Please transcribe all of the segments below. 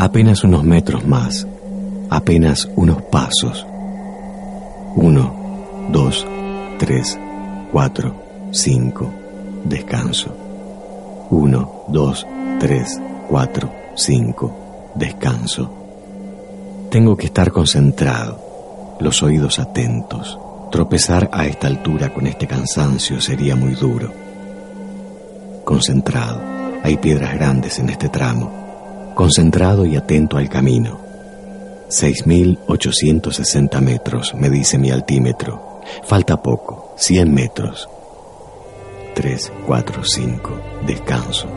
Apenas unos metros más, apenas unos pasos. Uno, dos, tres, cuatro, cinco, descanso. Uno, dos, tres, cuatro, cinco, descanso. Tengo que estar concentrado, los oídos atentos. Tropezar a esta altura con este cansancio sería muy duro. Concentrado, hay piedras grandes en este tramo. Concentrado y atento al camino. 6.860 metros, me dice mi altímetro. Falta poco, 100 metros. 3, 4, 5, descanso.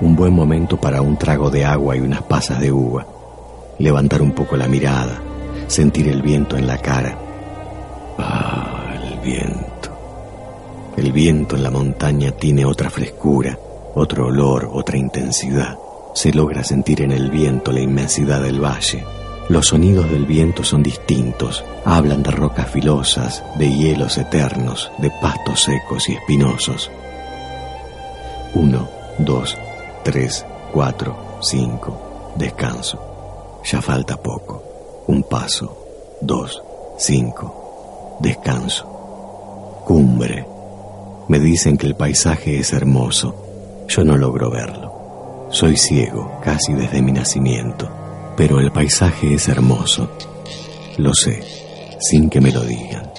Un buen momento para un trago de agua y unas pasas de uva levantar un poco la mirada, sentir el viento en la cara. Ah, el viento. El viento en la montaña tiene otra frescura, otro olor, otra intensidad. Se logra sentir en el viento la inmensidad del valle. Los sonidos del viento son distintos. Hablan de rocas filosas, de hielos eternos, de pastos secos y espinosos. Uno, dos, tres, cuatro, cinco. Descanso. Ya falta poco. Un paso, dos, cinco. Descanso. Cumbre. Me dicen que el paisaje es hermoso. Yo no logro verlo. Soy ciego casi desde mi nacimiento. Pero el paisaje es hermoso. Lo sé, sin que me lo digan.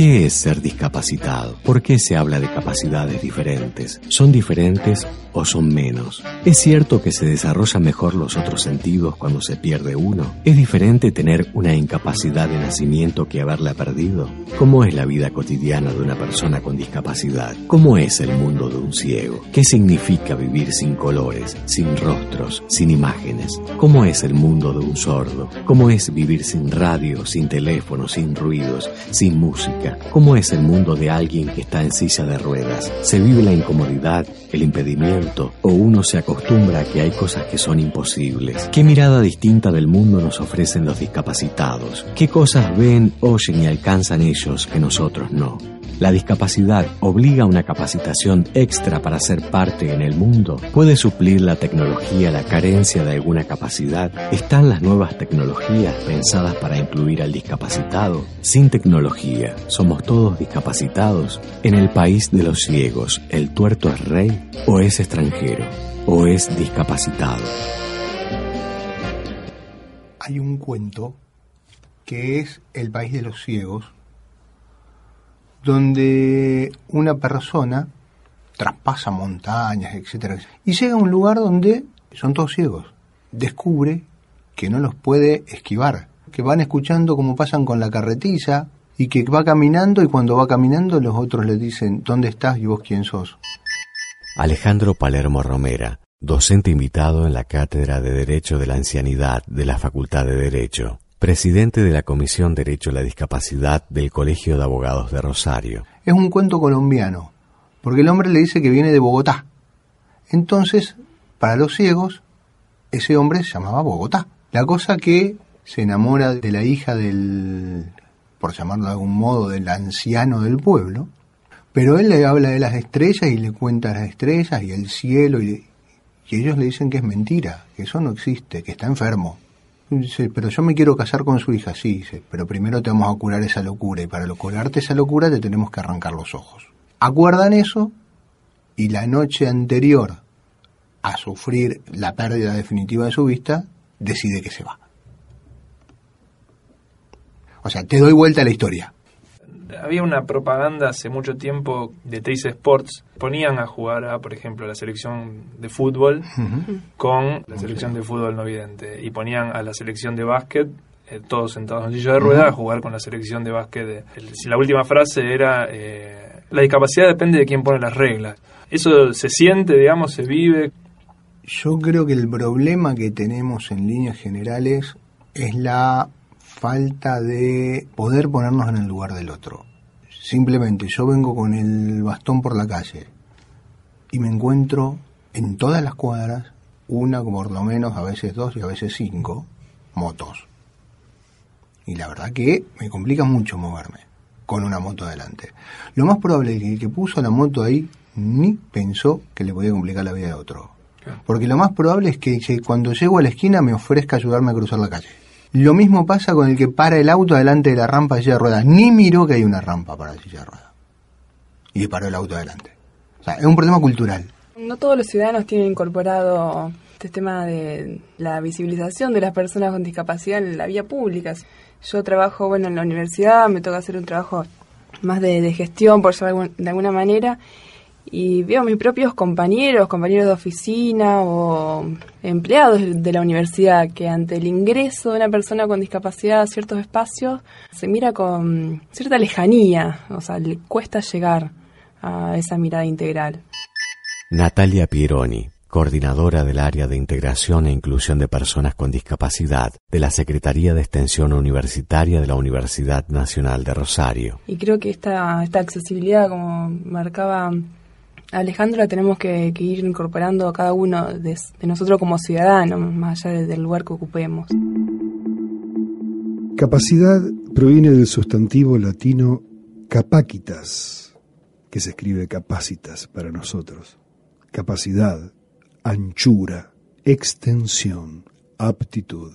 ¿Qué es ser discapacitado? ¿Por qué se habla de capacidades diferentes? ¿Son diferentes o son menos? ¿Es cierto que se desarrollan mejor los otros sentidos cuando se pierde uno? ¿Es diferente tener una incapacidad de nacimiento que haberla perdido? ¿Cómo es la vida cotidiana de una persona con discapacidad? ¿Cómo es el mundo de un ciego? ¿Qué significa vivir sin colores, sin rostros, sin imágenes? ¿Cómo es el mundo de un sordo? ¿Cómo es vivir sin radio, sin teléfono, sin ruidos, sin música? ¿Cómo es el mundo de alguien que está en silla de ruedas? ¿Se vive la incomodidad, el impedimento o uno se acostumbra a que hay cosas que son imposibles? ¿Qué mirada distinta del mundo nos ofrecen los discapacitados? ¿Qué cosas ven, oyen y alcanzan ellos que nosotros no? La discapacidad obliga a una capacitación extra para ser parte en el mundo. ¿Puede suplir la tecnología la carencia de alguna capacidad? ¿Están las nuevas tecnologías pensadas para incluir al discapacitado? Sin tecnología, ¿somos todos discapacitados? En el país de los ciegos, ¿el tuerto es rey o es extranjero o es discapacitado? Hay un cuento que es El país de los ciegos donde una persona traspasa montañas, etcétera, y llega a un lugar donde son todos ciegos. Descubre que no los puede esquivar, que van escuchando cómo pasan con la carretilla y que va caminando y cuando va caminando los otros le dicen, ¿dónde estás y vos quién sos? Alejandro Palermo Romera, docente invitado en la Cátedra de Derecho de la Ancianidad de la Facultad de Derecho presidente de la Comisión Derecho a la Discapacidad del Colegio de Abogados de Rosario. Es un cuento colombiano, porque el hombre le dice que viene de Bogotá. Entonces, para los ciegos, ese hombre se llamaba Bogotá. La cosa que se enamora de la hija del, por llamarlo de algún modo, del anciano del pueblo, pero él le habla de las estrellas y le cuenta las estrellas y el cielo y, y ellos le dicen que es mentira, que eso no existe, que está enfermo. Dice, pero yo me quiero casar con su hija, sí, dice, pero primero te vamos a curar esa locura y para curarte esa locura te tenemos que arrancar los ojos. Acuerdan eso y la noche anterior a sufrir la pérdida definitiva de su vista, decide que se va. O sea, te doy vuelta a la historia había una propaganda hace mucho tiempo de Teis Sports. Ponían a jugar a, por ejemplo, la selección de fútbol con la selección de fútbol no vidente. Y ponían a la selección de básquet, eh, todos sentados en silla de ruedas, a jugar con la selección de básquet. la última frase era, eh, la discapacidad depende de quién pone las reglas. Eso se siente, digamos, se vive. Yo creo que el problema que tenemos en líneas generales es la falta de poder ponernos en el lugar del otro. Simplemente yo vengo con el bastón por la calle y me encuentro en todas las cuadras, una, por lo menos, a veces dos y a veces cinco, motos. Y la verdad que me complica mucho moverme con una moto adelante. Lo más probable es que el que puso la moto ahí ni pensó que le podía complicar la vida de otro. Porque lo más probable es que cuando llego a la esquina me ofrezca ayudarme a cruzar la calle. Lo mismo pasa con el que para el auto delante de la rampa de silla de ruedas. Ni miró que hay una rampa para la silla de ruedas. Y paró el auto adelante. O sea, es un problema cultural. No todos los ciudadanos tienen incorporado este tema de la visibilización de las personas con discapacidad en la vía pública. Yo trabajo, bueno, en la universidad, me toca hacer un trabajo más de, gestión, por decirlo de alguna manera, y veo a mis propios compañeros, compañeros de oficina o empleados de la universidad que ante el ingreso de una persona con discapacidad a ciertos espacios se mira con cierta lejanía, o sea, le cuesta llegar a esa mirada integral. Natalia Pieroni, coordinadora del área de integración e inclusión de personas con discapacidad de la Secretaría de Extensión Universitaria de la Universidad Nacional de Rosario. Y creo que esta, esta accesibilidad, como marcaba Alejandro, la tenemos que, ir incorporando a cada uno de, nosotros como ciudadanos, más allá del lugar que ocupemos. Capacidad proviene del sustantivo latino capacitas, que se escribe capacitas para nosotros. Capacidad, anchura, extensión, aptitud.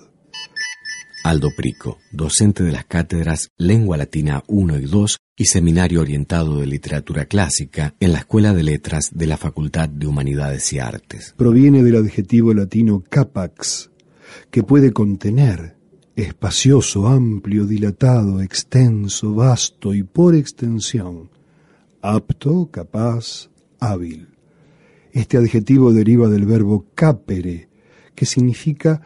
Aldo Prico, docente de las cátedras Lengua Latina 1 y 2 y Seminario Orientado de Literatura Clásica en la Escuela de Letras de la Facultad de Humanidades y Artes. Proviene del adjetivo latino capax, que puede contener, espacioso, amplio, dilatado, extenso, vasto y por extensión, apto, capaz, hábil. Este adjetivo deriva del verbo capere, que significa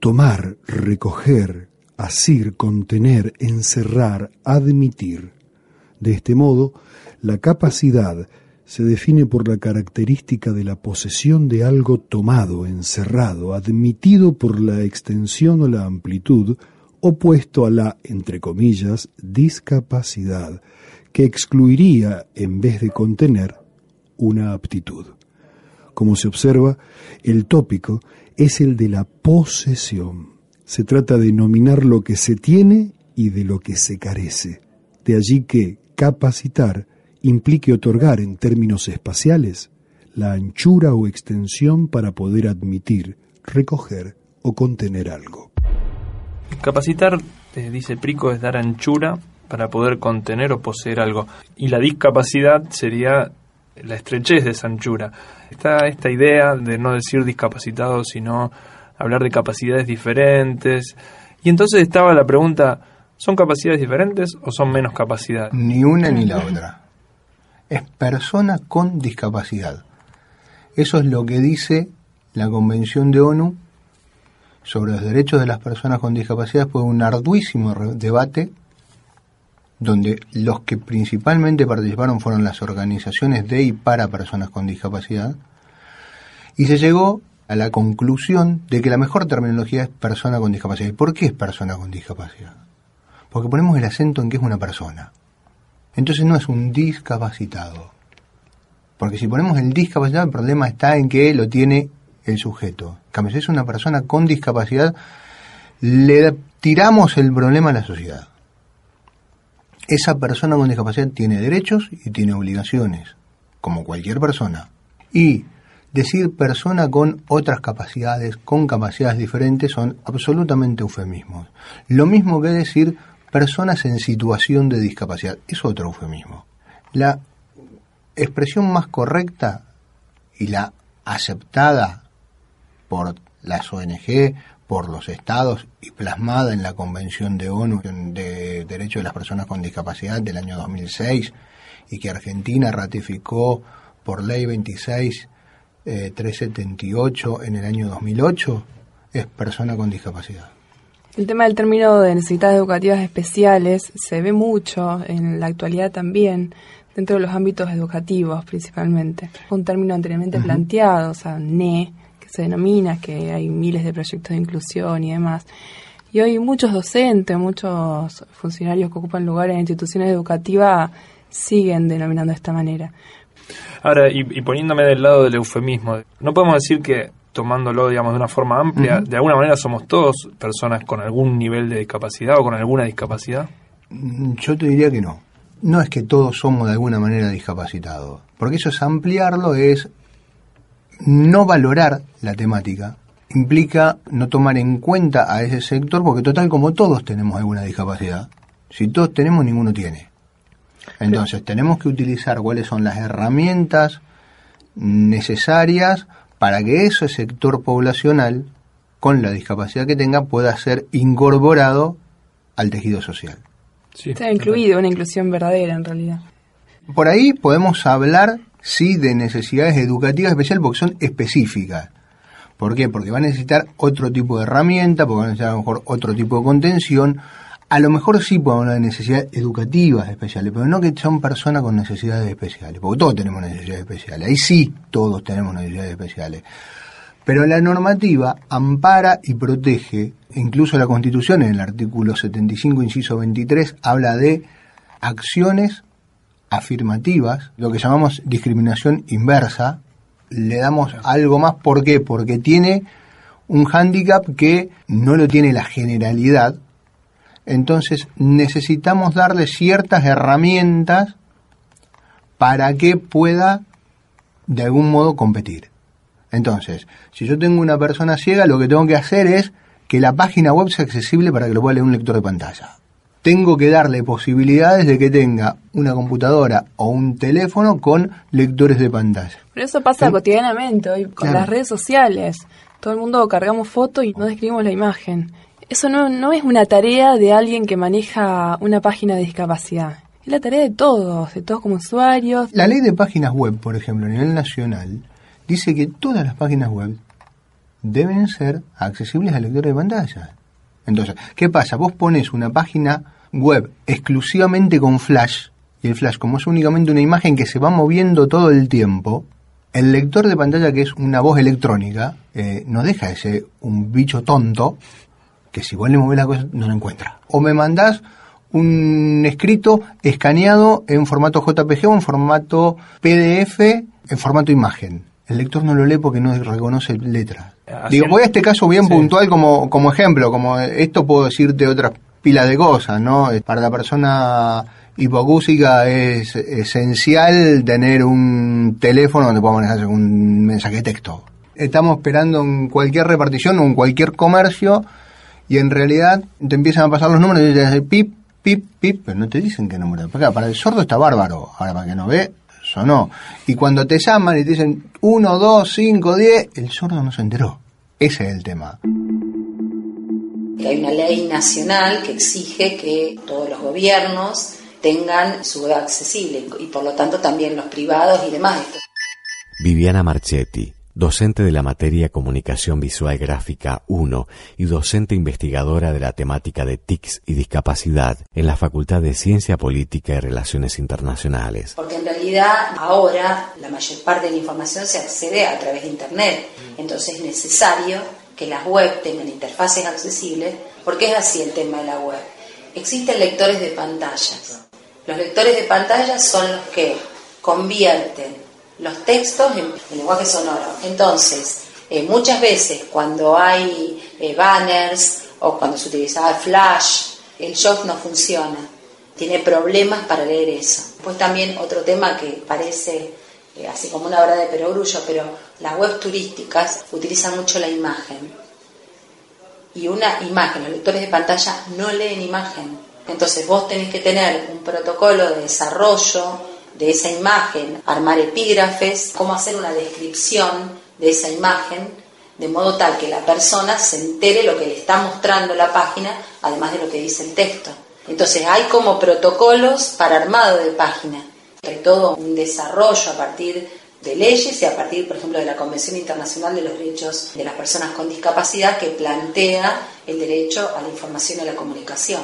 tomar, recoger, asir, contener, encerrar, admitir. De este modo, la capacidad se define por la característica de la posesión de algo tomado, encerrado, admitido por la extensión o la amplitud, opuesto a la, entre comillas, discapacidad, que excluiría, en vez de contener, una aptitud. Como se observa, el tópico es el de la posesión. Se trata de nominar lo que se tiene y de lo que se carece. De allí que capacitar implique otorgar en términos espaciales la anchura o extensión para poder admitir, recoger o contener algo. Capacitar, eh, dice Prico, es dar anchura para poder contener o poseer algo. Y la discapacidad sería la estrechez de esa anchura. Está esta idea de no decir discapacitado, sino hablar de capacidades diferentes. Y entonces estaba la pregunta, ¿son capacidades diferentes o son menos capacidad? Ni una ni la otra. Es persona con discapacidad. Eso es lo que dice la Convención de ONU sobre los derechos de las personas con discapacidad. Fue un arduísimo debate donde los que principalmente participaron fueron las organizaciones de y para personas con discapacidad, y se llegó a la conclusión de que la mejor terminología es persona con discapacidad. ¿Y por qué es persona con discapacidad? Porque ponemos el acento en que es una persona. Entonces no es un discapacitado. Porque si ponemos el discapacitado, el problema está en que lo tiene el sujeto. En cambio, si es una persona con discapacidad, le tiramos el problema a la sociedad esa persona con discapacidad tiene derechos y tiene obligaciones, como cualquier persona. Y decir persona con otras capacidades, con capacidades diferentes, son absolutamente eufemismos. Lo mismo que decir personas en situación de discapacidad, es otro eufemismo. La expresión más correcta y la aceptada por las ONG, por los estados y plasmada en la Convención de ONU de Derechos de las Personas con Discapacidad del año 2006 y que Argentina ratificó por ley 26 378 eh, en el año 2008 es persona con discapacidad. El tema del término de necesidades educativas especiales se ve mucho en la actualidad también dentro de los ámbitos educativos principalmente. Un término anteriormente planteado, o sea, NE, se denomina, que hay miles de proyectos de inclusión y demás. Y hoy muchos docentes, muchos funcionarios que ocupan lugares en instituciones educativas siguen denominando de esta manera. Ahora, y, poniéndome del lado del eufemismo, no podemos decir que tomándolo, digamos, de una forma amplia, de alguna manera somos todos personas con algún nivel de discapacidad o con alguna discapacidad. Mm, yo te diría que no. No es que todos somos de alguna manera discapacitados, porque eso es ampliarlo, es no valorar la temática implica no tomar en cuenta a ese sector porque total como todos tenemos alguna discapacidad, si todos tenemos ninguno tiene. Entonces tenemos que utilizar cuáles son las herramientas necesarias para que ese sector poblacional con la discapacidad que tenga pueda ser incorporado al tejido social. Está incluido, una inclusión verdadera en realidad. Por ahí podemos hablar, sí, de necesidades educativas especiales porque son específicas. ¿Por qué? Porque va a necesitar otro tipo de herramienta, porque va a necesitar a lo mejor otro tipo de contención. A lo mejor sí podemos hablar de necesidades educativas especiales, pero no que son personas con necesidades especiales, porque todos tenemos necesidades especiales. Ahí sí todos tenemos necesidades especiales. Pero la normativa ampara y protege, incluso la Constitución en el artículo 75, inciso 23, habla de acciones afirmativas, lo que llamamos discriminación inversa, le damos algo más, ¿por qué? Porque tiene un hándicap que no lo tiene la generalidad, entonces necesitamos darle ciertas herramientas para que pueda de algún modo competir. Entonces, si yo tengo una persona ciega, lo que tengo que hacer es que la página web sea accesible para que lo pueda leer un lector de pantalla. Tengo que darle posibilidades de que tenga una computadora o un teléfono con lectores de pantalla. Pero eso pasa cotidianamente hoy con las redes sociales. Todo el mundo cargamos fotos y no describimos la imagen. Eso no, no es una tarea de alguien que maneja una página de discapacidad. Es la tarea de todos, de todos como usuarios. La ley de páginas web, por ejemplo, a nivel nacional, dice que todas las páginas web deben ser accesibles al lector de pantalla. Entonces, ¿qué pasa? Vos pones una página web exclusivamente con flash, y el flash como es únicamente una imagen que se va moviendo todo el tiempo, el lector de pantalla, que es una voz electrónica, eh, no deja de ser un bicho tonto que si vos le movés la cosa no lo encuentra. O me mandás un escrito escaneado en formato JPG o en formato PDF, en formato imagen el lector no lo lee porque no reconoce letras. Digo, voy a este caso bien puntual como, como ejemplo, como esto puedo decirte otras pilas de cosas, ¿no? Para la persona hipocúsica es esencial tener un teléfono donde pueda manejarse un mensaje de texto. Estamos esperando en cualquier repartición o en cualquier comercio y en realidad te empiezan a pasar los números y dices pip, pip, pip, pero no te dicen qué número. Para el sordo está bárbaro, ahora para que no ve, sonó. Y cuando te llaman y te dicen 1, 2, 5, 10, el sordo no se enteró. Ese es el tema. Hay una ley nacional que exige que todos los gobiernos tengan su web accesible y por lo tanto también los privados y demás. Viviana Marchetti, docente de la materia Comunicación Visual Gráfica 1 y docente investigadora de la temática de TICS y discapacidad en la Facultad de Ciencia Política y Relaciones Internacionales. Porque en realidad ahora la mayor parte de la información se accede a través de Internet, entonces es necesario que las web tengan interfaces accesibles, porque es así el tema de la web. Existen lectores de pantallas. Los lectores de pantallas son los que convierten los textos en, lenguaje sonoro. Entonces, eh, muchas veces cuando hay eh, banners o cuando se utilizaba flash, el shock no funciona, tiene problemas para leer eso. Pues también otro tema que parece eh, así como una obra de perogrullo, pero las webs turísticas utilizan mucho la imagen. Y una imagen, los lectores de pantalla no leen imagen. Entonces vos tenés que tener un protocolo de desarrollo de esa imagen, armar epígrafes, cómo hacer una descripción de esa imagen, de modo tal que la persona se entere lo que le está mostrando la página, además de lo que dice el texto. Entonces hay como protocolos para armado de página, hay todo un desarrollo a partir de leyes y a partir, por ejemplo, de la Convención Internacional de los Derechos de las Personas con Discapacidad que plantea el derecho a la información y a la comunicación.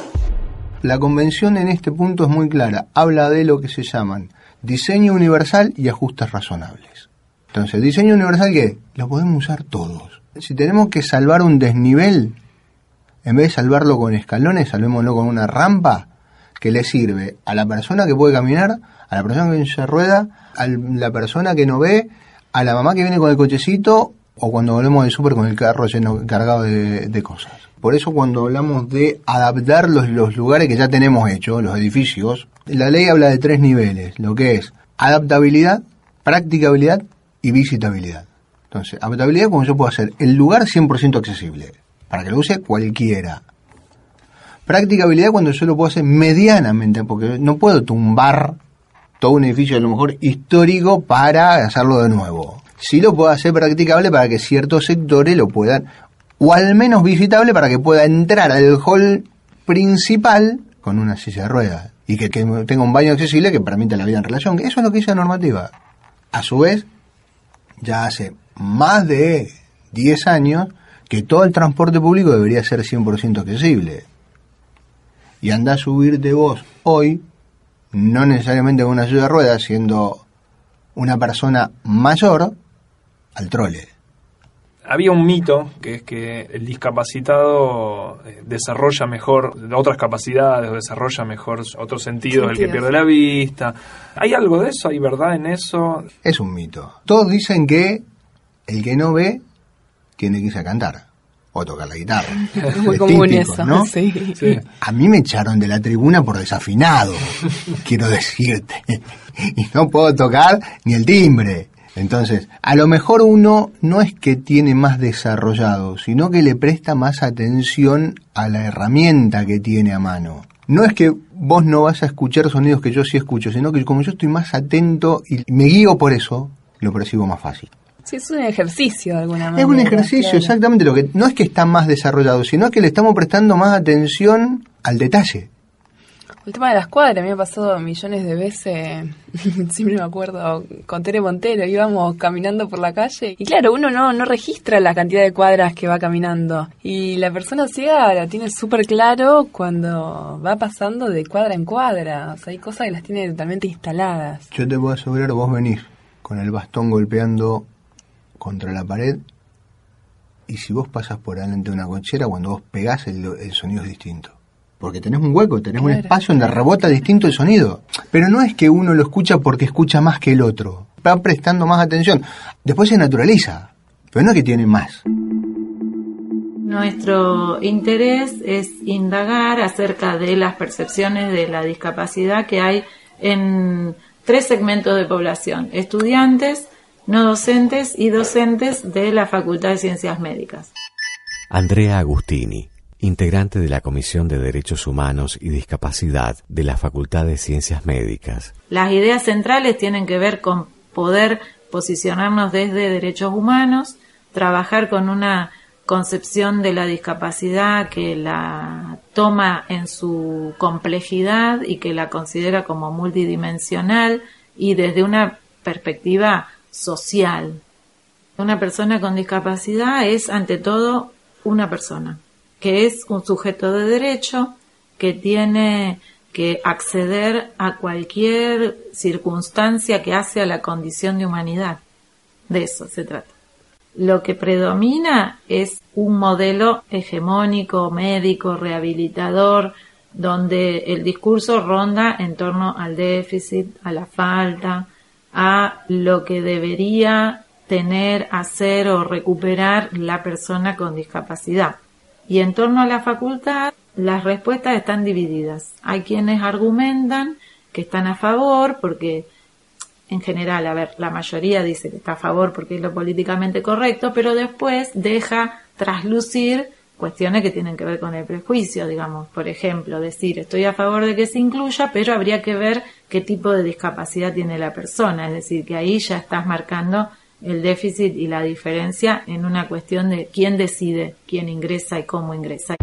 La convención en este punto es muy clara, habla de lo que se llaman diseño universal y ajustes razonables. Entonces, diseño universal, ¿qué? Lo podemos usar todos. Si tenemos que salvar un desnivel, en vez de salvarlo con escalones, salvémoslo con una rampa que le sirve a la persona que puede caminar, a la persona que se rueda, a la persona que no ve, a la mamá que viene con el cochecito o cuando volvemos del súper con el carro lleno, cargado de, cosas. Por eso cuando hablamos de adaptar los, los lugares que ya tenemos hechos, los edificios, la ley habla de tres niveles, lo que es adaptabilidad, practicabilidad y visitabilidad. Entonces, adaptabilidad como yo puedo hacer el lugar 100% accesible, para que lo use cualquiera. Practicabilidad cuando yo lo puedo hacer medianamente, porque no puedo tumbar todo un edificio a lo mejor histórico para hacerlo de nuevo. Sí lo puedo hacer practicable para que ciertos sectores lo puedan, o al menos visitable para que pueda entrar al hall principal con una silla de ruedas y que, tenga un baño accesible que permita la vida en relación. Eso es lo que dice la normativa. A su vez, ya hace más de 10 años que todo el transporte público debería ser 100% accesible. Y anda a subirte vos hoy, no necesariamente con una silla de ruedas, siendo una persona mayor, al trole. Había un mito que es que el discapacitado eh, desarrolla mejor otras capacidades, o desarrolla mejor otros sentidos, el que pierde la vista. ¿Hay algo de eso? ¿Hay verdad en eso? Es un mito. Todos dicen que el que no ve tiene que irse a cantar o tocar la guitarra. Es muy común eso, ¿no? sí. Sí. A mí me echaron de la tribuna por desafinado, quiero decirte. Y no puedo tocar ni el timbre. Entonces, a lo mejor uno no es que tiene más desarrollado, sino que le presta más atención a la herramienta que tiene a mano. No es que vos no vas a escuchar sonidos que yo sí escucho, sino que como yo estoy más atento y me guío por eso, lo percibo más fácil. Sí, es un ejercicio de alguna manera. Es un ejercicio, claro. exactamente lo que no es que está más desarrollado, sino que le estamos prestando más atención al detalle. El tema de las cuadras, me ha pasado millones de veces, siempre me acuerdo, con Tere Montero, íbamos caminando por la calle y claro, uno no, no registra la cantidad de cuadras que va caminando y la persona ciega la tiene súper claro cuando va pasando de cuadra en cuadra, o sea, hay cosas que las tiene totalmente instaladas. Yo te puedo asegurar, vos venís con el bastón golpeando contra la pared y si vos pasas por delante de una cochera, cuando vos pegás el, el sonido es distinto. Porque tenés un hueco, tenés un espacio donde rebota distinto el sonido. Pero no es que uno lo escucha porque escucha más que el otro. Va prestando más atención. Después se naturaliza. Pero no es que tiene más. Nuestro interés es indagar acerca de las percepciones de la discapacidad que hay en tres segmentos de población, estudiantes, no docentes y docentes de la Facultad de Ciencias Médicas. Andrea Agustini, integrante de la Comisión de Derechos Humanos y Discapacidad de la Facultad de Ciencias Médicas. Las ideas centrales tienen que ver con poder posicionarnos desde derechos humanos, trabajar con una concepción de la discapacidad que la toma en su complejidad y que la considera como multidimensional y desde una perspectiva social. Una persona con discapacidad es ante todo una persona, que es un sujeto de derecho, que tiene que acceder a cualquier circunstancia que hace a la condición de humanidad. De eso se trata. Lo que predomina es un modelo hegemónico, médico, rehabilitador, donde el discurso ronda en torno al déficit, a la falta, a lo que debería tener, hacer o recuperar la persona con discapacidad. Y en torno a la facultad, las respuestas están divididas. Hay quienes argumentan que están a favor porque en general, a ver, la mayoría dice que está a favor porque es lo políticamente correcto, pero después deja traslucir cuestiones que tienen que ver con el prejuicio, digamos, por ejemplo, decir estoy a favor de que se incluya, pero habría que ver qué tipo de discapacidad tiene la persona, es decir, que ahí ya estás marcando el déficit y la diferencia en una cuestión de quién decide quién ingresa y cómo ingresa.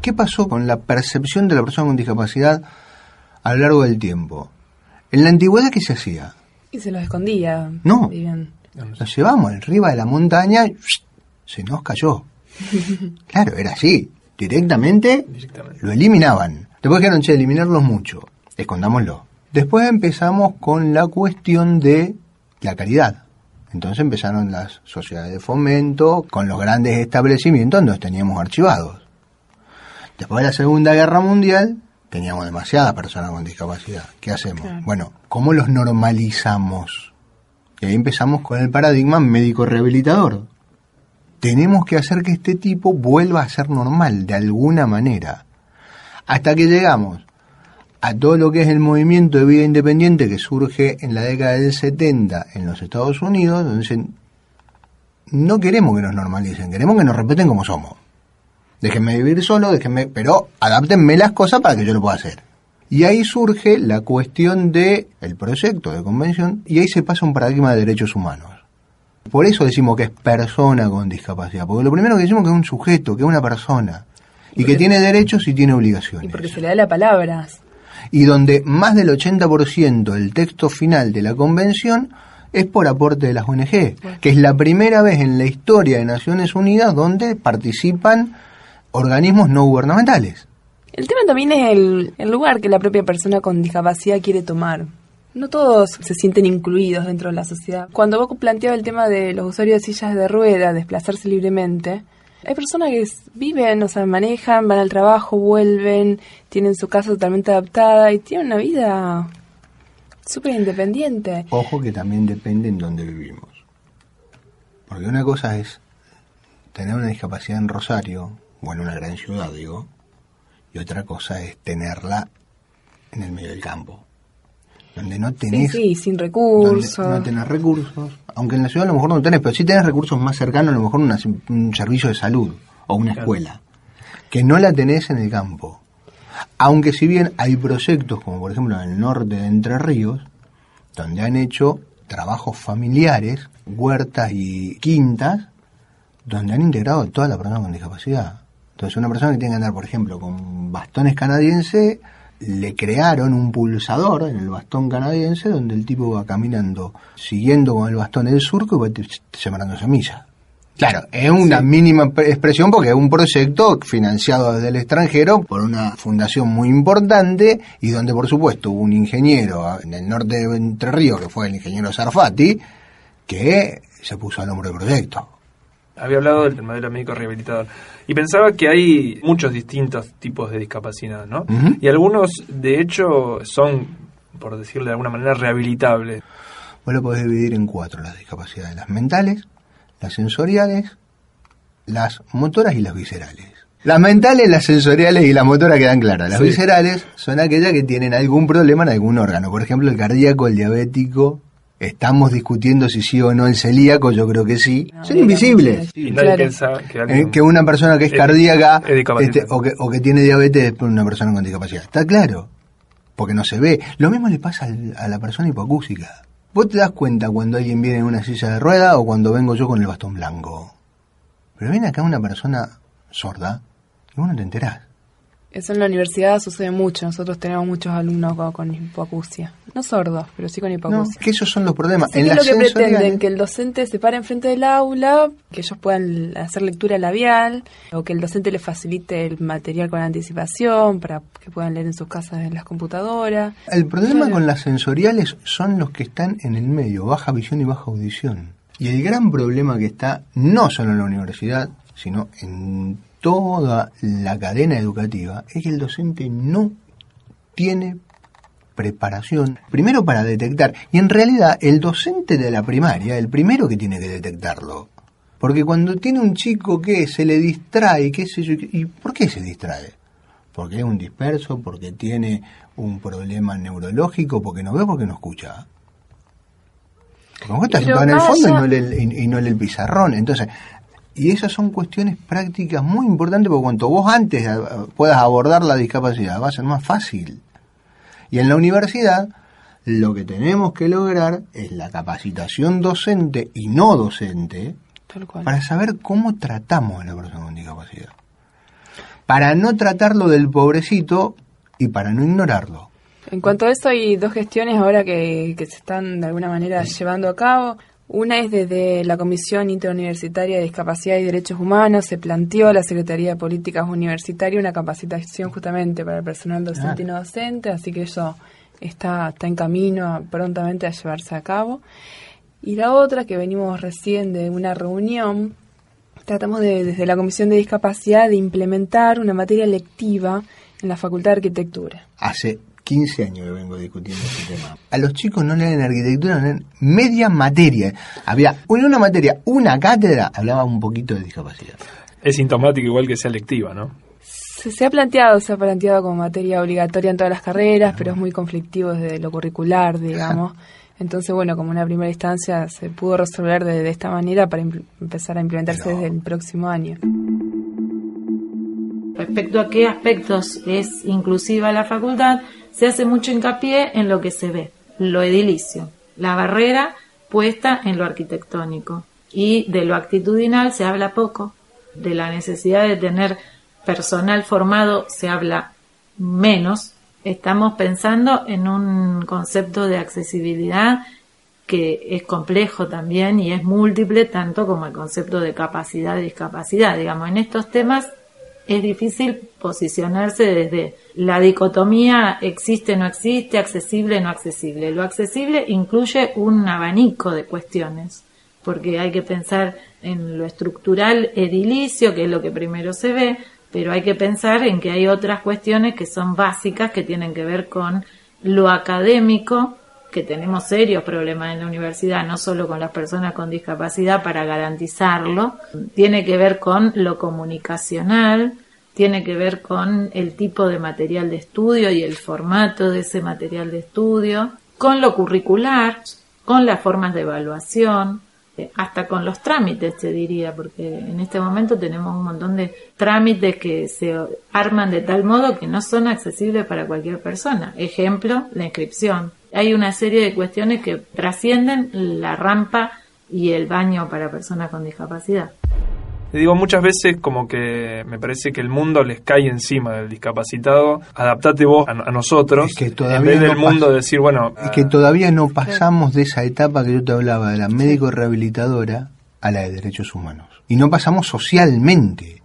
¿Qué pasó con la percepción de la persona con discapacidad a lo largo del tiempo? En la antigüedad, ¿qué se hacía? Y se los escondía. No. Vivían. Nos llevamos arriba de la montaña y se nos cayó. Claro, era así. Directamente Directamente. lo eliminaban. Después dijeron, che, eliminarlos mucho. Escondámoslo. Después empezamos con la cuestión de la caridad. Entonces empezaron las sociedades de fomento con los grandes establecimientos donde los teníamos archivados. Después de la Segunda Guerra Mundial teníamos demasiadas personas con discapacidad. ¿Qué hacemos? Claro. Bueno, ¿cómo los normalizamos? Y ahí empezamos con el paradigma médico rehabilitador. Tenemos que hacer que este tipo vuelva a ser normal de alguna manera. Hasta que llegamos a todo lo que es el movimiento de vida independiente que surge en la década del 70 en los Estados Unidos, donde dicen, no queremos que nos normalicen, queremos que nos respeten como somos. Déjenme vivir solo, déjenme, pero adáptenme las cosas para que yo lo pueda hacer. Y ahí surge la cuestión de el proyecto de convención y ahí se pasa un paradigma de derechos humanos. Por eso decimos que es persona con discapacidad, porque lo primero que decimos que es un sujeto, que es una persona y que tiene derechos y tiene obligaciones. Y porque se le da la palabra. Y donde más del 80% del texto final de la convención es por aporte de las ONG, que es la primera vez en la historia de Naciones Unidas donde participan organismos no gubernamentales. El tema también es el, el lugar que la propia persona con discapacidad quiere tomar. No todos se sienten incluidos dentro de la sociedad. Cuando vos planteabas el tema de los usuarios de sillas de rueda, desplazarse libremente, hay personas que viven, o sea, manejan, van al trabajo, vuelven, tienen su casa totalmente adaptada y tienen una vida súper independiente. Ojo que también depende en dónde vivimos. Porque una cosa es tener una discapacidad en Rosario, o en una gran ciudad, digo, y otra cosa es tenerla en el medio del campo. Donde no tenés. Sí, sin recursos. No tenés recursos. Aunque en la ciudad a lo mejor no tenés, pero sí tenés recursos más cercanos, a lo mejor un servicio de salud o una escuela. Que no la tenés en el campo. Aunque si bien hay proyectos, como por ejemplo en el norte de Entre Ríos, donde han hecho trabajos familiares, huertas y quintas, donde han integrado a toda la persona con discapacidad. Entonces una persona que tiene que andar, por ejemplo, con bastones canadienses, le crearon un pulsador en el bastón canadiense donde el tipo va caminando siguiendo con el bastón el surco y va sembrando semillas. Claro, es una mínima expresión porque es un proyecto financiado desde el extranjero por una fundación muy importante y donde por supuesto hubo un ingeniero en el norte de Entre Ríos, que fue el ingeniero Sarfati, que se puso al hombro del proyecto. Había hablado del modelo médico rehabilitador y pensaba que hay muchos distintos tipos de discapacidad, ¿no? Y algunos, de hecho, son, por decirlo de alguna manera, rehabilitables. Vos lo podés dividir en cuatro, las discapacidades, las mentales, las sensoriales, las motoras y las viscerales. Las mentales, las sensoriales y las motoras quedan claras. Las viscerales son aquellas que tienen algún problema en algún órgano. Por ejemplo, el cardíaco, el diabético. Estamos discutiendo si sí o no el celíaco, yo creo que sí. son invisibles. Y nadie piensa que, Eh, que una persona que es cardíaca es este, o, que, o que tiene diabetes es una persona con discapacidad. Está claro, porque no se ve. Lo mismo le pasa al- a la persona hipoacústica. Vos te das cuenta cuando alguien viene en una silla de rueda o cuando vengo yo con el bastón blanco. Pero viene acá una persona sorda y vos no te enterás. Eso en la universidad sucede mucho. Nosotros tenemos muchos alumnos con, con hipoacusia. No sordos, pero sí con No, hipoacusia. que esos son los problemas. Sí, en es lo que pretenden, que el docente se pare enfrente del aula, que ellos puedan hacer lectura labial, o que el docente les facilite el material con anticipación para que puedan leer en sus casas en las computadoras. El problema Claro. con las sensoriales son los que están en el medio, baja visión y baja audición. Y el gran problema que está no solo en la universidad, sino en toda la cadena educativa, es que el docente no tiene preparación, primero para detectar, y en realidad el docente de la primaria, el primero que tiene que detectarlo. Porque cuando tiene un chico que se le distrae, qué sé yo, ¿y por qué se distrae? Porque es un disperso, porque tiene un problema neurológico, porque no ve, porque no escucha. Porque Pero sentado en el fondo y no, lee y no lee el pizarrón. Entonces, y esas son cuestiones prácticas muy importantes porque cuanto vos antes eh, puedas abordar la discapacidad, va a ser más fácil. Y en la universidad, lo que tenemos que lograr es la capacitación docente y no docente para saber cómo tratamos a la persona con discapacidad. Para no tratarlo del pobrecito y para no ignorarlo. En cuanto a eso, hay dos gestiones ahora que, que se están de alguna manera llevando a cabo. Una es desde la Comisión Interuniversitaria de Discapacidad y Derechos Humanos, se planteó a la Secretaría de Políticas Universitarias una capacitación justamente para el personal docente y no docente, así que eso está, está en camino a- prontamente a llevarse a cabo. Y la otra, que venimos recién de una reunión, tratamos de, desde la Comisión de Discapacidad de implementar una materia lectiva en la Facultad de Arquitectura. Hace 15 años que vengo discutiendo este tema. A los chicos no leen arquitectura, no leen media materia. Había en una materia, una cátedra, hablaba un poquito de discapacidad. Es sintomático igual que sea lectiva, ¿no? Se, se ha planteado, se ha planteado como materia obligatoria en todas las carreras, pero es muy conflictivo desde lo curricular, digamos. Entonces, bueno, como una primera instancia se pudo resolver de, esta manera para empezar a implementarse desde el próximo año. Respecto a qué aspectos es inclusiva la facultad, se hace mucho hincapié en lo que se ve, lo edilicio, la barrera puesta en lo arquitectónico. Y de lo actitudinal se habla poco, de la necesidad de tener personal formado se habla menos. Estamos pensando en un concepto de accesibilidad que es complejo también y es múltiple tanto como el concepto de capacidad y discapacidad. Digamos, en estos temas es difícil posicionarse desde la dicotomía existe, no existe, accesible, no accesible. Lo accesible incluye un abanico de cuestiones, porque hay que pensar en lo estructural edilicio, que es lo que primero se ve, pero hay que pensar en que hay otras cuestiones que son básicas, que tienen que ver con lo académico, que tenemos serios problemas en la universidad, no solo con las personas con discapacidad para garantizarlo, tiene que ver con lo comunicacional, tiene que ver con el tipo de material de estudio y el formato de ese material de estudio, con lo curricular, con las formas de evaluación, eh, hasta con los trámites, te diría, porque en este momento tenemos un montón de trámites que se arman de tal modo que no son accesibles para cualquier persona. Ejemplo, la inscripción hay una serie de cuestiones que trascienden la rampa y el baño para personas con discapacidad. Le digo muchas veces como que me parece que el mundo les cae encima del discapacitado. Adaptate vos a, nosotros. que todavía en vez del mundo decir, bueno... Es que todavía no pasamos de esa etapa que yo te hablaba, de la médico rehabilitadora a la de derechos humanos. Y no pasamos socialmente.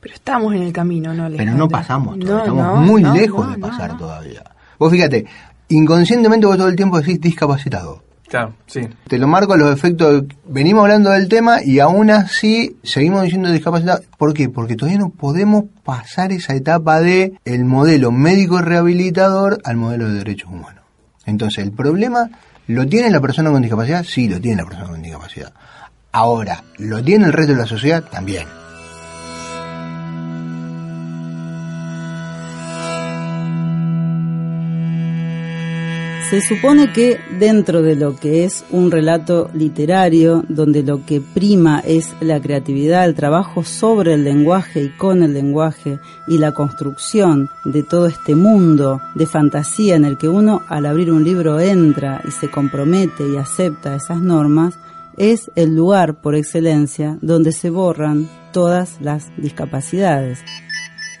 Pero estamos en el camino, ¿no? Pero no pasamos, estamos muy lejos de pasar todavía. Vos fíjate, inconscientemente vos todo el tiempo decís discapacitado. Claro, sí. Te lo marco los efectos. Venimos hablando del tema y aún así seguimos diciendo discapacitado. ¿Por qué? Porque todavía no podemos pasar esa etapa de el modelo médico rehabilitador al modelo de derechos humanos. Entonces, el problema lo tiene la persona con discapacidad, sí, lo tiene la persona con discapacidad. Ahora, ¿lo tiene el resto de la sociedad? También. Se supone que dentro de lo que es un relato literario, donde lo que prima es la creatividad, el trabajo sobre el lenguaje y con el lenguaje y la construcción de todo este mundo de fantasía en el que uno al abrir un libro entra y se compromete y acepta esas normas, es el lugar por excelencia donde se borran todas las discapacidades.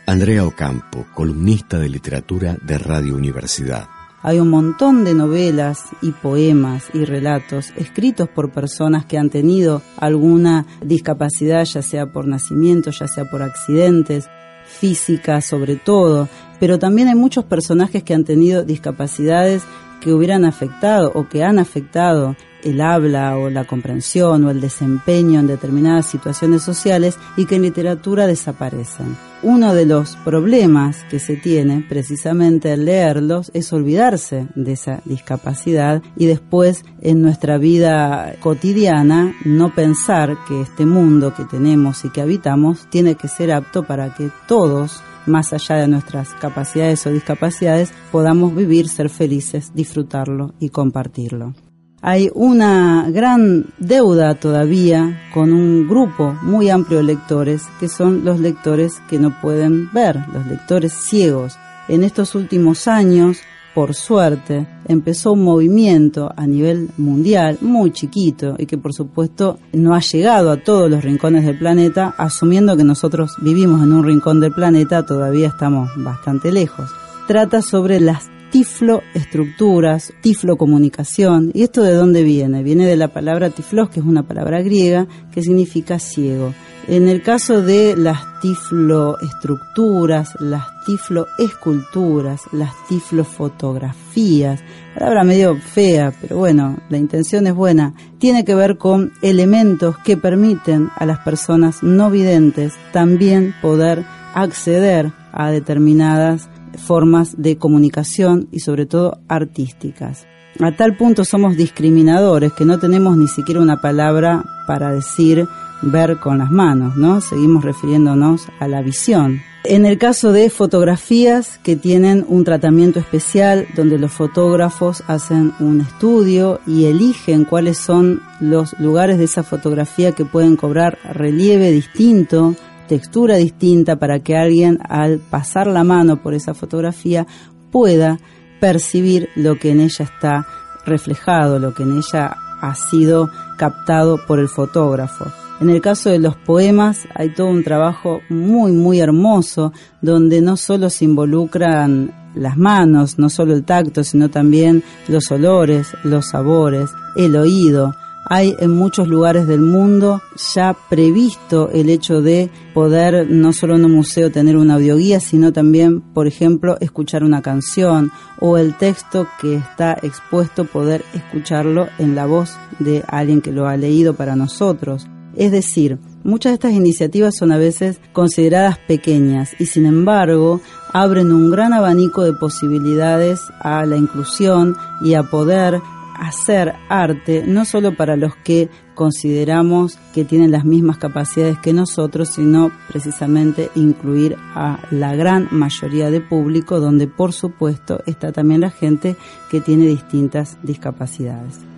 Andrea Ocampo, columnista de literatura de Radio Universidad. Hay un montón de novelas y poemas y relatos escritos por personas que han tenido alguna discapacidad, ya sea por nacimiento, ya sea por accidentes, física sobre todo, pero también hay muchos personajes que han tenido discapacidades que hubieran afectado o que han afectado el habla o la comprensión o el desempeño en determinadas situaciones sociales y que en literatura desaparecen. Uno de los problemas que se tiene precisamente al leerlos es olvidarse de esa discapacidad y después en nuestra vida cotidiana no pensar que este mundo que tenemos y que habitamos tiene que ser apto para que todos más allá de nuestras capacidades o discapacidades, podamos vivir, ser felices, disfrutarlo y compartirlo. Hay una gran deuda todavía con un grupo muy amplio de lectores, que son los lectores que no pueden ver, los lectores ciegos. En estos últimos años, por suerte, empezó un movimiento a nivel mundial muy chiquito y que por supuesto no ha llegado a todos los rincones del planeta, asumiendo que nosotros vivimos en un rincón del planeta, todavía estamos bastante lejos. Trata sobre las tifloestructuras, tiflocomunicación. ¿Y esto de dónde viene? Viene de la palabra tiflos, que es una palabra griega que significa ciego. En el caso de las tifloestructuras, las tifloesculturas, las tiflofotografías, palabra medio fea, pero bueno, la intención es buena, tiene que ver con elementos que permiten a las personas no videntes también poder acceder a determinadas formas de comunicación y sobre todo artísticas. A tal punto somos discriminadores que no tenemos ni siquiera una palabra para decir ver con las manos, ¿no? Seguimos refiriéndonos a la visión. En el caso de fotografías que tienen un tratamiento especial, donde los fotógrafos hacen un estudio y eligen cuáles son los lugares de esa fotografía que pueden cobrar relieve distinto, textura distinta, para que alguien al pasar la mano por esa fotografía pueda percibir lo que en ella está reflejado, lo que en ella ha sido captado por el fotógrafo. En el caso de los poemas hay todo un trabajo muy, muy hermoso donde no solo se involucran las manos, no solo el tacto, sino también los olores, los sabores, el oído. Hay en muchos lugares del mundo ya previsto el hecho de poder no solo en un museo tener una audioguía, sino también, por ejemplo, escuchar una canción o el texto que está expuesto poder escucharlo en la voz de alguien que lo ha leído para nosotros. Es decir, muchas de estas iniciativas son a veces consideradas pequeñas y sin embargo abren un gran abanico de posibilidades a la inclusión y a poder hacer arte no solo para los que consideramos que tienen las mismas capacidades que nosotros, sino precisamente incluir a la gran mayoría de público, donde por supuesto está también la gente que tiene distintas discapacidades.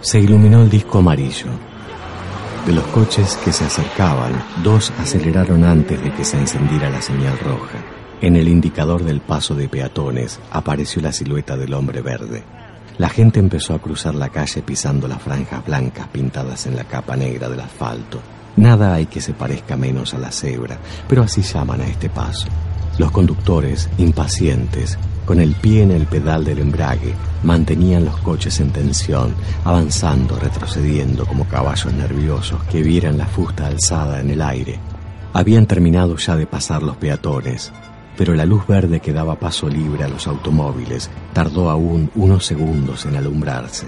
se iluminó el disco amarillo. De los coches que se acercaban, dos aceleraron antes de que se encendiera la señal roja. En el indicador del paso de peatones apareció la silueta del hombre verde. La gente empezó a cruzar la calle pisando las franjas blancas pintadas en la capa negra del asfalto. Nada hay que se parezca menos a la cebra, pero así llaman a este paso. Los conductores, impacientes, con el pie en el pedal del embrague, mantenían los coches en tensión, avanzando, retrocediendo como caballos nerviosos que vieran la fusta alzada en el aire. Habían terminado ya de pasar los peatones, pero la luz verde que daba paso libre a los automóviles tardó aún unos segundos en alumbrarse.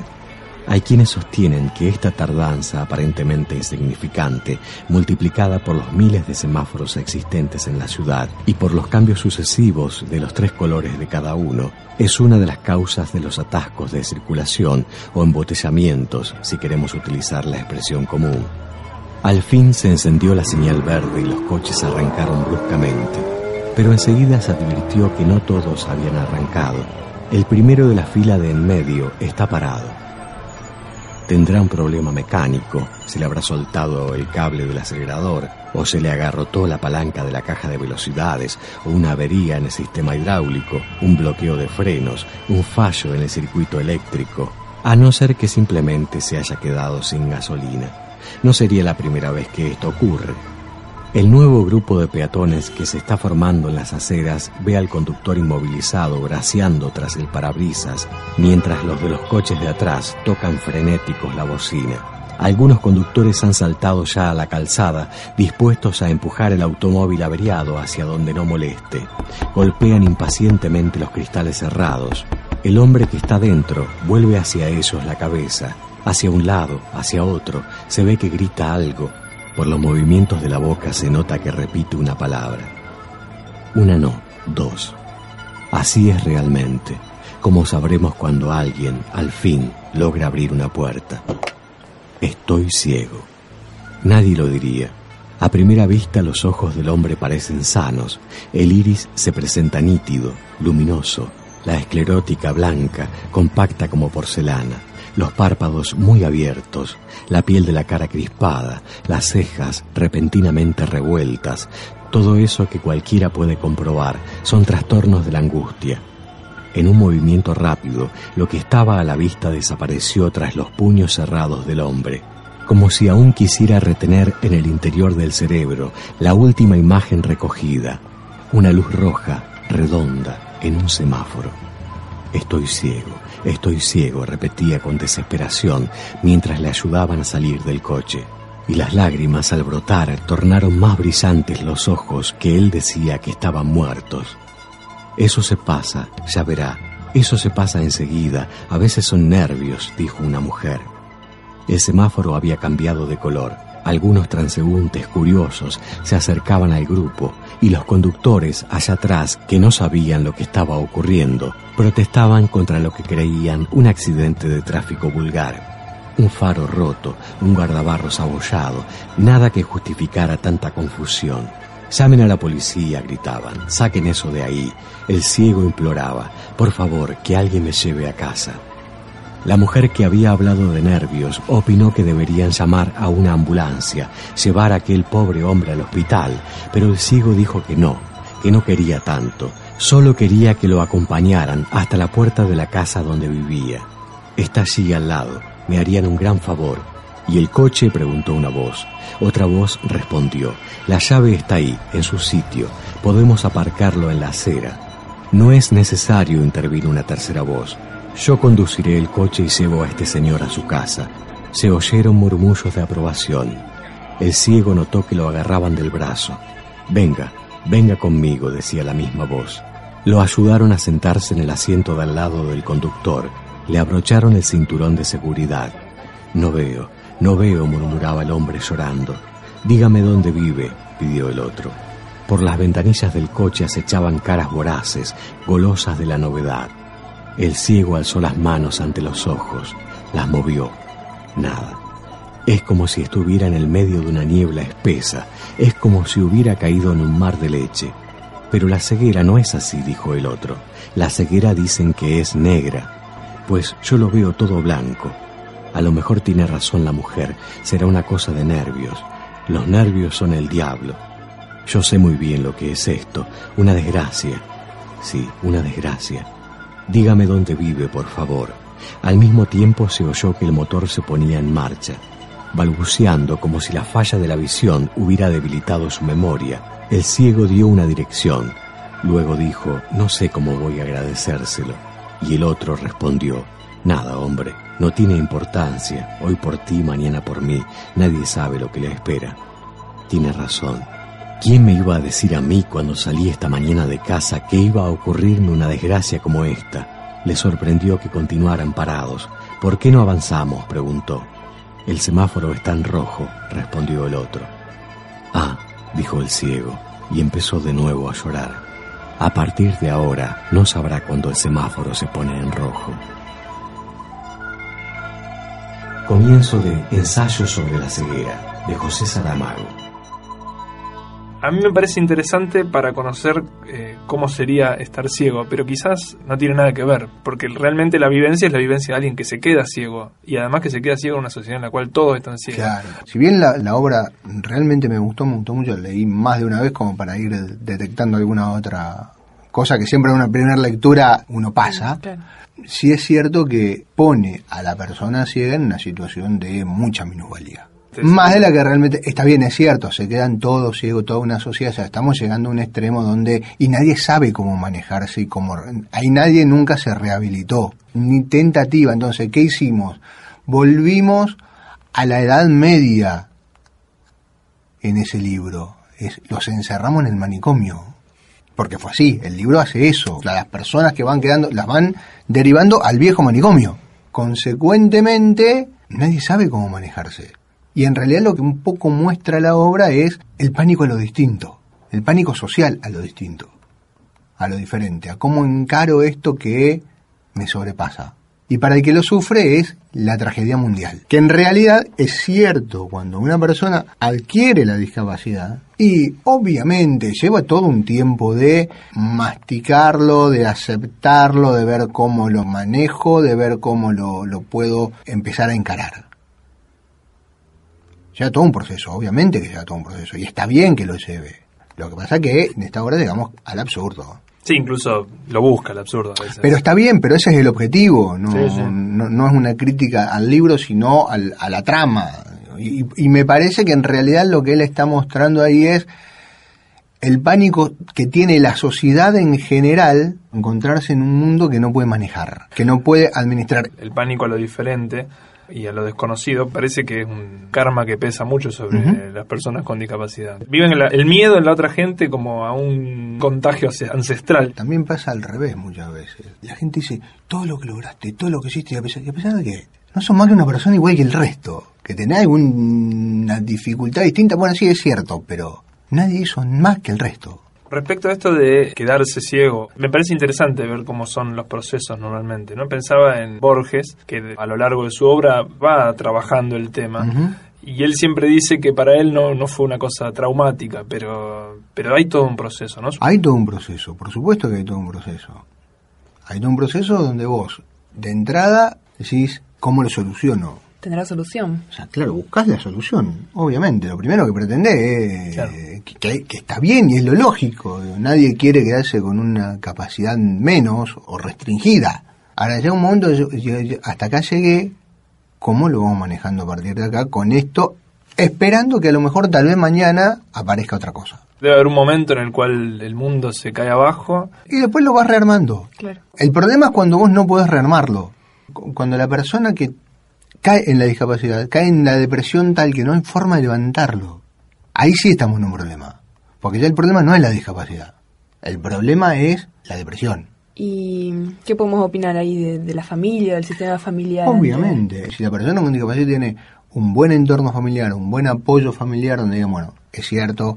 Hay quienes sostienen que esta tardanza aparentemente insignificante, multiplicada por los miles de semáforos existentes en la ciudad y por los cambios sucesivos de los tres colores de cada uno, es una de las causas de los atascos de circulación o embotellamientos, si queremos utilizar la expresión común. Al fin se encendió la señal verde y los coches arrancaron bruscamente, pero enseguida se advirtió que no todos habían arrancado. El primero de la fila de en medio está parado tendrá un problema mecánico, se le habrá soltado el cable del acelerador, o se le agarrotó la palanca de la caja de velocidades, o una avería en el sistema hidráulico, un bloqueo de frenos, un fallo en el circuito eléctrico, a no ser que simplemente se haya quedado sin gasolina. No sería la primera vez que esto ocurre. El nuevo grupo de peatones que se está formando en las aceras ve al conductor inmovilizado braceando tras el parabrisas, mientras los de los coches de atrás tocan frenéticos la bocina. Algunos conductores han saltado ya a la calzada, dispuestos a empujar el automóvil averiado hacia donde no moleste. Golpean impacientemente los cristales cerrados. El hombre que está dentro vuelve hacia ellos la cabeza, hacia un lado, hacia otro. Se ve que grita algo, por los movimientos de la boca se nota que repite una palabra. Una no, dos. Así es realmente, como sabremos cuando alguien, al fin, logra abrir una puerta. Estoy ciego. Nadie lo diría. A primera vista los ojos del hombre parecen sanos, el iris se presenta nítido, luminoso, la esclerótica blanca, compacta como porcelana los párpados muy abiertos, la piel de la cara crispada, las cejas repentinamente revueltas, todo eso que cualquiera puede comprobar son trastornos de la angustia. En un movimiento rápido, lo que estaba a la vista desapareció tras los puños cerrados del hombre, como si aún quisiera retener en el interior del cerebro la última imagen recogida, una luz roja, redonda, en un semáforo. Estoy ciego. Estoy ciego, repetía con desesperación mientras le ayudaban a salir del coche. Y las lágrimas al brotar tornaron más brillantes los ojos que él decía que estaban muertos. Eso se pasa, ya verá, eso se pasa enseguida, a veces son nervios, dijo una mujer. El semáforo había cambiado de color. Algunos transeúntes curiosos se acercaban al grupo y los conductores allá atrás, que no sabían lo que estaba ocurriendo, protestaban contra lo que creían un accidente de tráfico vulgar. Un faro roto, un guardabarros abollado, nada que justificara tanta confusión. Llamen a la policía, gritaban. Saquen eso de ahí. El ciego imploraba. Por favor, que alguien me lleve a casa. La mujer que había hablado de nervios opinó que deberían llamar a una ambulancia, llevar a aquel pobre hombre al hospital, pero el ciego dijo que no, que no quería tanto, solo quería que lo acompañaran hasta la puerta de la casa donde vivía. Está allí al lado, me harían un gran favor. ¿Y el coche? preguntó una voz. Otra voz respondió, la llave está ahí, en su sitio, podemos aparcarlo en la acera. No es necesario, intervino una tercera voz. Yo conduciré el coche y llevo a este señor a su casa. Se oyeron murmullos de aprobación. El ciego notó que lo agarraban del brazo. Venga, venga conmigo, decía la misma voz. Lo ayudaron a sentarse en el asiento de al lado del conductor. Le abrocharon el cinturón de seguridad. No veo, no veo, murmuraba el hombre llorando. Dígame dónde vive, pidió el otro. Por las ventanillas del coche acechaban caras voraces, golosas de la novedad. El ciego alzó las manos ante los ojos, las movió. Nada. Es como si estuviera en el medio de una niebla espesa, es como si hubiera caído en un mar de leche. Pero la ceguera no es así, dijo el otro. La ceguera dicen que es negra, pues yo lo veo todo blanco. A lo mejor tiene razón la mujer, será una cosa de nervios. Los nervios son el diablo. Yo sé muy bien lo que es esto, una desgracia. Sí, una desgracia. Dígame dónde vive, por favor. Al mismo tiempo se oyó que el motor se ponía en marcha, balbuceando como si la falla de la visión hubiera debilitado su memoria. El ciego dio una dirección. Luego dijo, no sé cómo voy a agradecérselo. Y el otro respondió, nada, hombre, no tiene importancia. Hoy por ti, mañana por mí. Nadie sabe lo que le espera. Tiene razón. ¿Quién me iba a decir a mí cuando salí esta mañana de casa que iba a ocurrirme una desgracia como esta? Le sorprendió que continuaran parados. ¿Por qué no avanzamos? preguntó. El semáforo está en rojo, respondió el otro. Ah, dijo el ciego, y empezó de nuevo a llorar. A partir de ahora no sabrá cuando el semáforo se pone en rojo. Comienzo de Ensayo sobre la ceguera, de José Saramago. A mí me parece interesante para conocer eh, cómo sería estar ciego, pero quizás no tiene nada que ver, porque realmente la vivencia es la vivencia de alguien que se queda ciego, y además que se queda ciego en una sociedad en la cual todos están ciegos. Claro. Si bien la, la obra realmente me gustó, me gustó mucho, leí más de una vez como para ir detectando alguna otra cosa que siempre en una primera lectura uno pasa. Claro. Sí es cierto que pone a la persona ciega en una situación de mucha minusvalía. Más de la que realmente está bien, es cierto, se quedan todos ciegos, toda una sociedad, o sea, estamos llegando a un extremo donde y nadie sabe cómo manejarse y cómo ahí nadie nunca se rehabilitó, ni tentativa. Entonces, ¿qué hicimos? Volvimos a la Edad Media en ese libro. Es, los encerramos en el manicomio. Porque fue así, el libro hace eso. O sea, las personas que van quedando, las van derivando al viejo manicomio. Consecuentemente, nadie sabe cómo manejarse. Y en realidad lo que un poco muestra la obra es el pánico a lo distinto, el pánico social a lo distinto, a lo diferente, a cómo encaro esto que me sobrepasa. Y para el que lo sufre es la tragedia mundial. Que en realidad es cierto cuando una persona adquiere la discapacidad y obviamente lleva todo un tiempo de masticarlo, de aceptarlo, de ver cómo lo manejo, de ver cómo lo, lo puedo empezar a encarar lleva todo un proceso, obviamente que lleva todo un proceso, y está bien que lo lleve. Lo que pasa es que en esta obra llegamos al absurdo. Sí, incluso lo busca el absurdo a veces. Pero está bien, pero ese es el objetivo, no, Sí, sí. no, no es una crítica al libro, sino al- a la trama. Y, y me parece que en realidad lo que él está mostrando ahí es el pánico que tiene la sociedad en general encontrarse en un mundo que no puede manejar, que no puede administrar. El pánico a lo diferente y a lo desconocido parece que es un karma que pesa mucho sobre las personas con discapacidad. Viven el miedo en la otra gente como a un contagio ance- ancestral. También pasa al revés muchas veces. La gente dice, todo lo que lograste, todo lo que hiciste, y a pesar, y a pesar de que no sos más que una persona igual que el resto, que tenés alguna dificultad distinta, bueno, sí es cierto, pero nadie hizo más que el resto. Respecto a esto de quedarse ciego, me parece interesante ver cómo son los procesos normalmente. No pensaba en Borges, que a lo largo de su obra va trabajando el tema. Y él siempre dice que para él no, no fue una cosa traumática, pero, pero hay todo un proceso, ¿no? Hay todo un proceso, por supuesto que hay todo un proceso. Hay todo un proceso donde vos, de entrada, decís, ¿cómo lo soluciono? Tendrá solución. O sea, claro, buscas la solución, obviamente. Lo primero que pretendés es que, que, está bien y es lo lógico. Nadie quiere quedarse con una capacidad menos o restringida. Ahora llega un momento, hasta acá llegué, ¿cómo lo vamos manejando a partir de acá con esto? Esperando que a lo mejor tal vez mañana aparezca otra cosa. Debe haber un momento en el cual el mundo se cae abajo. Y después lo vas rearmando. Claro. El problema es cuando vos no podés rearmarlo. Cuando la persona que cae en la discapacidad, cae en la depresión tal que no hay forma de levantarlo. Ahí sí estamos en un problema. Porque ya el problema no es la discapacidad. El problema es la depresión. ¿Y qué podemos opinar ahí de, la familia, del sistema familiar? Obviamente, si la persona con discapacidad tiene un buen entorno familiar, un buen apoyo familiar, donde digan, bueno, es cierto,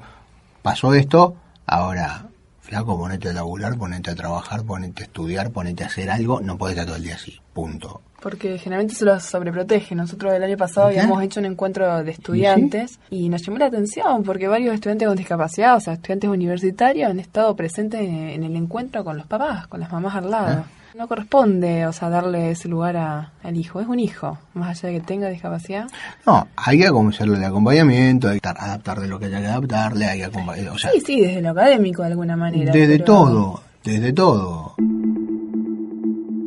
pasó esto, ahora, flaco, ponete a laburar, ponete a trabajar, ponete a estudiar, ponete a hacer algo, no puedes estar todo el día así, punto. Porque generalmente se los sobreprotege. Nosotros el año pasado habíamos hecho un encuentro de estudiantes ¿Y, nos llamó la atención porque varios estudiantes con discapacidad, o sea, estudiantes universitarios, han estado presentes en el encuentro con los papás, con las mamás al lado. Ah. No corresponde, o sea, darle ese lugar al hijo. Es un hijo, más allá de que tenga discapacidad. No, hay que hacerle el acompañamiento, hay que adaptarle lo que haya que adaptarle, hay que acompañar. O sea, sí, sí, desde lo académico de alguna manera. Desde todo, desde todo.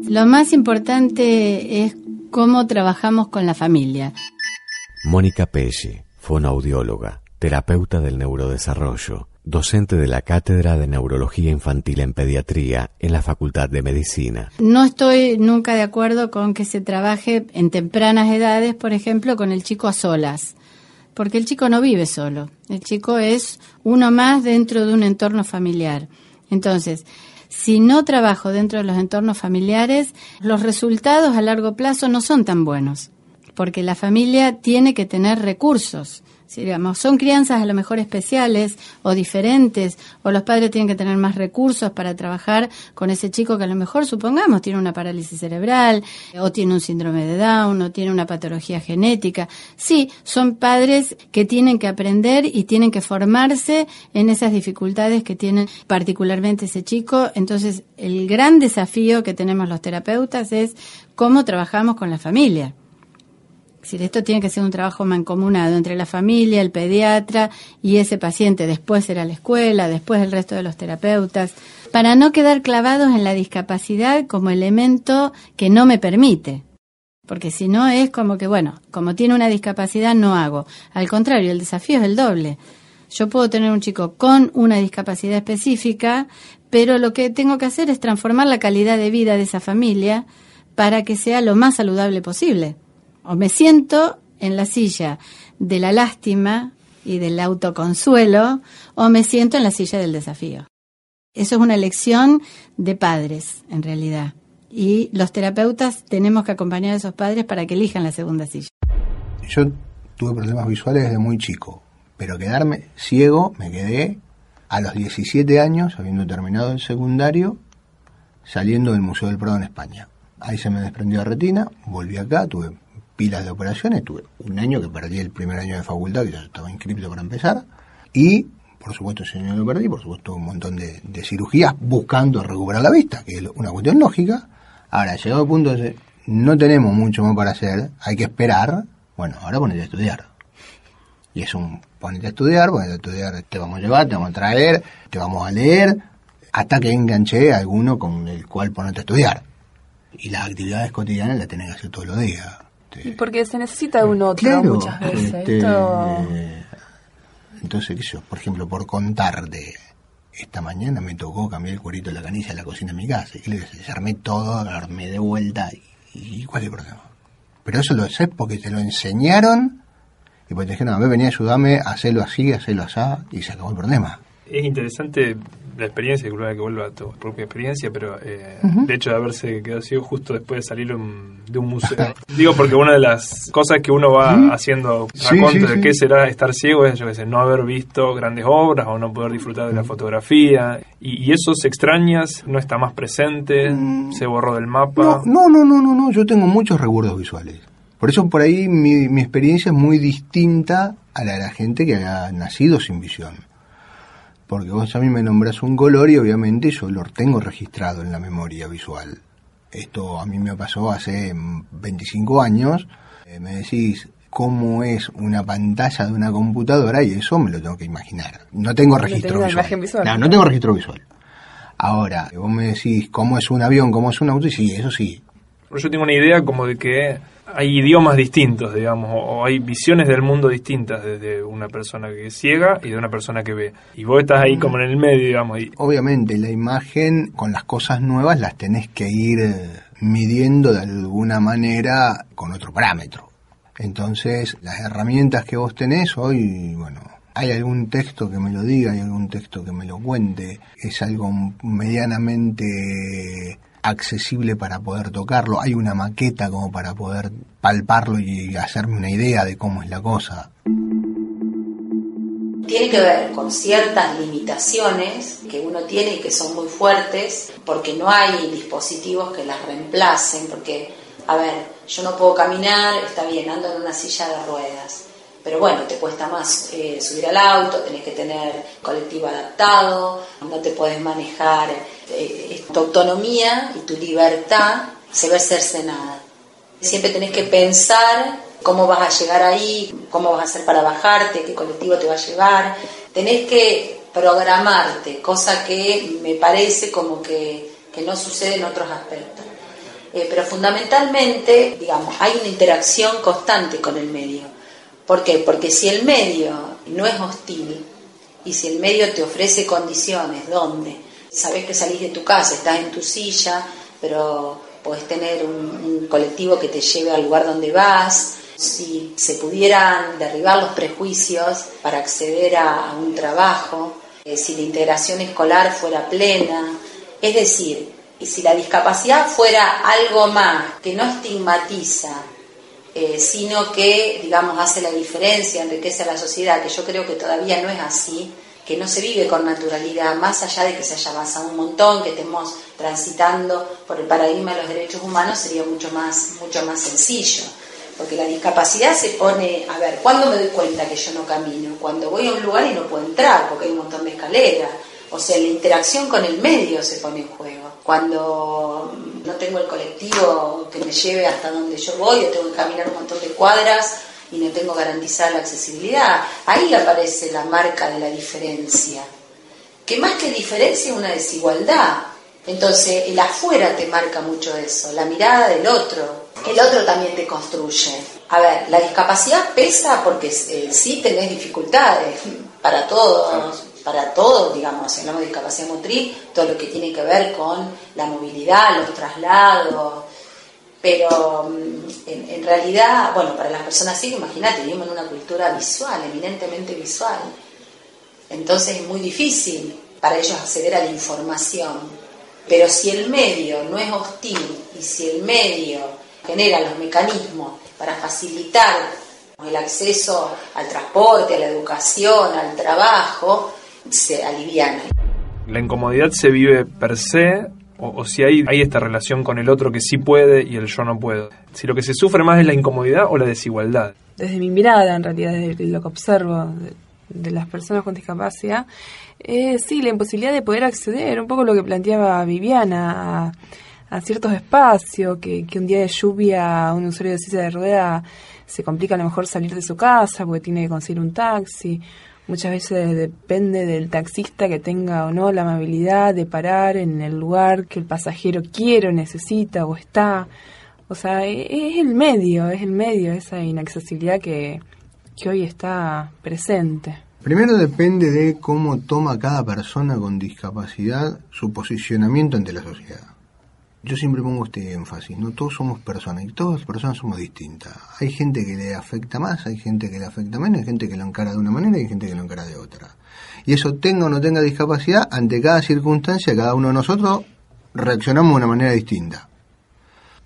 Lo más importante es cómo trabajamos con la familia. Mónica Pesci, fonoaudióloga, terapeuta del neurodesarrollo, docente de la Cátedra de Neurología Infantil en Pediatría en la Facultad de Medicina. No estoy nunca de acuerdo con que se trabaje en tempranas edades, por ejemplo, con el chico a solas, porque el chico no vive solo, el chico es uno más dentro de un entorno familiar. Entonces, si no trabajo dentro de los entornos familiares, los resultados a largo plazo no son tan buenos, porque la familia tiene que tener recursos digamos, son crianzas a lo mejor especiales o diferentes, o los padres tienen que tener más recursos para trabajar con ese chico que a lo mejor, supongamos, tiene una parálisis cerebral, o tiene un síndrome de Down, o tiene una patología genética. Sí, son padres que tienen que aprender y tienen que formarse en esas dificultades que tiene particularmente ese chico. Entonces, el gran desafío que tenemos los terapeutas es cómo trabajamos con la familia decir, esto tiene que ser un trabajo mancomunado entre la familia, el pediatra y ese paciente. Después será la escuela, después el resto de los terapeutas, para no quedar clavados en la discapacidad como elemento que no me permite. Porque si no es como que, bueno, como tiene una discapacidad no hago. Al contrario, el desafío es el doble. Yo puedo tener un chico con una discapacidad específica, pero lo que tengo que hacer es transformar la calidad de vida de esa familia para que sea lo más saludable posible o me siento en la silla de la lástima y del autoconsuelo o me siento en la silla del desafío. Eso es una elección de padres, en realidad. Y los terapeutas tenemos que acompañar a esos padres para que elijan la segunda silla. Yo tuve problemas visuales desde muy chico, pero quedarme ciego me quedé a los 17 años, habiendo terminado el secundario, saliendo del Museo del Prado en España. Ahí se me desprendió la retina, volví acá, tuve pilas de operaciones, tuve un año que perdí el primer año de facultad, que ya estaba inscrito para empezar, y por supuesto ese año lo perdí, por supuesto un montón de, cirugías buscando recuperar la vista, que es una cuestión lógica. Ahora, llegado el punto de no tenemos mucho más para hacer, hay que esperar, bueno, ahora ponete a estudiar. Y es un ponete a estudiar, ponete a estudiar, te vamos a llevar, te vamos a traer, te vamos a leer, hasta que enganché alguno con el cual ponerte a estudiar. Y las actividades cotidianas las tenés que hacer todos los días porque se necesita un otro muchas veces. Este, entonces, ¿qué yo? Por ejemplo, por contar de esta mañana me tocó cambiar el cuerito de la canilla de la cocina de mi casa. Y le armé todo, armé de vuelta. Y, ¿cuál es el problema? Pero eso lo sé porque te lo enseñaron y pues te dijeron, a ver, venía a ayudarme a hacerlo así, a hacerlo así, y se acabó el problema. Es interesante la experiencia, disculpa que vuelva a tu propia experiencia, pero eh, de hecho de haberse quedado ciego justo después de salir un- de un museo. Digo porque una de las cosas que uno va haciendo raconto sí, de qué será estar ciego es, yo qué sé, no haber visto grandes obras o no poder disfrutar de la fotografía. Y, y esos extrañas no está más presente, se borró del mapa. No, no, no, no, no, no, yo tengo muchos recuerdos visuales. Por eso por ahí mi, mi experiencia es muy distinta a la de la gente que ha nacido sin visión. Porque vos a mí me nombras un color y obviamente yo lo tengo registrado en la memoria visual. Esto a mí me pasó hace mm, 25 años. Eh, me decís cómo es una pantalla de una computadora y eso me lo tengo que imaginar. No tengo registro visual. No, no tengo registro visual. Ahora, vos me decís cómo es un avión, cómo es un auto, y sí, eso sí. Pero yo tengo una idea como de que hay idiomas distintos, digamos, o, hay visiones del mundo distintas desde una persona que es ciega y de una persona que ve. Y vos estás ahí como en el medio, digamos. Y, Obviamente la imagen con las cosas nuevas las tenés que ir eh, midiendo de alguna manera con otro parámetro. Entonces, las herramientas que vos tenés hoy, bueno, hay algún texto que me lo diga, hay algún texto que me lo cuente, es algo medianamente accesible para poder tocarlo, hay una maqueta como para poder palparlo y hacerme una idea de cómo es la cosa. Tiene que ver con ciertas limitaciones que uno tiene y que son muy fuertes, porque no hay dispositivos que las reemplacen, porque, a ver, yo no puedo caminar, está bien, ando en una silla de ruedas, pero bueno, te cuesta más eh, subir al auto, tenés que tener colectivo adaptado, no te puedes manejar, eh, tu autonomía y tu libertad se ve cercenada. Siempre tenés que pensar cómo vas a llegar ahí, cómo vas a hacer para bajarte, qué colectivo te va a llevar. Tenés que programarte, cosa que me parece como que, que no sucede en otros aspectos. Eh, pero fundamentalmente, digamos, hay una interacción constante con el medio. ¿Por qué? Porque si el medio no es hostil y si el medio te ofrece condiciones donde sabes que salís de tu casa, estás en tu silla, pero podés tener un, colectivo que te lleve al lugar donde vas, si se pudieran derribar los prejuicios para acceder a, a un trabajo, eh, si la integración escolar fuera plena, es decir, y si la discapacidad fuera algo más que no estigmatiza, eh, sino que, digamos, hace la diferencia, enriquece a la sociedad, que yo creo que todavía no es así, que no se vive con naturalidad, más allá de que se haya avanzado un montón, que estemos transitando por el paradigma de los derechos humanos, sería mucho más, mucho más sencillo. Porque la discapacidad se pone, a ver, ¿cuándo me doy cuenta que yo no camino? Cuando voy a un lugar y no puedo entrar, porque hay un montón de escaleras. O sea, la interacción con el medio se pone en juego. Cuando no tengo el colectivo que me lleve hasta donde yo voy, o tengo que caminar un montón de cuadras y no tengo garantizada la accesibilidad, ahí aparece la marca de la diferencia. Que más que diferencia es una desigualdad. Entonces, el afuera te marca mucho eso, la mirada del otro. El otro también te construye. A ver, la discapacidad pesa porque eh, sí tenés dificultades para todos, para todo, digamos, hablamos de discapacidad motriz, todo lo que tiene que ver con la movilidad, los traslados, pero mm, en, realidad, bueno, para las personas así, imagínate, vivimos en una cultura visual, eminentemente visual, entonces es muy difícil para ellos acceder a la información, pero si el medio no es hostil y si el medio genera los mecanismos para facilitar el acceso al transporte, a la educación, al trabajo, se aliviana. la incomodidad se vive per se o, si hay, hay esta relación con el otro que sí puede y el yo no puedo. Si lo que se sufre más es la incomodidad o la desigualdad. desde mi mirada, en realidad, desde lo que observo de, las personas con discapacidad, eh, sí, la imposibilidad de poder acceder, un poco lo que planteaba Viviana, a, a ciertos espacios, que, que un día de lluvia un usuario de silla de rueda se complica a lo mejor salir de su casa porque tiene que conseguir un taxi. Muchas veces depende del taxista que tenga o no la amabilidad de parar en el lugar que el pasajero quiere o necesita o está. O sea, e- es el medio, es el medio, esa inaccesibilidad que, que hoy está presente. Primero depende de cómo toma cada persona con discapacidad su posicionamiento ante la sociedad. Yo siempre pongo este énfasis, no todos somos personas y todas las personas somos distintas. Hay gente que le afecta más, hay gente que le afecta menos, hay gente que lo encara de una manera y hay gente que lo encara de otra. Y eso tenga o no tenga discapacidad, ante cada circunstancia, cada uno de nosotros reaccionamos de una manera distinta.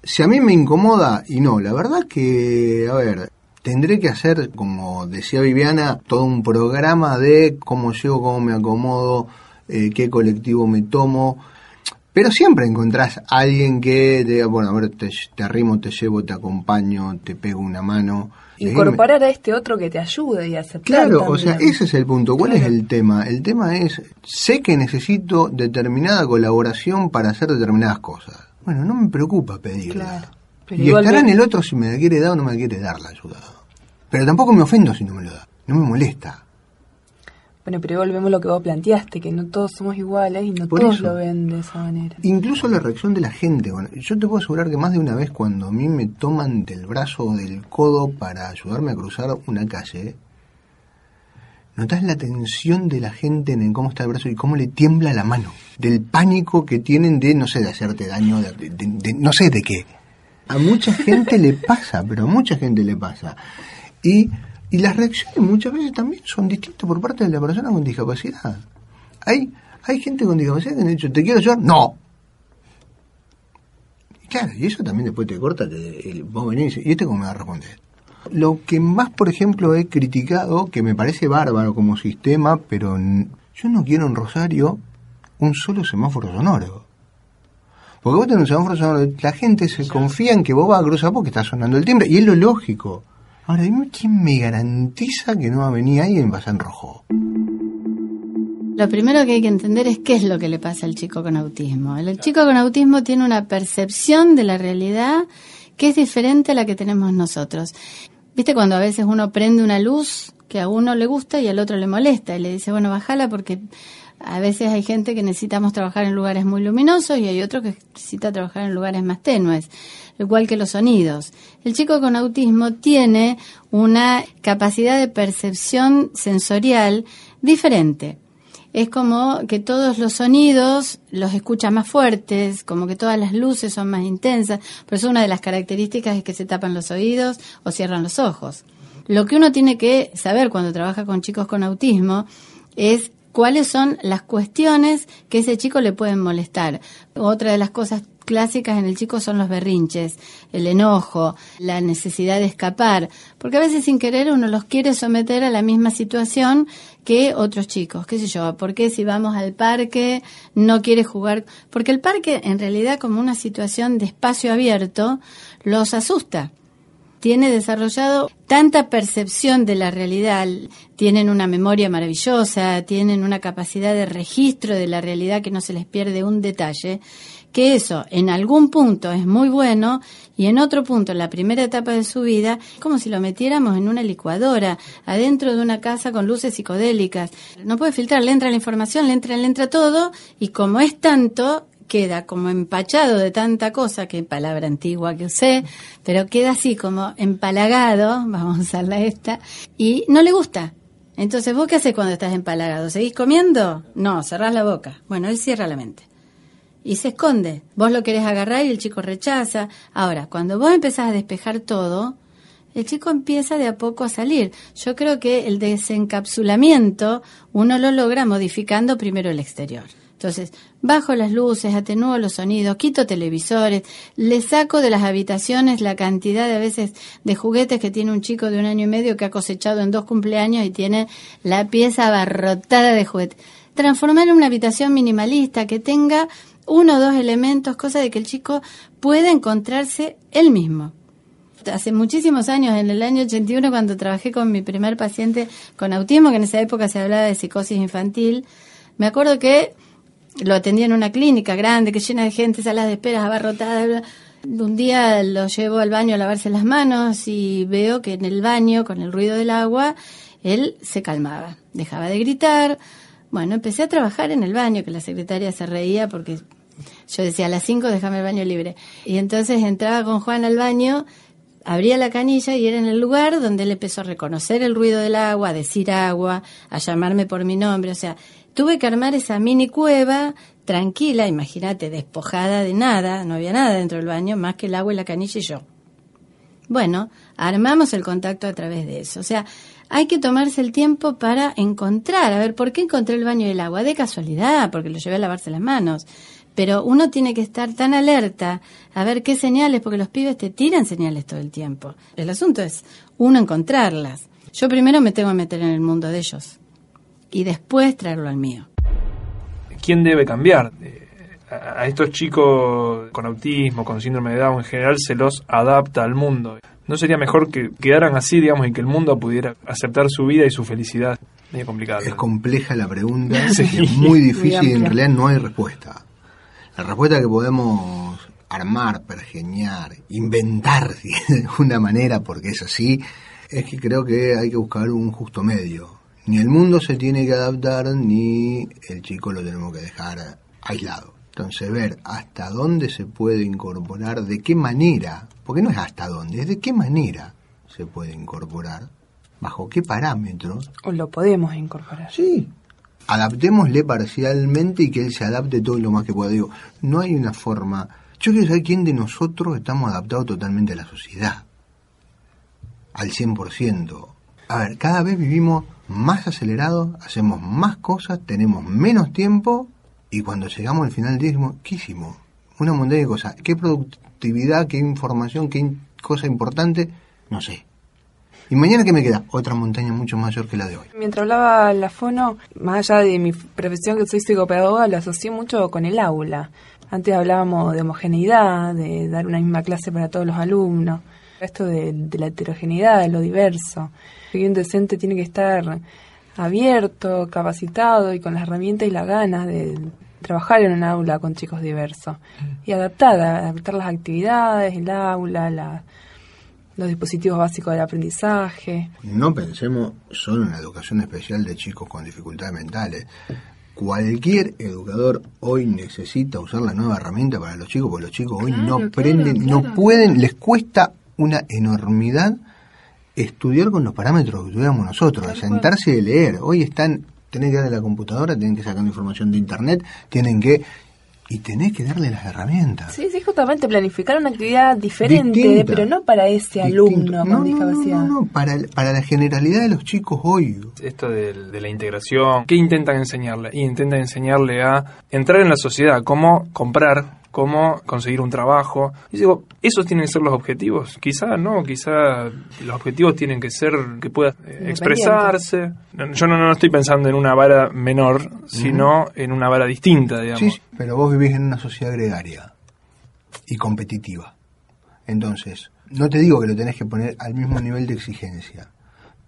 Si a mí me incomoda, y no, la verdad que, a ver, tendré que hacer, como decía Viviana, todo un programa de cómo llego, cómo me acomodo, eh, qué colectivo me tomo, pero siempre encontrás a alguien que te diga, bueno, a ver, te, te arrimo, te llevo, te acompaño, te pego una mano. Incorporar a este otro que te ayude y aceptar. Claro, o sea, ese es el punto. ¿Cuál es el tema? El tema es, sé que necesito determinada colaboración para hacer determinadas cosas. Bueno, no me preocupa pedirla. y estará en el otro si me la quiere dar o no me la quiere dar la ayuda. Pero tampoco me ofendo si no me lo da. No me molesta. Bueno, pero volvemos a lo que vos planteaste, que no todos somos iguales y no todos lo ven de esa manera. Incluso la reacción de la gente. yo te puedo asegurar que más de una vez cuando a mí me toman del brazo o del codo para ayudarme a cruzar una calle, notas la tensión de la gente en cómo está el brazo y cómo le tiembla la mano. Del pánico que tienen de, no sé, de hacerte daño, de no sé de qué. A mucha gente le pasa, pero a mucha gente le pasa. Y y las reacciones muchas veces también son distintas por parte de la persona con discapacidad. Hay, hay gente con discapacidad que han dicho, ¿te quiero ayudar? No. Y claro, y eso también después te corta, te, vos venís y este cómo me va a responder. Lo que más, por ejemplo, he criticado, que me parece bárbaro como sistema, pero yo no quiero en Rosario un solo semáforo sonoro. Porque vos tenés un semáforo sonoro, la gente se confía en que vos vas a cruzar porque está sonando el timbre, y es lo lógico. Ahora, dime quién me garantiza que no va a venir alguien y en rojo. Lo primero que hay que entender es qué es lo que le pasa al chico con autismo. El chico con autismo tiene una percepción de la realidad que es diferente a la que tenemos nosotros. ¿Viste cuando a veces uno prende una luz que a uno le gusta y al otro le molesta y le dice, bueno, bájala porque a veces hay gente que necesitamos trabajar en lugares muy luminosos y hay otro que necesita trabajar en lugares más tenues, igual que los sonidos. El chico con autismo tiene una capacidad de percepción sensorial diferente. Es como que todos los sonidos los escucha más fuertes, como que todas las luces son más intensas. Por eso una de las características es que se tapan los oídos o cierran los ojos. Lo que uno tiene que saber cuando trabaja con chicos con autismo es cuáles son las cuestiones que ese chico le pueden molestar. Otra de las cosas clásicas en el chico son los berrinches, el enojo, la necesidad de escapar, porque a veces sin querer uno los quiere someter a la misma situación que otros chicos, qué sé yo, porque si vamos al parque no quiere jugar, porque el parque en realidad como una situación de espacio abierto los asusta tiene desarrollado tanta percepción de la realidad, tienen una memoria maravillosa, tienen una capacidad de registro de la realidad que no se les pierde un detalle, que eso en algún punto es muy bueno y en otro punto, en la primera etapa de su vida, es como si lo metiéramos en una licuadora, adentro de una casa con luces psicodélicas. No puede filtrar, le entra la información, le entra, le entra todo y como es tanto, queda como empachado de tanta cosa, que palabra antigua que usé, pero queda así como empalagado, vamos a usarla esta, y no le gusta. Entonces, ¿vos qué haces cuando estás empalagado? ¿Seguís comiendo? No, cerrás la boca. Bueno, él cierra la mente. Y se esconde. Vos lo querés agarrar y el chico rechaza. Ahora, cuando vos empezás a despejar todo, el chico empieza de a poco a salir. Yo creo que el desencapsulamiento uno lo logra modificando primero el exterior. Entonces, bajo las luces, atenúo los sonidos, quito televisores, le saco de las habitaciones la cantidad de veces de juguetes que tiene un chico de un año y medio que ha cosechado en dos cumpleaños y tiene la pieza abarrotada de juguetes. Transformar en una habitación minimalista que tenga uno o dos elementos, cosa de que el chico pueda encontrarse él mismo. Hace muchísimos años, en el año 81, cuando trabajé con mi primer paciente con autismo, que en esa época se hablaba de psicosis infantil, me acuerdo que lo atendía en una clínica grande que llena de gente, salas de esperas abarrotadas. Un día lo llevo al baño a lavarse las manos y veo que en el baño, con el ruido del agua, él se calmaba, dejaba de gritar. Bueno, empecé a trabajar en el baño, que la secretaria se reía porque yo decía a las 5 déjame el baño libre. Y entonces entraba con Juan al baño, abría la canilla y era en el lugar donde él empezó a reconocer el ruido del agua, a decir agua, a llamarme por mi nombre. O sea, tuve que armar esa mini cueva tranquila, imagínate, despojada de nada, no había nada dentro del baño, más que el agua y la canilla y yo. Bueno, armamos el contacto a través de eso. O sea, hay que tomarse el tiempo para encontrar, a ver, ¿por qué encontré el baño y el agua? De casualidad, porque lo llevé a lavarse las manos. Pero uno tiene que estar tan alerta a ver qué señales, porque los pibes te tiran señales todo el tiempo. El asunto es uno encontrarlas. Yo primero me tengo que meter en el mundo de ellos y después traerlo al mío. ¿Quién debe cambiar? Eh, a estos chicos con autismo, con síndrome de Down en general, se los adapta al mundo. ¿No sería mejor que quedaran así, digamos, y que el mundo pudiera aceptar su vida y su felicidad? Es complicado. Es compleja la pregunta, es muy difícil y en realidad no hay respuesta. La respuesta que podemos armar, pergeñar, inventar de alguna manera, porque es así, es que creo que hay que buscar un justo medio. Ni el mundo se tiene que adaptar, ni el chico lo tenemos que dejar aislado. Entonces, ver hasta dónde se puede incorporar, de qué manera, porque no es hasta dónde, es de qué manera se puede incorporar, bajo qué parámetros. O lo podemos incorporar. Sí, adaptémosle parcialmente y que él se adapte todo lo más que pueda. Digo, no hay una forma. Yo quiero saber quién de nosotros estamos adaptados totalmente a la sociedad. Al 100%. A ver, cada vez vivimos más acelerados, hacemos más cosas, tenemos menos tiempo y cuando llegamos al final decimos, ¿qué hicimos? Una montaña de cosas. ¿Qué productividad, qué información, qué cosa importante? No sé. ¿Y mañana qué me queda? Otra montaña mucho mayor que la de hoy. Mientras hablaba la fono, más allá de mi profesión que soy psicopedagoga, lo asocié mucho con el aula. Antes hablábamos de homogeneidad, de dar una misma clase para todos los alumnos. Esto de la heterogeneidad, de lo diverso. Un docente tiene que estar abierto, capacitado y con las herramientas y las ganas de trabajar en un aula con chicos diversos y adaptar, adaptar las actividades, el aula, los dispositivos básicos del aprendizaje. No pensemos solo en la educación especial de chicos con dificultades mentales. Cualquier educador hoy necesita usar la nueva herramienta para los chicos, porque los chicos hoy no aprenden, no pueden, les cuesta una enormidad estudiar con los parámetros que estudiamos nosotros, sentarse y leer. Hoy están, tienen que darle la computadora, tienen que sacar información de internet, tienen que y tenés que darle las herramientas. Sí, sí, justamente planificar una actividad diferente, pero no para ese alumno con discapacidad. No, no, para, para la generalidad de los chicos hoy. Esto de, de, la integración, ¿qué intentan enseñarle? Y intentan enseñarle a entrar en la sociedad, cómo comprar, cómo conseguir un trabajo. Y digo, ¿esos tienen que ser los objetivos? Quizá no, quizá los objetivos tienen que ser que pueda eh, expresarse. Yo no, no, estoy pensando en una vara menor, sino en una vara distinta, digamos. Sí, pero vos vivís en una sociedad gregaria y competitiva. Entonces, no te digo que lo tenés que poner al mismo nivel de exigencia,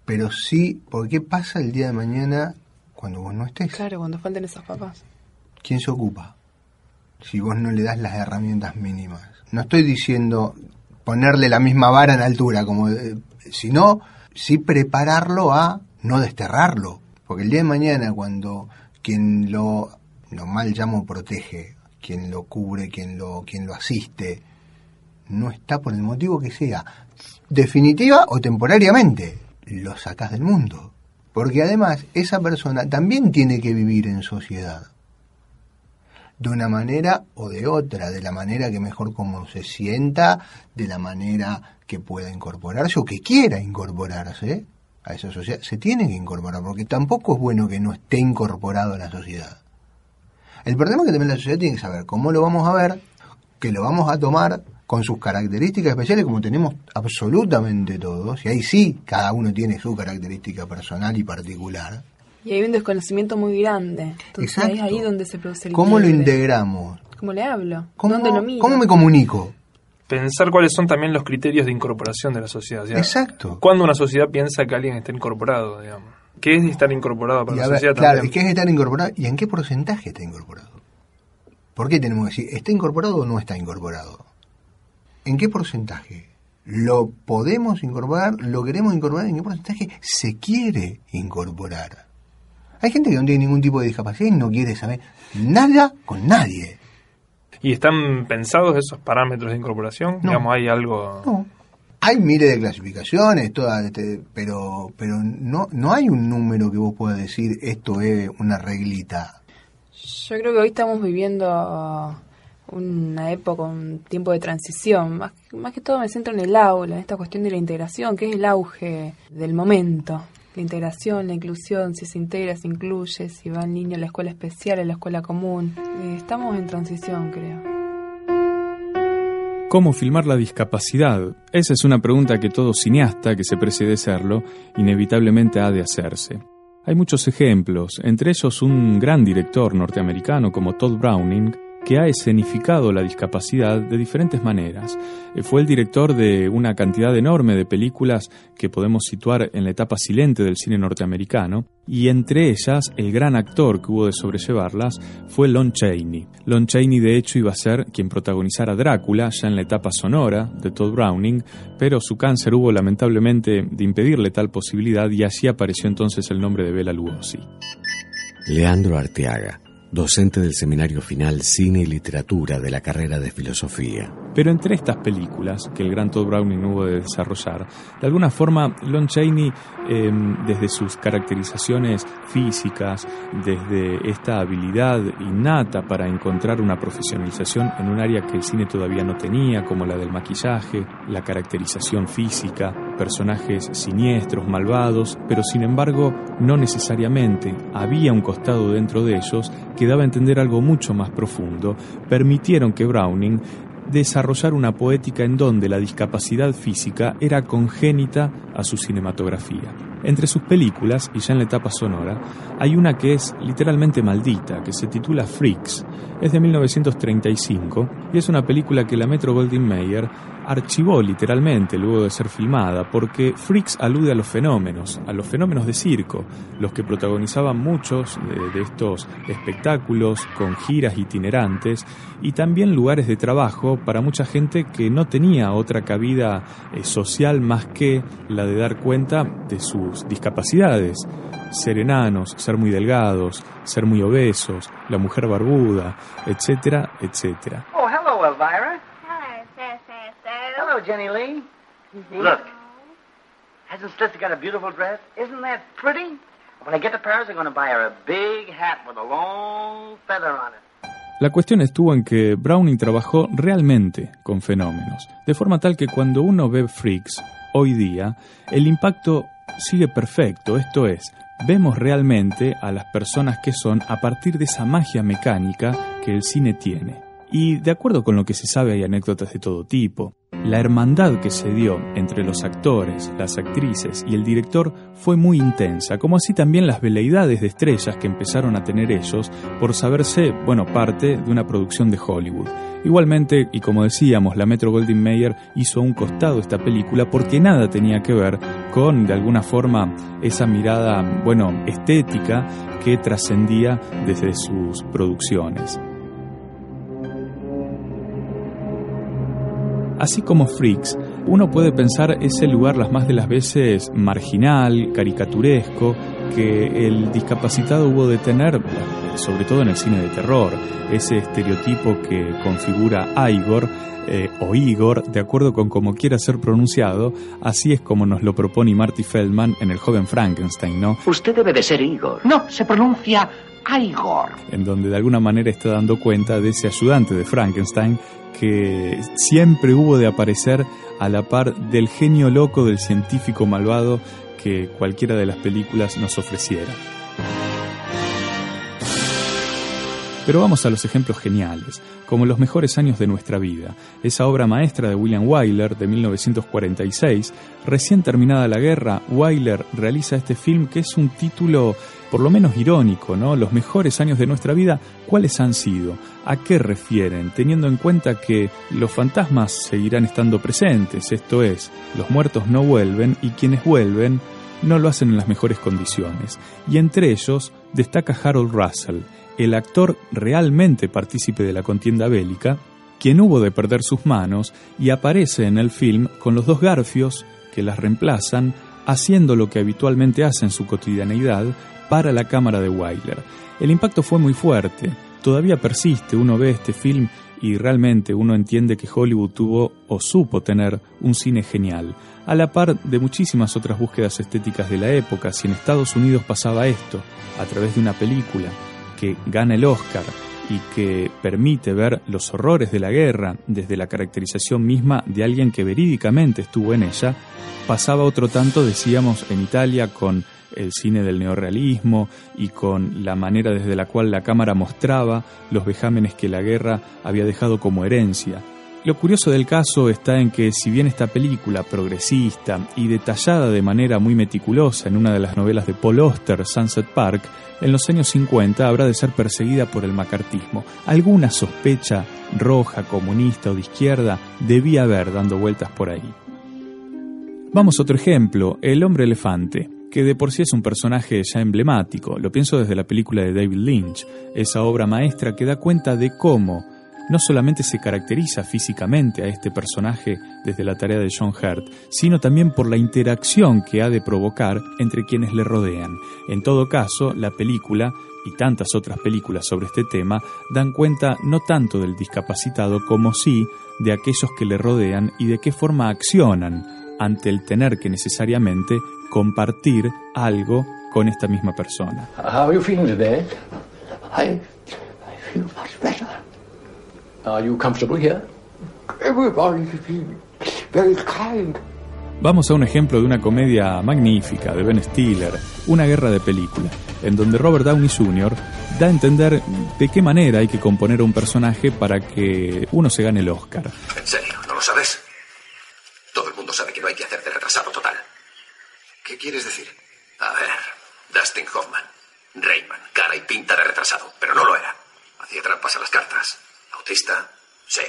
pero sí, ¿por qué pasa el día de mañana cuando vos no estés? Claro, cuando falten esos papás. ¿Quién se ocupa? Si vos no le das las herramientas mínimas. No estoy diciendo ponerle la misma vara en altura, como, eh, sino sí prepararlo a no desterrarlo. Porque el día de mañana cuando quien lo, lo mal llamo protege, quien lo cubre, quien lo, quien lo asiste, no está por el motivo que sea, definitiva o temporariamente, lo sacas del mundo. Porque además esa persona también tiene que vivir en sociedad de una manera o de otra, de la manera que mejor como se sienta, de la manera que pueda incorporarse o que quiera incorporarse a esa sociedad. Se tiene que incorporar, porque tampoco es bueno que no esté incorporado a la sociedad. El problema es que también la sociedad tiene que saber cómo lo vamos a ver, que lo vamos a tomar con sus características especiales como tenemos absolutamente todos, y ahí sí cada uno tiene su característica personal y particular, y hay un desconocimiento muy grande. Entonces es ahí donde se produce el ¿Cómo lo integramos? ¿Cómo le hablo? ¿Cómo, ¿Dónde lo miro? ¿Cómo me comunico? Pensar cuáles son también los criterios de incorporación de la sociedad. Exacto. ¿Cuándo una sociedad piensa que alguien está incorporado, digamos? ¿Qué es estar incorporado para la sociedad Claro, ¿y qué es estar incorporado? ¿Y en qué porcentaje está incorporado? ¿Por qué tenemos que decir, ¿está incorporado o no está incorporado? ¿En qué porcentaje? ¿Lo podemos incorporar? ¿Lo queremos incorporar? ¿En qué porcentaje se quiere incorporar? Hay gente que no tiene ningún tipo de discapacidad y no quiere saber nada con nadie. ¿Y están pensados esos parámetros de incorporación? No. Digamos, ¿hay algo...? No. Hay miles de clasificaciones, todas, este, pero pero no no hay un número que vos puedas decir esto es una reglita. Yo creo que hoy estamos viviendo una época, un tiempo de transición. Más, más que todo me centro en el aula, en esta cuestión de la integración, que es el auge del momento. La integración, la inclusión, si se integra, se incluye, si va el niño a la escuela especial, a la escuela común. Eh, estamos en transición, creo. ¿Cómo filmar la discapacidad? Esa es una pregunta que todo cineasta que se precede serlo inevitablemente ha de hacerse. Hay muchos ejemplos, entre ellos un gran director norteamericano como Todd Browning, que ha escenificado la discapacidad de diferentes maneras. Eh, fue el director de una cantidad enorme de películas que podemos situar en la etapa silente del cine norteamericano, y entre ellas el gran actor que hubo de sobrellevarlas fue Lon Chaney. Lon Chaney de hecho iba a ser quien protagonizara Drácula ya en la etapa sonora de Todd Browning, pero su cáncer hubo lamentablemente de impedirle tal posibilidad y así apareció entonces el nombre de Bela Lugosi. Leandro Arteaga docente del Seminario Final Cine y Literatura de la carrera de Filosofía. Pero entre estas películas que el gran Todd Browning hubo de desarrollar, de alguna forma Lon Chaney, em, desde sus caracterizaciones físicas, desde esta habilidad innata para encontrar una profesionalización en un área que el cine todavía no tenía, como la del maquillaje, la caracterización física, personajes siniestros, malvados, pero sin embargo no necesariamente había un costado dentro de ellos que daba a entender algo mucho más profundo, permitieron que Browning desarrollar una poética en donde la discapacidad física era congénita a su cinematografía. Entre sus películas, y ya en la etapa sonora, hay una que es literalmente maldita, que se titula Freaks. Es de 1935 y es una película que la Metro Goldwyn Mayer archivó literalmente luego de ser filmada, porque Freaks alude a los fenómenos, a los fenómenos de circo, los que protagonizaban muchos de, estos espectáculos con giras itinerantes y también lugares de trabajo para mucha gente que no tenía otra cabida eh, social más que la de dar cuenta de sus discapacidades. Ser enanos, ser muy delgados, ser muy obesos, la mujer barbuda, etcétera, etcétera. Oh, hello, Elvira. Hello, Jenny Lee. Look, hasn't Slissy got a beautiful dress? Isn't that pretty? When I get to Paris, I'm going to buy her a big hat with a long feather on it. La cuestión estuvo en que Browning trabajó realmente con fenómenos, de forma tal que cuando uno ve Freaks hoy día, el impacto sigue perfecto, esto es, vemos realmente a las personas que son a partir de esa magia mecánica que el cine tiene. Y de acuerdo con lo que se sabe hay anécdotas de todo tipo. La hermandad que se dio entre los actores, las actrices y el director fue muy intensa, como así también las veleidades de estrellas que empezaron a tener ellos por saberse, bueno, parte de una producción de Hollywood. Igualmente, y como decíamos, la Metro Goldwyn Mayer hizo a un costado esta película porque nada tenía que ver con, de alguna forma, esa mirada, bueno, estética que trascendía desde sus producciones. Así como Freaks, uno puede pensar ese lugar las más de las veces marginal, caricaturesco, que el discapacitado hubo de tener, sobre todo en el cine de terror, ese estereotipo que configura a Igor eh, o Igor, de acuerdo con cómo quiera ser pronunciado, así es como nos lo propone Marty Feldman en El joven Frankenstein, ¿no? Usted debe de ser Igor. No, se pronuncia En donde de alguna manera está dando cuenta de ese ayudante de Frankenstein que siempre hubo de aparecer a la par del genio loco del científico malvado que cualquiera de las películas nos ofreciera. Pero vamos a los ejemplos geniales, como Los mejores años de nuestra vida, esa obra maestra de William Wyler de 1946. Recién terminada la guerra, Wyler realiza este film que es un título por lo menos irónico, ¿no? Los mejores años de nuestra vida, ¿cuáles han sido? ¿A qué refieren? Teniendo en cuenta que los fantasmas seguirán estando presentes, esto es, los muertos no vuelven y quienes vuelven no lo hacen en las mejores condiciones. Y entre ellos destaca Harold Russell, el actor realmente partícipe de la contienda bélica, quien hubo de perder sus manos y aparece en el film con los dos garfios que las reemplazan, haciendo lo que habitualmente hace en su cotidianeidad, para la cámara de Wyler. El impacto fue muy fuerte, todavía persiste, uno ve este film y realmente uno entiende que Hollywood tuvo o supo tener un cine genial, a la par de muchísimas otras búsquedas estéticas de la época, si en Estados Unidos pasaba esto, a través de una película, que gana el Oscar y que permite ver los horrores de la guerra desde la caracterización misma de alguien que verídicamente estuvo en ella, pasaba otro tanto, decíamos, en Italia con el cine del neorrealismo y con la manera desde la cual la cámara mostraba los vejámenes que la guerra había dejado como herencia. Lo curioso del caso está en que si bien esta película progresista y detallada de manera muy meticulosa en una de las novelas de Paul Auster, Sunset Park, en los años 50 habrá de ser perseguida por el macartismo. Alguna sospecha roja, comunista o de izquierda debía haber dando vueltas por ahí. Vamos a otro ejemplo, el hombre elefante que de por sí es un personaje ya emblemático, lo pienso desde la película de David Lynch, esa obra maestra que da cuenta de cómo no solamente se caracteriza físicamente a este personaje desde la tarea de John Hurt, sino también por la interacción que ha de provocar entre quienes le rodean. En todo caso, la película y tantas otras películas sobre este tema dan cuenta no tanto del discapacitado como sí de aquellos que le rodean y de qué forma accionan ante el tener que necesariamente compartir algo con esta misma persona. How are you feeling today? I, I feel much better. Are you comfortable here? Everybody very kind. Vamos a un ejemplo de una comedia magnífica de Ben Stiller, Una guerra de película, en donde Robert Downey Jr. da a entender de qué manera hay que componer a un personaje para que uno se gane el Oscar. ¿En serio? ¿No lo sabes? No hay que hacer de retrasado total. ¿Qué quieres decir? A ver, Dustin Hoffman, Rayman, cara y pinta de retrasado, pero no lo era. Hacía trampas a las cartas. Autista, sí.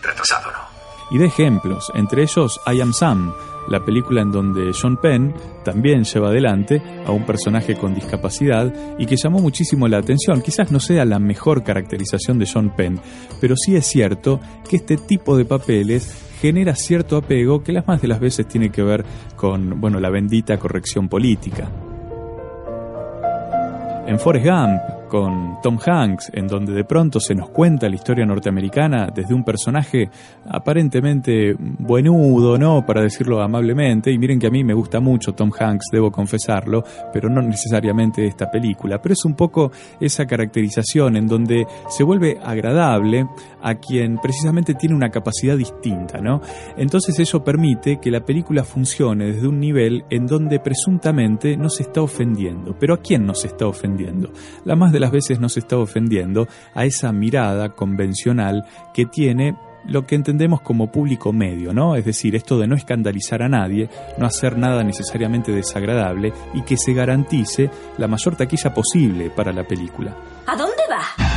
Retrasado no. Y de ejemplos, entre ellos I Am Sam, la película en donde Sean Penn también lleva adelante a un personaje con discapacidad y que llamó muchísimo la atención. Quizás no sea la mejor caracterización de Sean Penn, pero sí es cierto que este tipo de papeles genera cierto apego que las más de las veces tiene que ver con, bueno, la bendita corrección política. En Forrest Gump, con Tom Hanks, en donde de pronto se nos cuenta la historia norteamericana desde un personaje aparentemente buenudo, ¿no? Para decirlo amablemente. Y miren que a mí me gusta mucho Tom Hanks, debo confesarlo, pero no necesariamente esta película. Pero es un poco esa caracterización en donde se vuelve agradable a quien precisamente tiene una capacidad distinta, ¿no? Entonces eso permite que la película funcione desde un nivel en donde presuntamente no se está ofendiendo. Pero ¿a quién no se está ofendiendo? La más las veces no se está ofendiendo a esa mirada convencional que tiene lo que entendemos como público medio, ¿no? Es decir, esto de no escandalizar a nadie, no hacer nada necesariamente desagradable y que se garantice la mayor taquilla posible para la película. ¿A dónde va?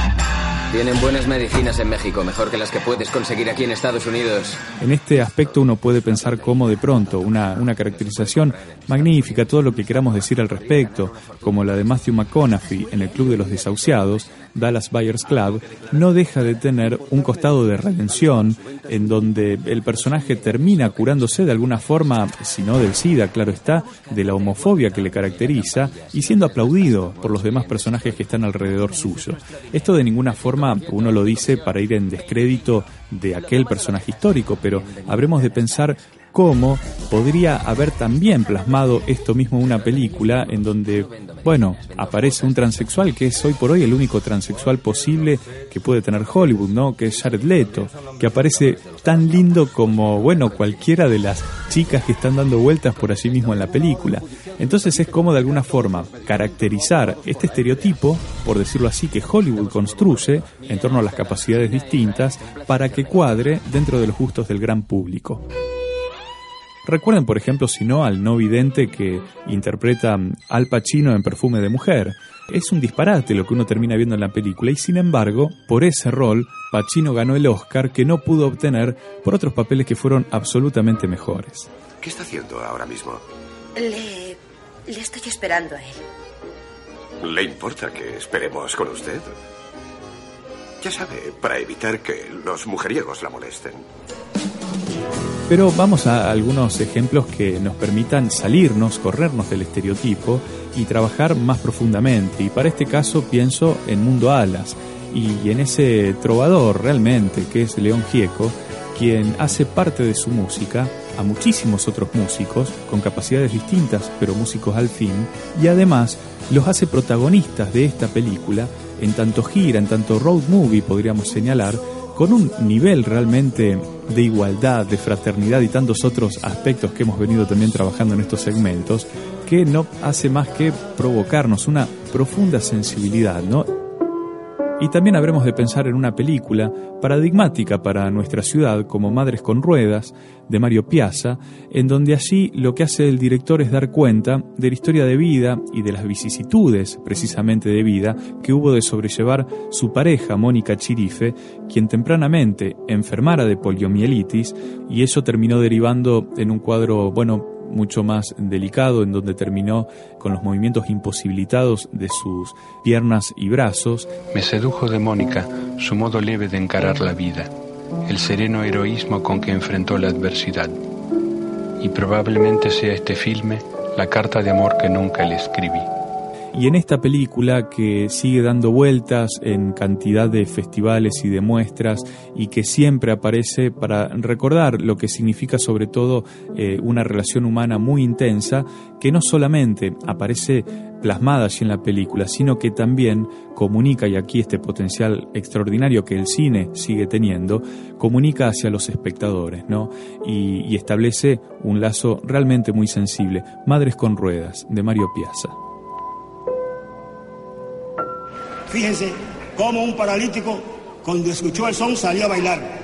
Tienen buenas medicinas en México, mejor que las que puedes conseguir aquí en Estados Unidos. En este aspecto uno puede pensar cómo de pronto una, una caracterización magnífica, todo lo que queramos decir al respecto, como la de Matthew McConaughey en el Club de los Desahuciados, Dallas Buyers Club, no deja de tener un costado de redención en donde el personaje termina curándose de alguna forma, si no del SIDA, claro está, de la homofobia que le caracteriza y siendo aplaudido por los demás personajes que están alrededor suyo. Esto de ninguna forma uno lo dice para ir en descrédito de aquel personaje histórico, pero habremos de pensar cómo podría haber también plasmado esto mismo una película en donde, bueno, aparece un transexual que es hoy por hoy el único transexual posible que puede tener Hollywood, ¿no? Que es Jared Leto, que aparece tan lindo como, bueno, cualquiera de las chicas que están dando vueltas por allí mismo en la película. Entonces es como de alguna forma caracterizar este estereotipo, por decirlo así, que Hollywood construye en torno a las capacidades distintas para que cuadre dentro de los gustos del gran público. Recuerden, por ejemplo, si no, al no vidente que interpreta Al Pacino en Perfume de Mujer. Es un disparate lo que uno termina viendo en la película y sin embargo, por ese rol, Pacino ganó el Oscar que no pudo obtener por otros papeles que fueron absolutamente mejores. ¿Qué está haciendo ahora mismo? Le... le estoy esperando a él. ¿Le importa que esperemos con usted? Ya sabe, para evitar que los mujeriegos la molesten. Pero vamos a algunos ejemplos que nos permitan salirnos, corrernos del estereotipo y trabajar más profundamente. Y para este caso pienso en Mundo Alas y en ese trovador realmente que es León Gieco, quien hace parte de su música a muchísimos otros músicos con capacidades distintas, pero músicos al fin, y además los hace protagonistas de esta película en tanto gira, en tanto road movie, podríamos señalar, con un nivel realmente de igualdad, de fraternidad y tantos otros aspectos que hemos venido también trabajando en estos segmentos, que no hace más que provocarnos una profunda sensibilidad, ¿no? Y también habremos de pensar en una película paradigmática para nuestra ciudad como Madres con Ruedas, de Mario Piazza, en donde allí lo que hace el director es dar cuenta de la historia de vida y de las vicisitudes precisamente de vida que hubo de sobrellevar su pareja, Mónica Chirife, quien tempranamente enfermara de poliomielitis y eso terminó derivando en un cuadro, bueno, mucho más delicado, en donde terminó con los movimientos imposibilitados de sus piernas y brazos. Me sedujo de Mónica su modo leve de encarar la vida, el sereno heroísmo con que enfrentó la adversidad. Y probablemente sea este filme la carta de amor que nunca le escribí. Y en esta película que sigue dando vueltas en cantidad de festivales y de muestras y que siempre aparece para recordar lo que significa sobre todo eh, una relación humana muy intensa, que no solamente aparece plasmada allí en la película, sino que también comunica, y aquí este potencial extraordinario que el cine sigue teniendo, comunica hacia los espectadores, ¿no? Y, y establece un lazo realmente muy sensible. Madres con Ruedas, de Mario Piazza. Fíjense cómo un paralítico, cuando escuchó el son, salió a bailar.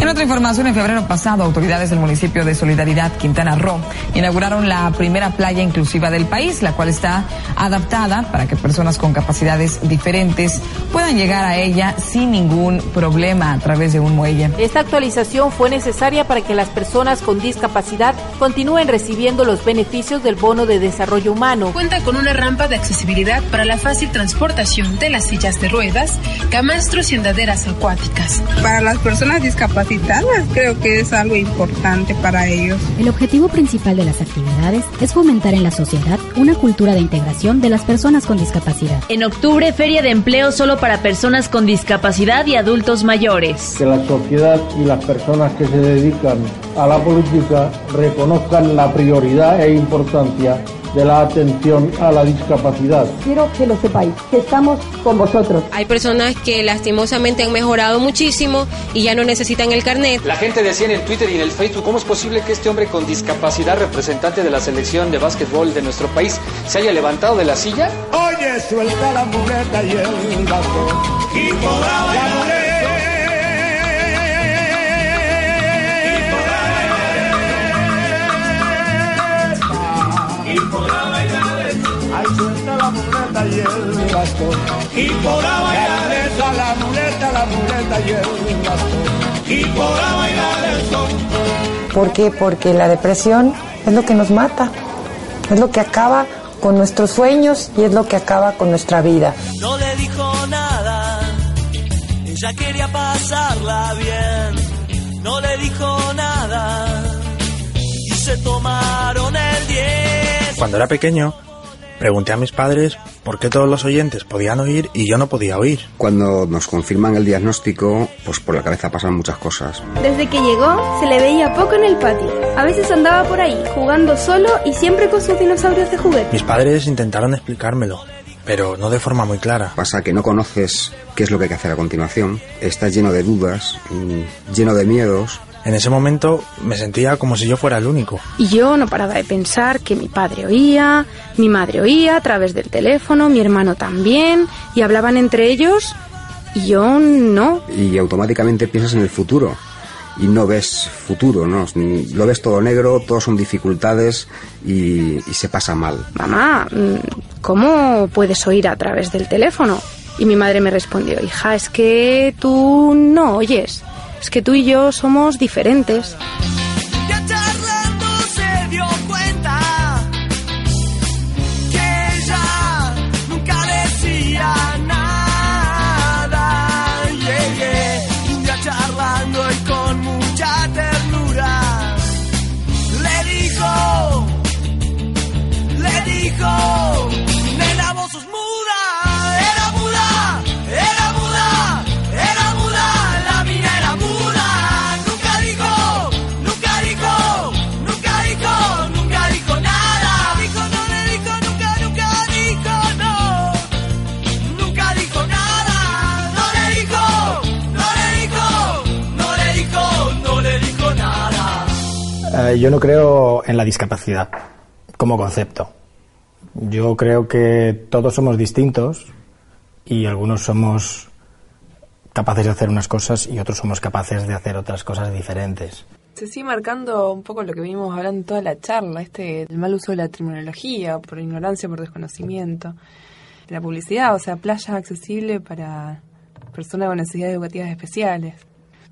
En otra información, en febrero pasado, autoridades del municipio de Solidaridad, Quintana Roo, inauguraron la primera playa inclusiva del país, la cual está adaptada para que personas con capacidades diferentes puedan llegar a ella sin ningún problema a través de un muelle. Esta actualización fue necesaria para que las personas con discapacidad continúen recibiendo los beneficios del bono de desarrollo humano. Cuenta con una rampa de accesibilidad para la fácil transportación de las sillas de ruedas, camastros y andaderas acuáticas. Para las personas discapacitadas, creo que es algo importante para ellos. El objetivo principal de las actividades es fomentar en la sociedad una cultura de integración de las personas con discapacidad. En octubre, Feria de Empleo solo para personas con discapacidad y adultos mayores. Que la sociedad y las personas que se dedican a la política reconozcan la prioridad e importancia de la atención a la discapacidad. Quiero que lo sepáis, que estamos con vosotros. Hay personas que lastimosamente han mejorado muchísimo y ya no necesitan el carnet. La gente decía en el Twitter y en el Facebook, ¿cómo es posible que este hombre con discapacidad, representante de la selección de básquetbol de nuestro país, se haya levantado de la silla? Oye, suelta la muleta y el gato. Y podrá y el bastón. Y podrá bailar esa la muleta, la muleta y el bastón. Y podrá bailar el son. ¿Por qué? Porque la depresión es lo que nos mata, es lo que acaba con nuestros sueños y es lo que acaba con nuestra vida. No le dijo nada, ella quería pasarla bien. No le dijo nada y se tomaron el 10. Cuando era pequeño, Pregunté a mis padres por qué todos los oyentes podían oír y yo no podía oír. Cuando nos confirman el diagnóstico, pues por la cabeza pasan muchas cosas. Desde que llegó, se le veía poco en el patio. A veces andaba por ahí, jugando solo y siempre con sus dinosaurios de juguete. Mis padres intentaron explicármelo, pero no de forma muy clara. Pasa que no conoces qué es lo que hay que hacer a continuación. Estás lleno de dudas, lleno de miedos en ese momento me sentía como si yo fuera el único. Y yo no paraba de pensar que mi padre oía, mi madre oía a través del teléfono, mi hermano también, y hablaban entre ellos y yo no. Y automáticamente piensas en el futuro y no ves futuro, ¿no? Lo ves todo negro, todo son dificultades y, y, se pasa mal. Mamá, mm, ¿cómo puedes oír a través del teléfono? Y mi madre me respondió, hija, es que tú no oyes. Es que tú y yo somos diferentes. Eh, yo no creo en la discapacidad como concepto. Yo creo que todos somos distintos y algunos somos capaces de hacer unas cosas y otros somos capaces de hacer otras cosas diferentes. Se sigue marcando un poco lo que venimos hablando en toda la charla, este el mal uso de la terminología, por ignorancia, por desconocimiento. La publicidad, o sea, playa accesible para personas con necesidades educativas especiales.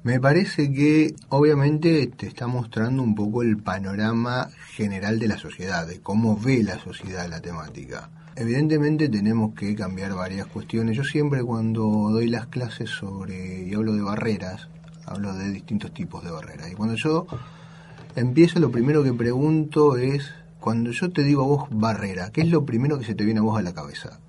Me parece que obviamente te está mostrando un poco el panorama general de la sociedad, de cómo ve la sociedad la temática. Evidentemente tenemos que cambiar varias cuestiones. Yo siempre cuando doy las clases sobre y hablo de barreras, hablo de distintos tipos de barreras. Y cuando yo empiezo, lo primero que pregunto es, cuando yo te digo a vos barrera, ¿qué es lo primero que se te viene a vos a la cabeza?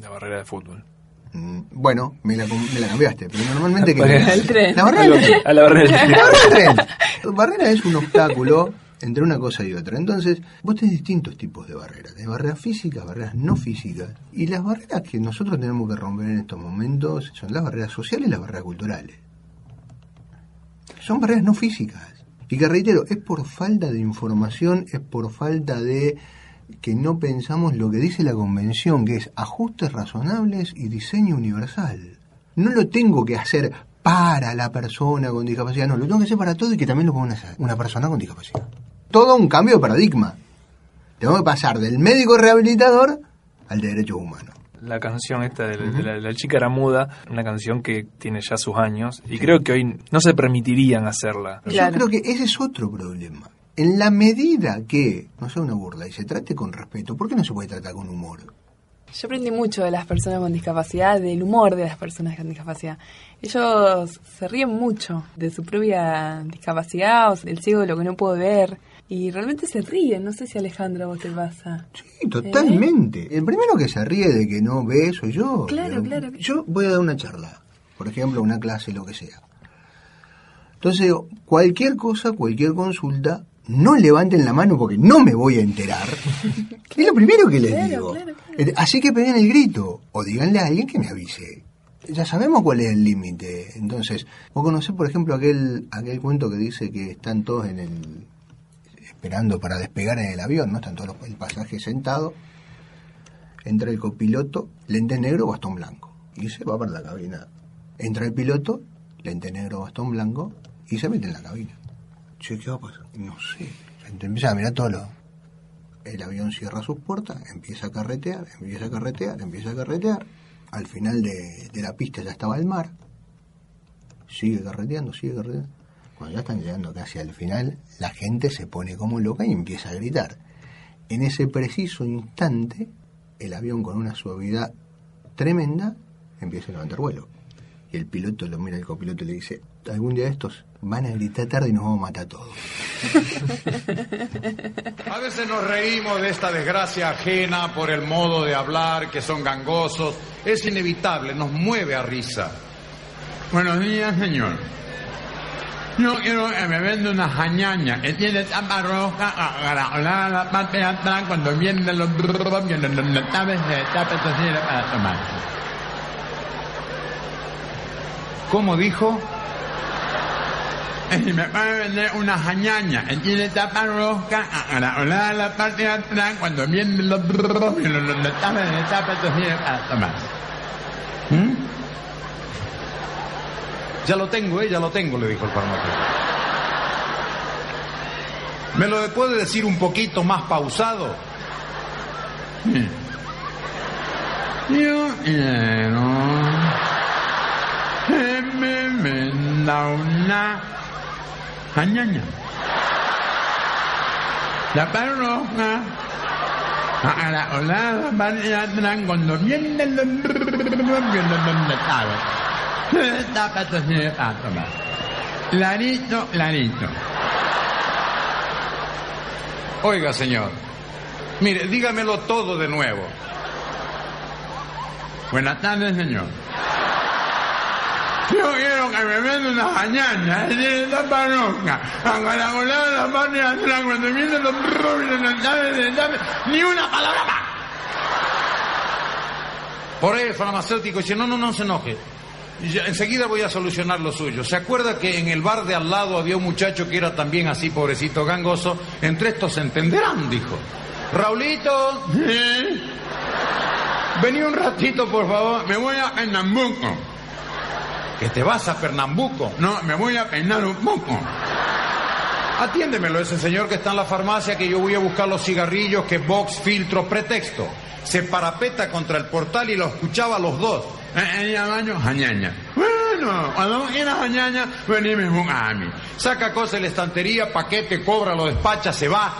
La barrera de fútbol. Mm, bueno, me la, me la cambiaste, pero normalmente... La barrera del tren. La barrera del tren. La barrera del tren. La barrera del tren. Barrera es un obstáculo entre una cosa y otra. Entonces, vos tenés distintos tipos de barreras. Hay barreras físicas, barreras no físicas. Y las barreras que nosotros tenemos que romper en estos momentos son las barreras sociales y las barreras culturales. Son barreras no físicas. Y que reitero, es por falta de información, es por falta de que no pensamos lo que dice la convención, que es ajustes razonables y diseño universal. No lo tengo que hacer para la persona con discapacidad, no, lo tengo que hacer para todo y que también lo pueda hacer una persona con discapacidad. Todo un cambio de paradigma. Tengo que pasar del médico rehabilitador al de derechos humanos. La canción esta de, la, de la- la chica era muda, una canción que tiene ya sus años y creo que hoy no se permitirían hacerla. Yo creo que ese es otro problema. En la medida que no sea una burla y se trate con respeto, ¿por qué no se puede tratar con humor? Yo aprendí mucho de las personas con discapacidad, del humor de las personas con discapacidad. Ellos se ríen mucho de su propia discapacidad o del ciego de lo que no puede ver. Y realmente se ríen. No sé si Alejandra vos te pasa. Sí, totalmente. El primero que se ríe de que no ve soy yo. Claro, Pero claro. Yo voy a dar una charla, por ejemplo, una clase, lo que sea. Entonces cualquier cosa, cualquier consulta, no levanten la mano porque no me voy a enterar. es lo primero que les digo. Eh, Así que peguen el grito o díganle a alguien que me avise. Ya sabemos cuál es el límite. Entonces, vos conocés, por ejemplo, aquel, aquel cuento que dice que están todos en el esperando para despegar en el avión, ¿no? Están todos los, el pasaje sentado, entra el copiloto, lente negro, bastón blanco, y se va para la cabina. Entra el piloto, lente negro, bastón blanco, y se mete en la cabina. Che, ¿qué va a pasar? No sé. Empieza a mirar todo lo... El avión cierra sus puertas, empieza a carretear, empieza a carretear, empieza a carretear. Al final de, de la pista ya estaba el mar. Sigue carreteando, sigue carreteando. Cuando ya están llegando casi al final, la gente se pone como loca y empieza a gritar. En ese preciso instante, el avión con una suavidad tremenda empieza a levantar vuelo. Y el piloto lo mira al copiloto y le dice, algún día de estos van a gritar tarde y nos vamos a matar todos. A veces nos reímos de esta desgracia ajena por el modo de hablar, que son gangosos. Es inevitable, nos mueve a risa. Buenos días, señor. Yo quiero que me venda una jañaña que tiene tapa roja la parte de atrás cuando vienen los para tomar. ¿Cómo dijo? Y si me puede vender una jañaña que tiene tapa roja a la parte de atrás cuando vienen los los de tapa tosera para tomar. ¿Mm? Ya lo tengo, eh, ya lo tengo, le dijo el farmacéutico. ¿Me lo puede decir un poquito más pausado? Yo quiero que me venda una jañaña. La parroja a la olada atrás cuando vienen los. Clarito, clarito. Oiga, señor. Mire, dígamelo todo de nuevo. Buenas tardes, señor. Yo quiero que me venda una jañaña, que tiene tapa roja, acaracolada en la parte de atrás, cuando vienen los vienen los tabes, ni una palabra más. Por eso, farmacéutico dice, no, no, no se enoje. Enseguida voy a solucionar lo suyo. ¿Se acuerda que en el bar de al lado había un muchacho que era también así, pobrecito gangoso? Entre estos se entenderán, dijo. Raulito, ¿eh? vení un ratito, por favor. Me voy a Pernambuco. Que te vas a Pernambuco. No, me voy a Pernambuco. Atiéndemelo, ese señor que está en la farmacia, que yo voy a buscar los cigarrillos, que Vox filtro pretexto. Se parapeta contra el portal y lo escuchaba a los dos. Eh, Ella baño, jañaña. Bueno, cuando quieras jañaña, venime a mí. Saca cosas de la estantería, paquete, cobra, lo despacha, se va.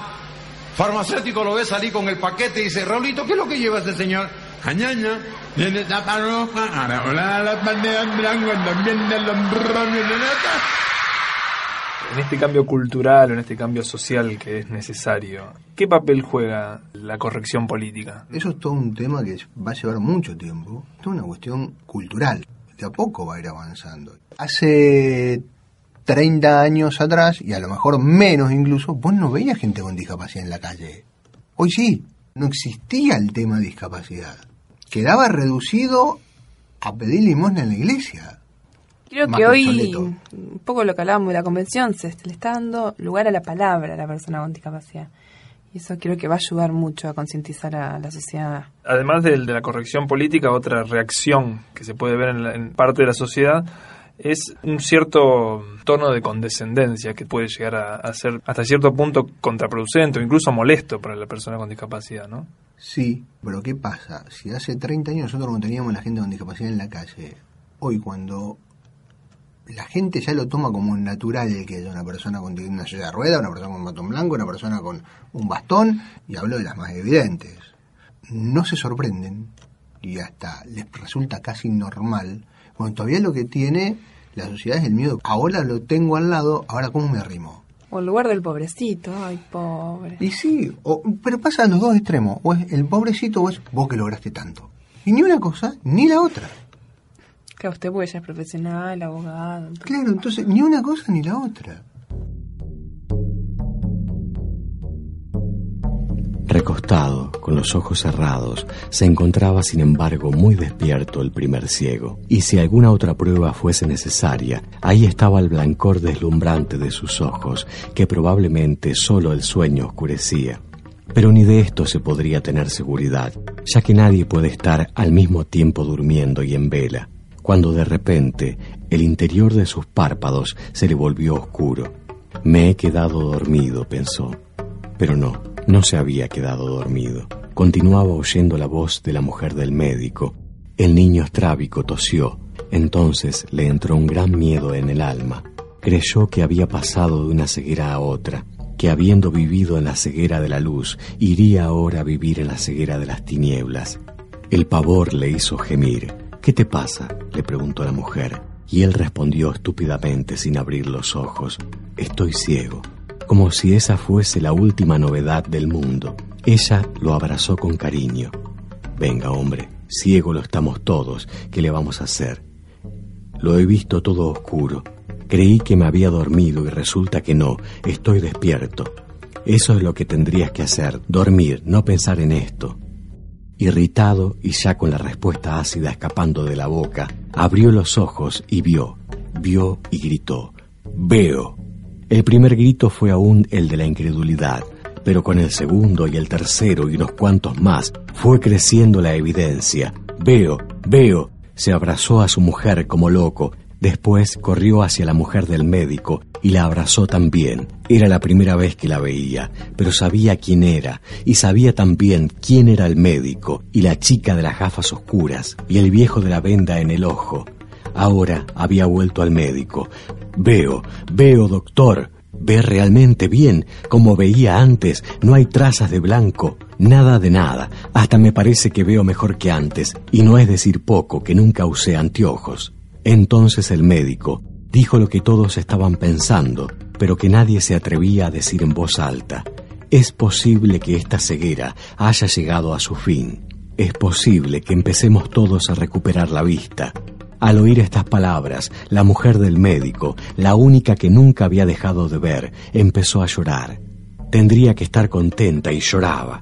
Farmacéutico lo ve salir con el paquete y dice, Raulito, ¿qué es lo que lleva este señor? Jañaña, viene tapa roja, ahora hola la bandera blanca, también de los En este cambio cultural o en este cambio social que es necesario, ¿qué papel juega la corrección política? Eso es todo un tema que va a llevar mucho tiempo. Es una cuestión cultural. De a poco va a ir avanzando. Hace 30 años atrás, y a lo mejor menos incluso, vos no veías gente con discapacidad en la calle. Hoy sí, no existía el tema de discapacidad. Quedaba reducido a pedir limosna en la iglesia. Creo que que hoy, un poco lo que hablábamos de la convención, se le está dando lugar a la palabra a la persona con discapacidad. Y eso creo que va a ayudar mucho a concientizar a la sociedad. Además del- de, la corrección política, otra reacción que se puede ver en, la- en parte de la sociedad es un cierto tono de condescendencia que puede llegar a, a ser hasta cierto punto contraproducente o incluso molesto para la persona con discapacidad, ¿no? Sí, pero ¿qué pasa? Si hace 30 años nosotros no teníamos a la gente con discapacidad en la calle, hoy cuando la gente ya lo toma como natural que haya una persona con una silla de rueda, una persona con un bastón blanco, una persona con un bastón, y hablo de las más evidentes, no se sorprenden y hasta les resulta casi normal, cuando todavía lo que tiene la sociedad es el miedo. Ahora lo tengo al lado, ahora ¿cómo me arrimo? O en lugar del pobrecito, ay, pobre. Y sí, o- pero pasa a los dos extremos, o es el pobrecito o es vos que lograste tanto. Y ni una cosa ni la otra. Que usted porque ya es profesional, abogado. Claro, entonces ni una cosa ni la otra. Recostado, con los ojos cerrados, se encontraba sin embargo muy despierto el primer ciego, y si alguna otra prueba fuese necesaria, ahí estaba el blancor deslumbrante de sus ojos, que probablemente sólo el sueño oscurecía. Pero ni de esto se podría tener seguridad, ya que nadie puede estar al mismo tiempo durmiendo y en vela, cuando de repente el interior de sus párpados se le volvió oscuro. Me he quedado dormido, pensó. Pero no, no se había quedado dormido. Continuaba oyendo la voz de la mujer del médico. El niño estrábico tosió. Entonces le entró un gran miedo en el alma. Creyó que había pasado de una ceguera a otra, que habiendo vivido en la ceguera de la luz, iría ahora a vivir en la ceguera de las tinieblas. El pavor le hizo gemir. ¿Qué te pasa? le preguntó la mujer. Y él respondió estúpidamente sin abrir los ojos. Estoy ciego como si esa fuese la última novedad del mundo. Ella lo abrazó con cariño. Venga, hombre, ciego lo estamos todos, ¿qué le vamos a hacer? Lo he visto todo oscuro. Creí que me había dormido y resulta que no, estoy despierto. Eso es lo que tendrías que hacer, dormir, no pensar en esto. Irritado y ya con la respuesta ácida escapando de la boca, abrió los ojos y vio, vio y gritó, veo. El primer grito fue aún el de la incredulidad, pero con el segundo y el tercero y unos cuantos más fue creciendo la evidencia. Veo, veo. Se abrazó a su mujer como loco, después corrió hacia la mujer del médico y la abrazó también. Era la primera vez que la veía, pero sabía quién era y sabía también quién era el médico y la chica de las gafas oscuras y el viejo de la venda en el ojo. Ahora había vuelto al médico. Veo, veo, doctor. Ve realmente bien, como veía antes, no hay trazas de blanco, nada de nada, hasta me parece que veo mejor que antes, y no es decir poco que nunca usé anteojos. Entonces el médico dijo lo que todos estaban pensando, pero que nadie se atrevía a decir en voz alta. Es posible que esta ceguera haya llegado a su fin. Es posible que empecemos todos a recuperar la vista. Al oír estas palabras, la mujer del médico, la única que nunca había dejado de ver, empezó a llorar. Tendría que estar contenta y lloraba.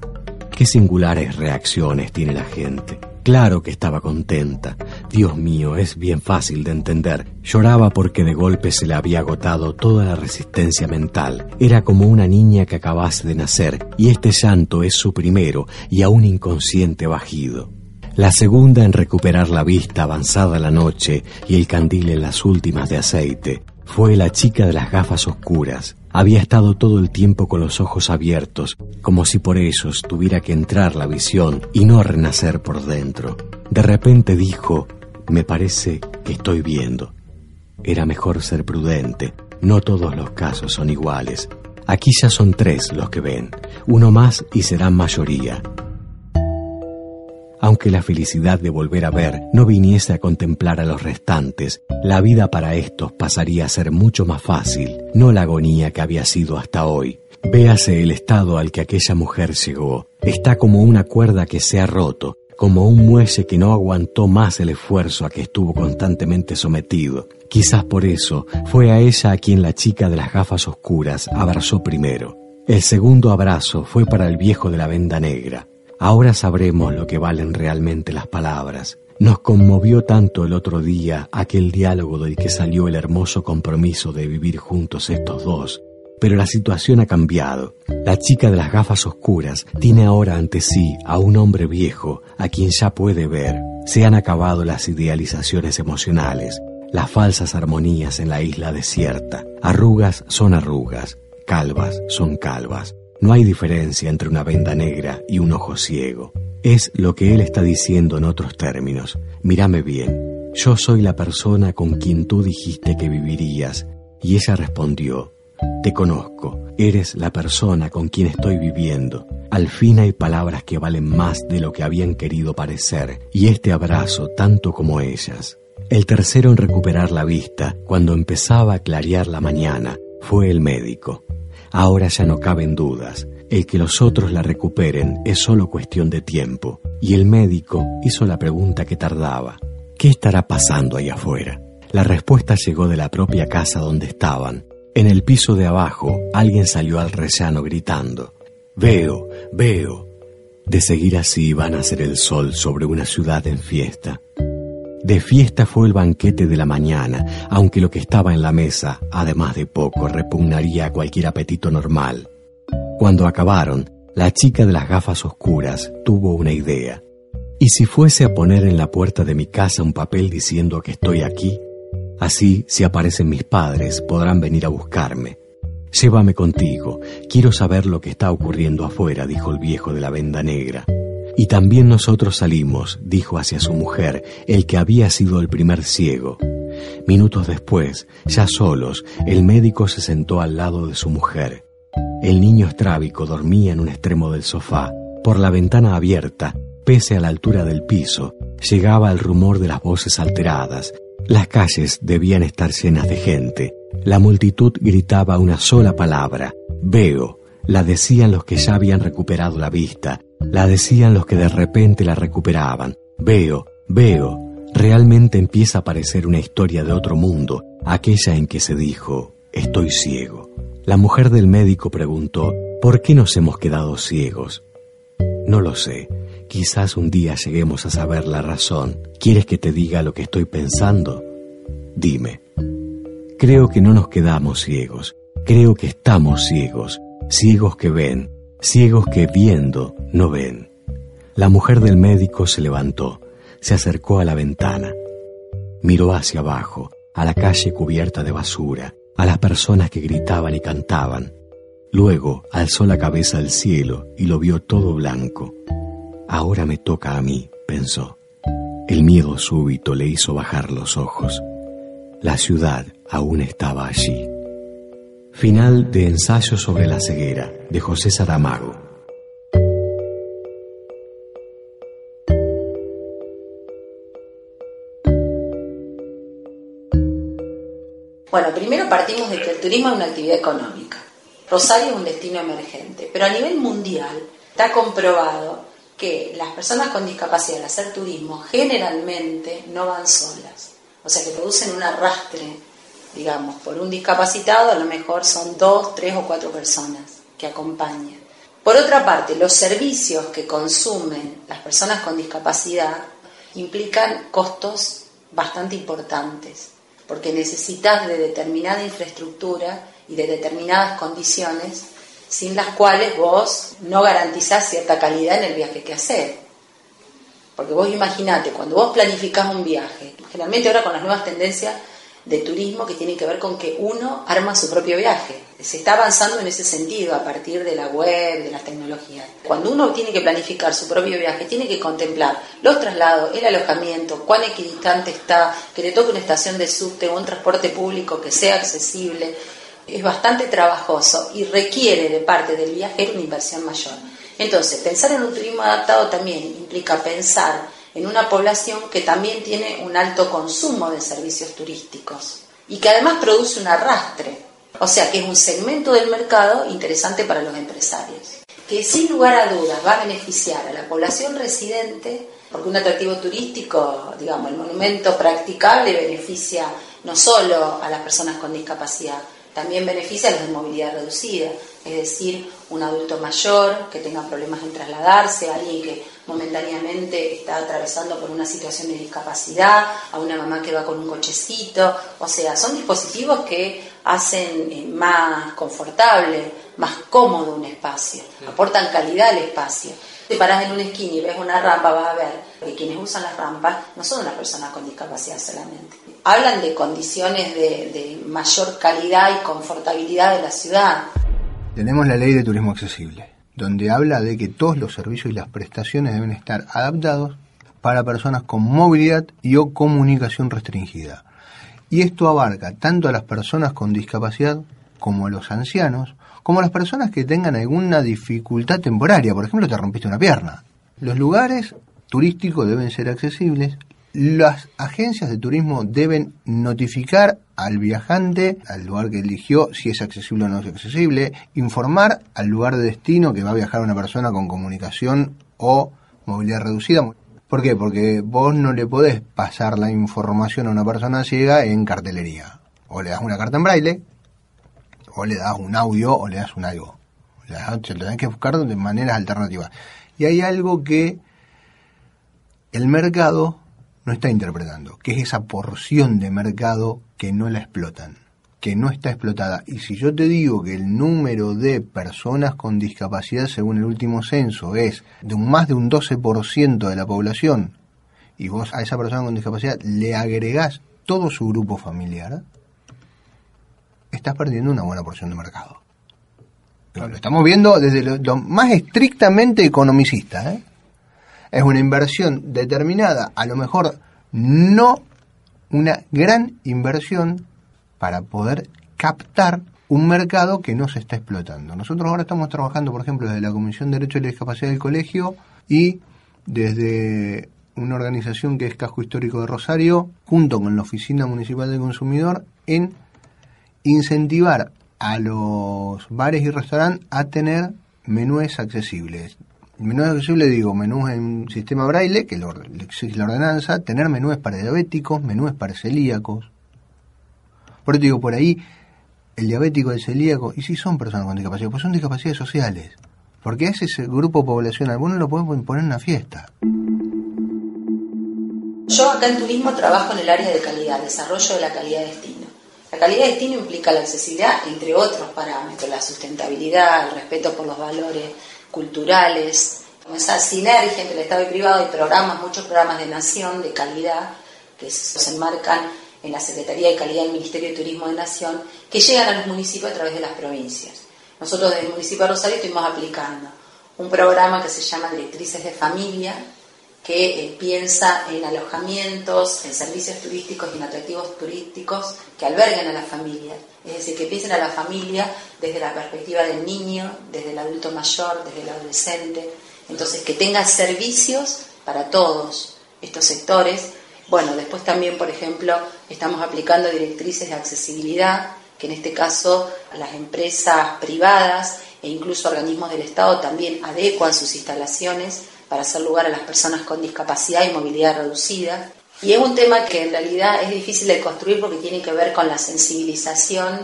Qué singulares reacciones tiene la gente. Claro que estaba contenta. Dios mío, es bien fácil de entender. Lloraba porque de golpe se le había agotado toda la resistencia mental. Era como una niña que acabase de nacer, y este llanto es su primero y aún inconsciente bajido. La segunda en recuperar la vista avanzada la noche y el candil en las últimas de aceite fue la chica de las gafas oscuras. Había estado todo el tiempo con los ojos abiertos, como si por ellos tuviera que entrar la visión y no renacer por dentro. De repente dijo, me parece que estoy viendo. Era mejor ser prudente, no todos los casos son iguales. Aquí ya son tres los que ven, uno más y serán mayoría aunque la felicidad de volver a ver no viniese a contemplar a los restantes, la vida para estos pasaría a ser mucho más fácil, no la agonía que había sido hasta hoy. Véase el estado al que aquella mujer llegó. Está como una cuerda que se ha roto, como un muelle que no aguantó más el esfuerzo a que estuvo constantemente sometido. Quizás por eso fue a ella a quien la chica de las gafas oscuras abrazó primero. El segundo abrazo fue para el viejo de la venda negra. Ahora sabremos lo que valen realmente las palabras. Nos conmovió tanto el otro día aquel diálogo del que salió el hermoso compromiso de vivir juntos estos dos. Pero la situación ha cambiado. La chica de las gafas oscuras tiene ahora ante sí a un hombre viejo a quien ya puede ver. Se han acabado las idealizaciones emocionales, las falsas armonías en la isla desierta. Arrugas son arrugas, calvas son calvas. No hay diferencia entre una venda negra y un ojo ciego. Es lo que él está diciendo en otros términos. Mírame bien. Yo soy la persona con quien tú dijiste que vivirías. Y ella respondió, Te conozco. Eres la persona con quien estoy viviendo. Al fin hay palabras que valen más de lo que habían querido parecer, y este abrazo tanto como ellas. El tercero en recuperar la vista, cuando empezaba a clarear la mañana, fue el médico. Ahora ya no caben dudas. El que los otros la recuperen es solo cuestión de tiempo. Y el médico hizo la pregunta que tardaba. ¿Qué estará pasando ahí afuera? La respuesta llegó de la propia casa donde estaban. En el piso de abajo, alguien salió al rellano gritando. Veo, veo. De seguir así van a ser el sol sobre una ciudad en fiesta. De fiesta fue el banquete de la mañana, aunque lo que estaba en la mesa, además de poco, repugnaría a cualquier apetito normal. Cuando acabaron, la chica de las gafas oscuras tuvo una idea. ¿Y si fuese a poner en la puerta de mi casa un papel diciendo que estoy aquí? Así, si aparecen mis padres, podrán venir a buscarme. Llévame contigo, quiero saber lo que está ocurriendo afuera, dijo el viejo de la venda negra. Y también nosotros salimos, dijo hacia su mujer, el que había sido el primer ciego. Minutos después, ya solos, el médico se sentó al lado de su mujer. El niño estrábico dormía en un extremo del sofá. Por la ventana abierta, pese a la altura del piso, llegaba el rumor de las voces alteradas. Las calles debían estar llenas de gente. La multitud gritaba una sola palabra, veo. La decían los que ya habían recuperado la vista, la decían los que de repente la recuperaban. Veo, veo. Realmente empieza a parecer una historia de otro mundo, aquella en que se dijo, estoy ciego. La mujer del médico preguntó, ¿por qué nos hemos quedado ciegos? No lo sé. Quizás un día lleguemos a saber la razón. ¿Quieres que te diga lo que estoy pensando? Dime. Creo que no nos quedamos ciegos. Creo que estamos ciegos. Ciegos que ven, ciegos que viendo no ven. La mujer del médico se levantó, se acercó a la ventana, miró hacia abajo, a la calle cubierta de basura, a las personas que gritaban y cantaban. Luego alzó la cabeza al cielo y lo vio todo blanco. Ahora me toca a mí, pensó. El miedo súbito le hizo bajar los ojos. La ciudad aún estaba allí. Final de Ensayo sobre la ceguera de José Saramago. Bueno, primero partimos de que el turismo es una actividad económica. Rosario es un destino emergente, pero a nivel mundial está comprobado que las personas con discapacidad al hacer turismo generalmente no van solas, o sea que producen un arrastre digamos, por un discapacitado a lo mejor son dos, tres o cuatro personas que acompañan. Por otra parte, los servicios que consumen las personas con discapacidad implican costos bastante importantes, porque necesitas de determinada infraestructura y de determinadas condiciones sin las cuales vos no garantizás cierta calidad en el viaje que haces. Porque vos imaginate, cuando vos planificás un viaje, generalmente ahora con las nuevas tendencias de turismo que tienen que ver con que uno arma su propio viaje. Se está avanzando en ese sentido a partir de la web, de las tecnologías. Cuando uno tiene que planificar su propio viaje, tiene que contemplar los traslados, el alojamiento, cuán equidistante está, que le toque una estación de subte o un transporte público que sea accesible. Es bastante trabajoso y requiere de parte del viajero una inversión mayor. Entonces, pensar en un turismo adaptado también implica pensar en una población que también tiene un alto consumo de servicios turísticos y que además produce un arrastre. O sea que es un segmento del mercado interesante para los empresarios, que sin lugar a dudas va a beneficiar a la población residente, porque un atractivo turístico, digamos, el monumento practicable beneficia no solo a las personas con discapacidad, también beneficia a los de movilidad reducida, es decir, un adulto mayor que tenga problemas en trasladarse, alguien que momentáneamente está atravesando por una situación de discapacidad, a una mamá que va con un cochecito, o sea, son dispositivos que hacen eh, más confortable, más cómodo un espacio, aportan calidad al espacio. Te paras en una esquina y ves una rampa, vas a ver que quienes usan las rampas no son las personas con discapacidad solamente. Hablan de condiciones de, de mayor calidad y confortabilidad de la ciudad. Tenemos la ley de turismo accesible, donde habla de que todos los servicios y las prestaciones deben estar adaptados para personas con movilidad y o comunicación restringida. Y esto abarca tanto a las personas con discapacidad como a los ancianos, como a las personas que tengan alguna dificultad temporaria, por ejemplo, te rompiste una pierna. Los lugares turísticos deben ser accesibles, las agencias de turismo deben notificar al viajante, al lugar que eligió, si es accesible o no es accesible, informar al lugar de destino que va a viajar una persona con comunicación o movilidad reducida. ¿Por qué? Porque vos no le podés pasar la información a una persona ciega en cartelería. O le das una carta en braille, o le das un audio, o le das un algo. Se lo tenés que buscar de maneras alternativas. Y hay algo que el mercado no está interpretando, que es esa porción de mercado que no la explotan, que no está explotada. Y si yo te digo que el número de personas con discapacidad, según el último censo, es de un más de un 12% de la población, y vos a esa persona con discapacidad le agregás todo su grupo familiar, estás perdiendo una buena porción de mercado. Lo estamos viendo desde lo, lo más estrictamente economicista, ¿eh? Es una inversión determinada, a lo mejor no una gran inversión para poder captar un mercado que no se está explotando. Nosotros ahora estamos trabajando, por ejemplo, desde la Comisión de Derecho y la Discapacidad del Colegio y desde una organización que es Casco Histórico de Rosario, junto con la Oficina Municipal del Consumidor, en incentivar a los bares y restaurantes a tener menúes accesibles. Menús accesible digo, menús en sistema braille, que lo exige la ordenanza, tener menús para diabéticos, menús para celíacos. Por eso digo, por ahí, el diabético, el celíaco, y si son personas con discapacidad, pues son discapacidades sociales. Porque ese es el grupo poblacional, vos lo podemos imponer en una fiesta. Yo acá en turismo trabajo en el área de calidad, desarrollo de la calidad de destino. La calidad de destino implica la accesibilidad, entre otros parámetros, la sustentabilidad, el respeto por los valores culturales, esa sinergia entre el Estado y el privado y programas, muchos programas de nación de calidad que se enmarcan en la Secretaría de Calidad del Ministerio de Turismo de Nación, que llegan a los municipios a través de las provincias. Nosotros desde el municipio de Rosario estuvimos aplicando un programa que se llama Directrices de Familia, que eh, piensa en alojamientos, en servicios turísticos y en atractivos turísticos que alberguen a la familia. Es decir, que piensen a la familia desde la perspectiva del niño, desde el adulto mayor, desde el adolescente. Entonces, que tenga servicios para todos estos sectores. Bueno, después también, por ejemplo, estamos aplicando directrices de accesibilidad, que en este caso las empresas privadas e incluso organismos del Estado también adecuan sus instalaciones para hacer lugar a las personas con discapacidad y movilidad reducida. Y es un tema que en realidad es difícil de construir porque tiene que ver con la sensibilización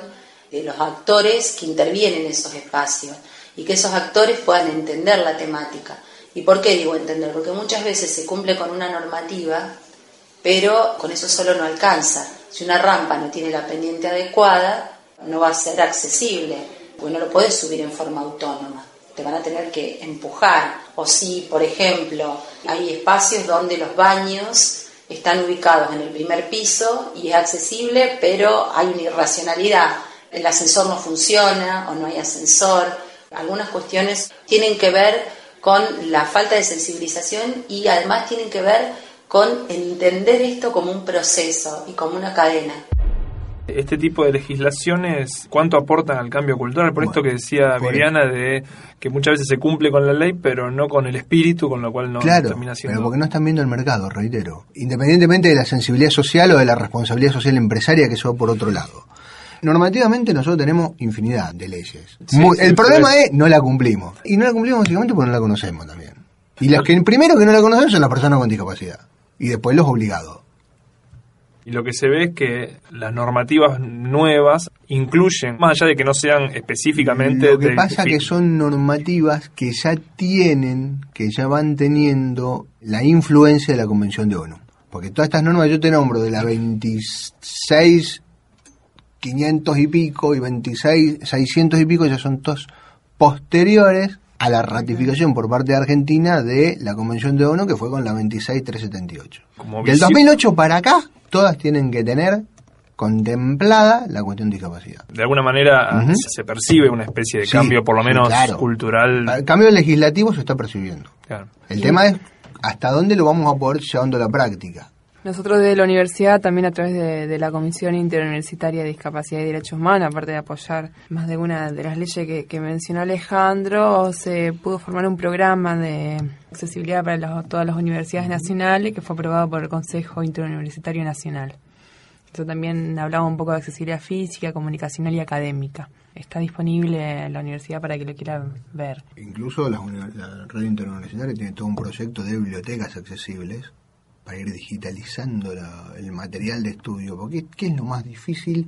de los actores que intervienen en esos espacios. y que esos actores puedan entender la temática. ¿Y por qué digo entender? Porque muchas veces se cumple con una normativa, pero con eso solo no alcanza. Si una rampa no tiene la pendiente adecuada, no va a ser accesible, porque no lo puedes subir en forma autónoma. Te van a tener que empujar. O si, por ejemplo, hay espacios donde los baños están ubicados en el primer piso y es accesible, pero hay una irracionalidad. El ascensor no funciona o no hay ascensor. Algunas cuestiones tienen que ver con la falta de sensibilización y además tienen que ver con entender esto como un proceso y como una cadena. Este tipo de legislaciones, ¿cuánto aportan al cambio cultural? Por esto que decía Viviana, de que muchas veces se cumple con la ley, pero no con el espíritu, con lo cual no claro, termina siendo... pero porque no están viendo el mercado, reitero. Independientemente de la sensibilidad social o de la responsabilidad social empresaria, que eso va por otro lado. Normativamente nosotros tenemos infinidad de leyes. Sí, Muy- sí, el problema es- no la cumplimos. Y no la cumplimos básicamente porque no la conocemos también. Y los que primero que no la conocen son las personas con discapacidad. Y después los obligados. Y lo que se ve es que las normativas nuevas incluyen, más allá de que no sean específicamente... Lo que del pasa que son normativas que ya tienen, que ya van teniendo la influencia de la Convención de ONU. Porque todas estas normas, yo te nombro de las 26, 500 y pico y 26, 600 y pico, ya son todos posteriores a la ratificación por parte de Argentina de la Convención de ONU que fue con la 26378. Como Del visi- 2008 para acá, todas tienen que tener contemplada la cuestión de discapacidad. De alguna manera se percibe una especie de Sí, cambio, por lo menos claro. cultural. El cambio legislativo se está percibiendo. Claro. El tema es hasta dónde lo vamos a poder llevando a la práctica. Nosotros desde la universidad, también a través de, la Comisión Interuniversitaria de Discapacidad y Derechos Humanos, aparte de apoyar más de una de las leyes que, que mencionó Alejandro, se pudo formar un programa de accesibilidad para las- todas las universidades nacionales que fue aprobado por el Consejo Interuniversitario Nacional. Eso también hablaba un poco de accesibilidad física, comunicacional y académica. Está disponible en la universidad para que lo quiera ver. Incluso la red interuniversitaria tiene todo un proyecto de bibliotecas accesibles para ir digitalizando la- el material de estudio. Porque ¿qué es lo más difícil,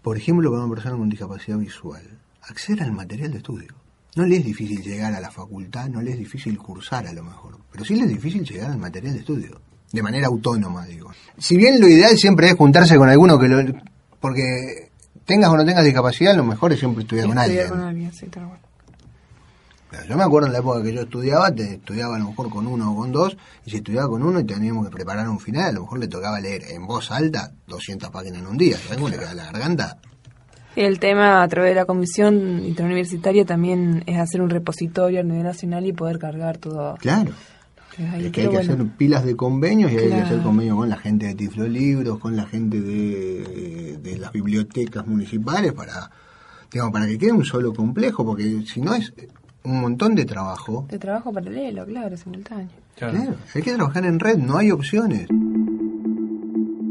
por ejemplo, para una persona con discapacidad visual? Acceder al material de estudio. No le es difícil llegar a la facultad, no le es difícil cursar a lo mejor, pero sí le es difícil llegar al material de estudio, de manera autónoma, digo. Si bien lo ideal siempre es juntarse con alguno que lo... porque tengas o no tengas discapacidad, lo mejor es siempre estudiar con Estudiar alguien. con alguien, sí, tal cual. Yo me acuerdo en la época que yo estudiaba, te estudiaba a lo mejor con uno o con dos, y si estudiaba con uno y teníamos que preparar un final, a lo mejor le tocaba leer en voz alta 200 páginas en un día. ¿Sabes cómo le queda la garganta? Y el tema a través de la Comisión Interuniversitaria también es hacer un repositorio a nivel nacional y poder cargar todo. Claro. Ahí, Es que hay que bueno. hacer pilas de convenios y hay que hacer convenios con la gente de Tiflo Libros, con la gente de, de las bibliotecas municipales para, digamos, para que quede un solo complejo, porque si no es un montón de trabajo. De trabajo paralelo, claro, simultáneo. Claro, hay que trabajar en red, no hay opciones.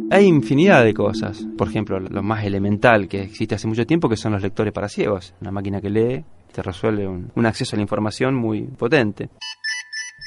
Hay infinidad de cosas. Por ejemplo, lo más elemental que existe hace mucho tiempo, que son los lectores para ciegos. Una máquina que lee te resuelve un, un acceso a la información muy potente.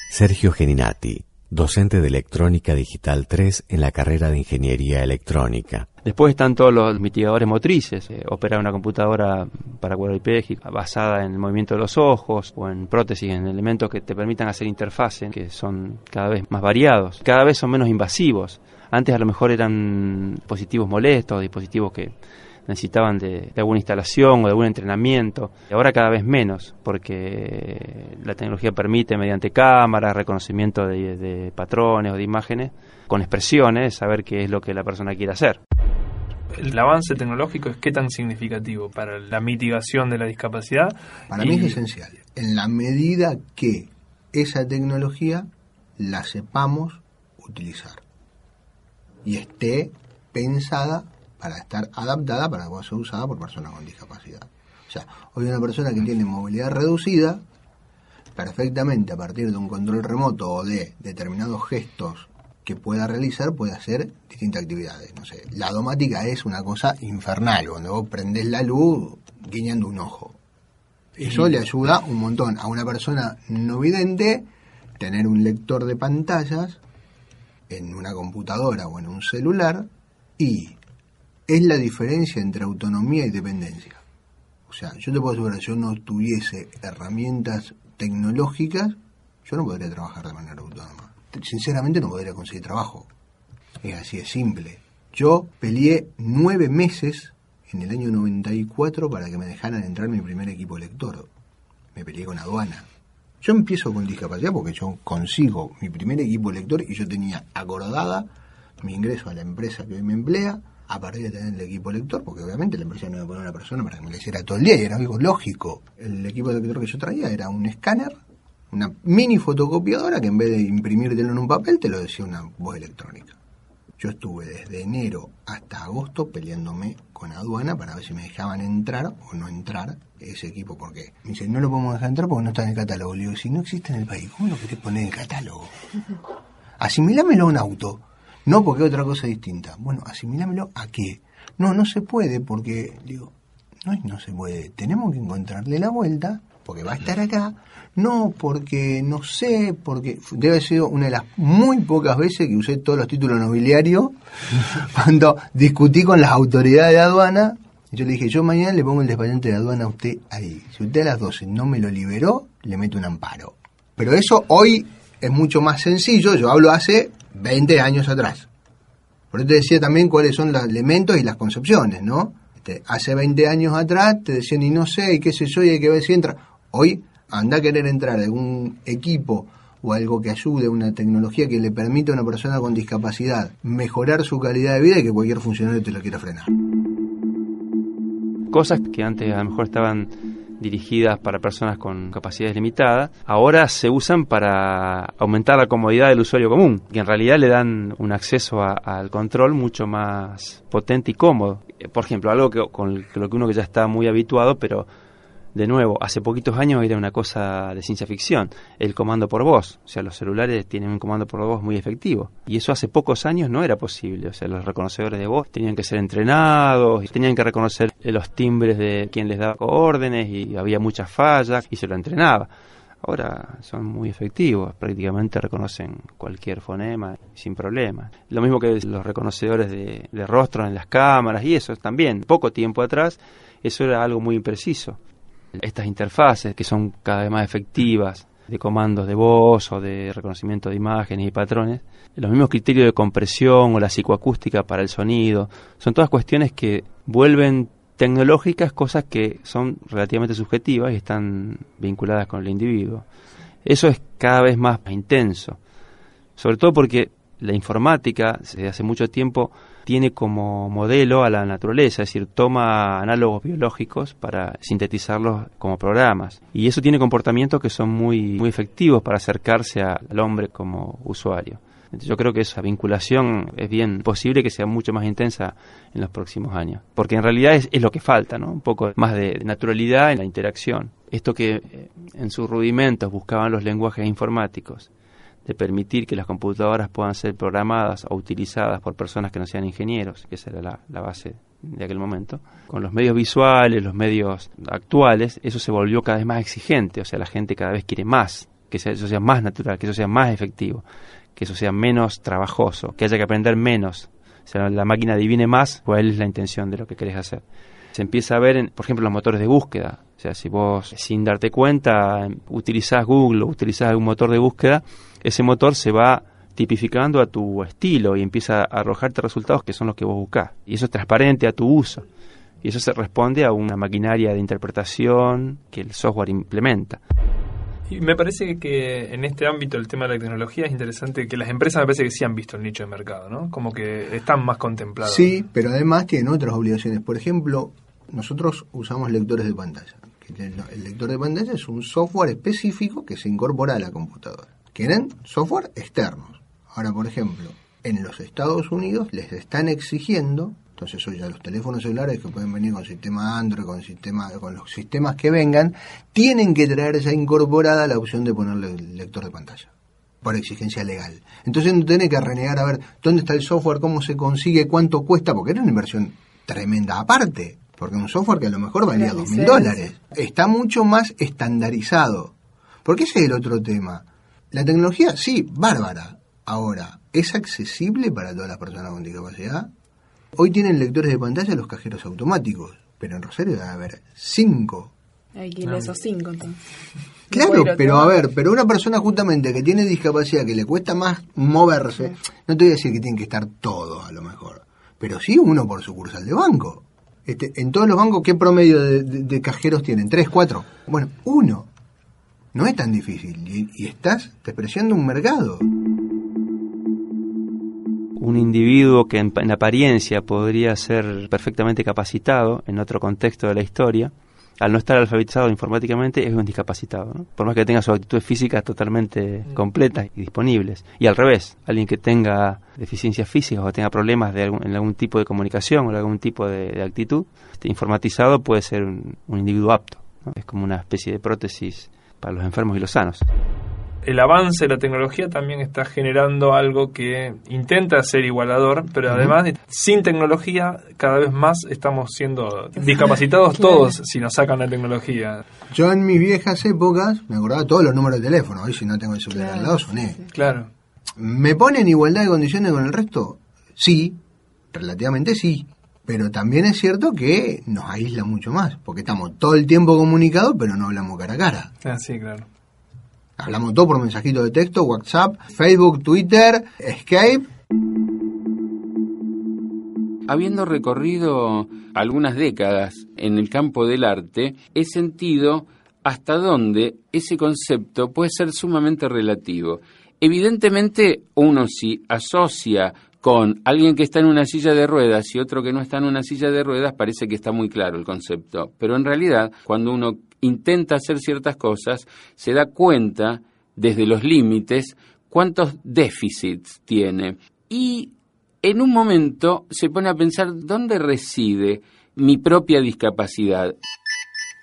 Sergio Geninati, docente de Electrónica Digital 3 en la carrera de Ingeniería Electrónica. Después están todos los mitigadores motrices, eh, operar una computadora para cuadriplégica basada en el movimiento de los ojos o en prótesis, en elementos que te permitan hacer interfaces que son cada vez más variados, cada vez son menos invasivos. Antes a lo mejor eran dispositivos molestos, dispositivos que necesitaban de, de alguna instalación o de algún entrenamiento. Y ahora cada vez menos, porque la tecnología permite mediante cámaras, reconocimiento de, de patrones o de imágenes, con expresiones, saber qué es lo que la persona quiere hacer. El avance tecnológico es qué tan significativo para la mitigación de la discapacidad. Para Y- mí es esencial. En la medida que esa tecnología la sepamos utilizar y esté pensada para estar adaptada para poder ser usada por personas con discapacidad. O sea, hoy una persona que tiene movilidad reducida, perfectamente a partir de un control remoto o de determinados gestos que pueda realizar, puede hacer distintas actividades. No sé, la domática es una cosa infernal, cuando vos prendés la luz guiñando un ojo. Eso le ayuda un montón a una persona no vidente tener un lector de pantallas en una computadora o en un celular y es la diferencia entre autonomía y dependencia. O sea, yo te puedo asegurar, si yo no tuviese herramientas tecnológicas, yo no podría trabajar de manera autónoma. Sinceramente no podría conseguir trabajo. Es así de simple. Yo peleé nueve meses en el año 94 para que me dejaran entrar mi primer equipo lector. Me peleé con aduana. Yo empiezo con discapacidad porque yo consigo mi primer equipo lector y yo tenía acordada mi ingreso a la empresa que me emplea a partir de tener el equipo lector, porque obviamente la empresa no iba a poner a una persona para que me lo hiciera todo el día y era algo lógico. El equipo lector que yo traía era un escáner, una mini fotocopiadora que en vez de imprimírtelo en un papel te lo decía una voz electrónica. Yo estuve desde enero hasta agosto peleándome con aduana para ver si me dejaban entrar o no entrar ese equipo, porque me dicen, no lo podemos dejar entrar porque no está en el catálogo. Le digo, si no existe en el país, ¿cómo lo querés poner en el catálogo? Asimilámelo a un auto. No, porque otra cosa distinta. Bueno, asimilámelo a qué. No, no se puede porque, digo, no, no se puede. Tenemos que encontrarle la vuelta porque va a estar acá. No, porque no sé, porque debe ser una de las muy pocas veces que usé todos los títulos nobiliarios cuando discutí con las autoridades de aduana. Yo le dije, yo mañana le pongo el despachante de aduana a usted ahí. Si usted a las 12 no me lo liberó, le meto un amparo. Pero eso hoy es mucho más sencillo. Yo hablo hace 20 años atrás. Por eso te decía también cuáles son los elementos y las concepciones, ¿no? Este, hace 20 años atrás te decían, y no sé, y qué sé yo, y hay que ver si entra. Hoy anda a querer entrar en un equipo o algo que ayude, una tecnología que le permita a una persona con discapacidad mejorar su calidad de vida y que cualquier funcionario te lo quiera frenar. Cosas que antes a lo mejor estaban dirigidas para personas con capacidades limitadas, ahora se usan para aumentar la comodidad del usuario común, que en realidad le dan un acceso al control mucho más potente y cómodo. Por ejemplo, algo que, con lo que uno que ya está muy habituado, pero de nuevo, hace poquitos años era una cosa de ciencia ficción, el comando por voz. O sea, los celulares tienen un comando por voz muy efectivo. Y eso hace pocos años no era posible. O sea, los reconocedores de voz tenían que ser entrenados, tenían que reconocer los timbres de quien les daba órdenes y había muchas fallas y se lo entrenaba. Ahora son muy efectivos, prácticamente reconocen cualquier fonema sin problema. Lo mismo que los reconocedores de, de rostros en las cámaras y eso también. Poco tiempo atrás eso era algo muy impreciso estas interfaces que son cada vez más efectivas de comandos de voz o de reconocimiento de imágenes y patrones, los mismos criterios de compresión o la psicoacústica para el sonido, son todas cuestiones que vuelven tecnológicas cosas que son relativamente subjetivas y están vinculadas con el individuo. Eso es cada vez más intenso, sobre todo porque la informática desde hace mucho tiempo tiene como modelo a la naturaleza, es decir, toma análogos biológicos para sintetizarlos como programas. Y eso tiene comportamientos que son muy, muy efectivos para acercarse al hombre como usuario. Yo creo que esa vinculación es bien posible que sea mucho más intensa en los próximos años, porque en realidad es, es lo que falta, ¿no? Un poco más de naturalidad en la interacción. Esto que eh, en sus rudimentos buscaban los lenguajes informáticos, de permitir que las computadoras puedan ser programadas o utilizadas por personas que no sean ingenieros, que esa era la, base de aquel momento. Con los medios visuales, los medios actuales, eso se volvió cada vez más exigente, o sea, la gente cada vez quiere más, que eso sea más natural, que eso sea más efectivo, que eso sea menos trabajoso, que haya que aprender menos. O sea, la máquina adivine más cuál es la intención de lo que querés hacer. Se empieza a ver, en, por ejemplo, los motores de búsqueda. O sea, si vos, sin darte cuenta, utilizás Google o utilizás algún motor de búsqueda, ese motor se va tipificando a tu estilo y empieza a arrojarte resultados que son los que vos buscás. Y eso es transparente a tu uso. Y eso se responde a una maquinaria de interpretación que el software implementa. Y me parece que en este ámbito el tema de la tecnología es interesante que las empresas me parece que sí han visto el nicho de mercado, ¿no? Como que están más contempladas. Sí, pero además tienen otras obligaciones. Por ejemplo, nosotros usamos lectores de pantalla. El lector de pantalla es un software específico que se incorpora a la computadora quieren software externos. Ahora, por ejemplo, en los Estados Unidos les están exigiendo, entonces hoy ya los teléfonos celulares que pueden venir con sistema Android, con sistema, con los sistemas que vengan, tienen que traer ya incorporada la opción de ponerle el lector de pantalla por exigencia legal. Entonces no tiene que renegar a ver dónde está el software, cómo se consigue, cuánto cuesta, porque era una inversión tremenda aparte, porque un software que a lo mejor valía dos mil dólares. Está mucho más estandarizado. Porque ese es el otro tema. La tecnología, sí, bárbara. Ahora, ¿es accesible para todas las personas con discapacidad? Hoy tienen lectores de pantalla los cajeros automáticos. pero en Rosario debe haber cinco. Hay que ir a esos cinco entonces. Claro, pero a ver, pero una persona justamente que tiene discapacidad, que le cuesta más moverse, no te voy a decir que tienen que estar todos a lo mejor, pero sí uno por sucursal de banco. Este, en todos los bancos, ¿qué promedio de, de- de cajeros tienen? ¿Tres, cuatro? Bueno, uno. No es tan difícil y, y estás despreciando un mercado. un individuo que en, en apariencia podría ser perfectamente capacitado en otro contexto de la historia, al no estar alfabetizado informáticamente es un discapacitado, ¿no? por más que tenga sus actitudes físicas totalmente completas y disponibles. Y al revés, alguien que tenga deficiencias físicas o tenga problemas de algún, en algún tipo de comunicación o en algún tipo de, de actitud, este, informatizado puede ser un, un individuo apto. ¿no? Es como una especie de prótesis para los enfermos y los sanos. el avance de la tecnología también está generando algo que intenta ser igualador, pero además sin tecnología cada vez más estamos siendo discapacitados todos si nos sacan la tecnología. Yo en mis viejas épocas me acordaba todos los números de teléfono, hoy si no tengo el celular al lado soné. Claro. ¿Me pone en igualdad de condiciones con el resto? Sí, relativamente sí. Pero también es cierto que nos aísla mucho más, porque estamos todo el tiempo comunicados, pero no hablamos cara a cara. Ah, sí, claro. Hablamos todo por mensajito de texto, WhatsApp, Facebook, Twitter, Skype. Habiendo recorrido algunas décadas en el campo del arte, he sentido hasta dónde ese concepto puede ser sumamente relativo. Evidentemente, uno si asocia con alguien que está en una silla de ruedas y otro que no está en una silla de ruedas, parece que está muy claro el concepto. Pero en realidad, cuando uno intenta hacer ciertas cosas, se da cuenta, desde los límites, cuántos déficits tiene. Y en un momento se pone a pensar dónde reside mi propia discapacidad.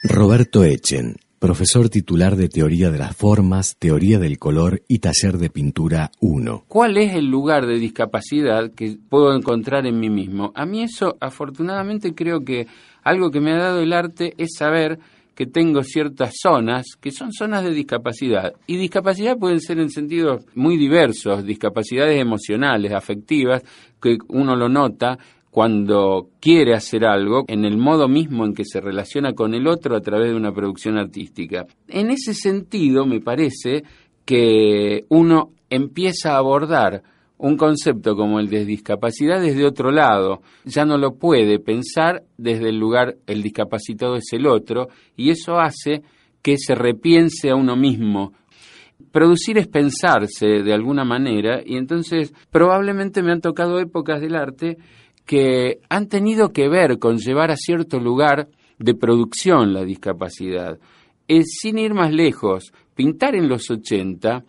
Roberto Echen, profesor titular de Teoría de las Formas, Teoría del Color y Taller de Pintura 1. ¿Cuál es el lugar de discapacidad que puedo encontrar en mí mismo? A mí eso, afortunadamente, creo que algo que me ha dado el arte es saber que tengo ciertas zonas que son zonas de discapacidad. Y discapacidad pueden ser en sentidos muy diversos, discapacidades emocionales, afectivas, que uno lo nota cuando quiere hacer algo en el modo mismo en que se relaciona con el otro a través de una producción artística. En ese sentido, me parece que uno empieza a abordar un concepto como el de discapacidad desde otro lado. Ya no lo puede pensar desde el lugar el discapacitado es el otro y eso hace que se repiense a uno mismo. Producir es pensarse de alguna manera y entonces probablemente me han tocado épocas del arte que han tenido que ver con llevar a cierto lugar de producción la discapacidad. Eh, sin ir más lejos, pintar en los 80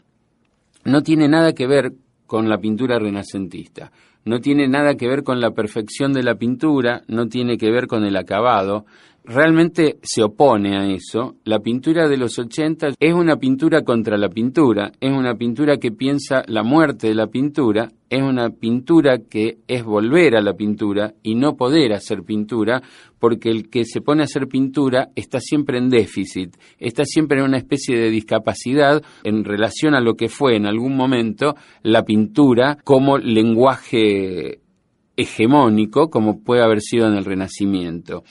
no tiene nada que ver con la pintura renacentista, no tiene nada que ver con la perfección de la pintura, no tiene que ver con el acabado, realmente se opone a eso. La pintura de los 80 es una pintura contra la pintura, es una pintura que piensa la muerte de la pintura, es una pintura que es volver a la pintura y no poder hacer pintura, porque el que se pone a hacer pintura está siempre en déficit, está siempre en una especie de discapacidad en relación a lo que fue en algún momento la pintura como lenguaje hegemónico, como puede haber sido en el Renacimiento.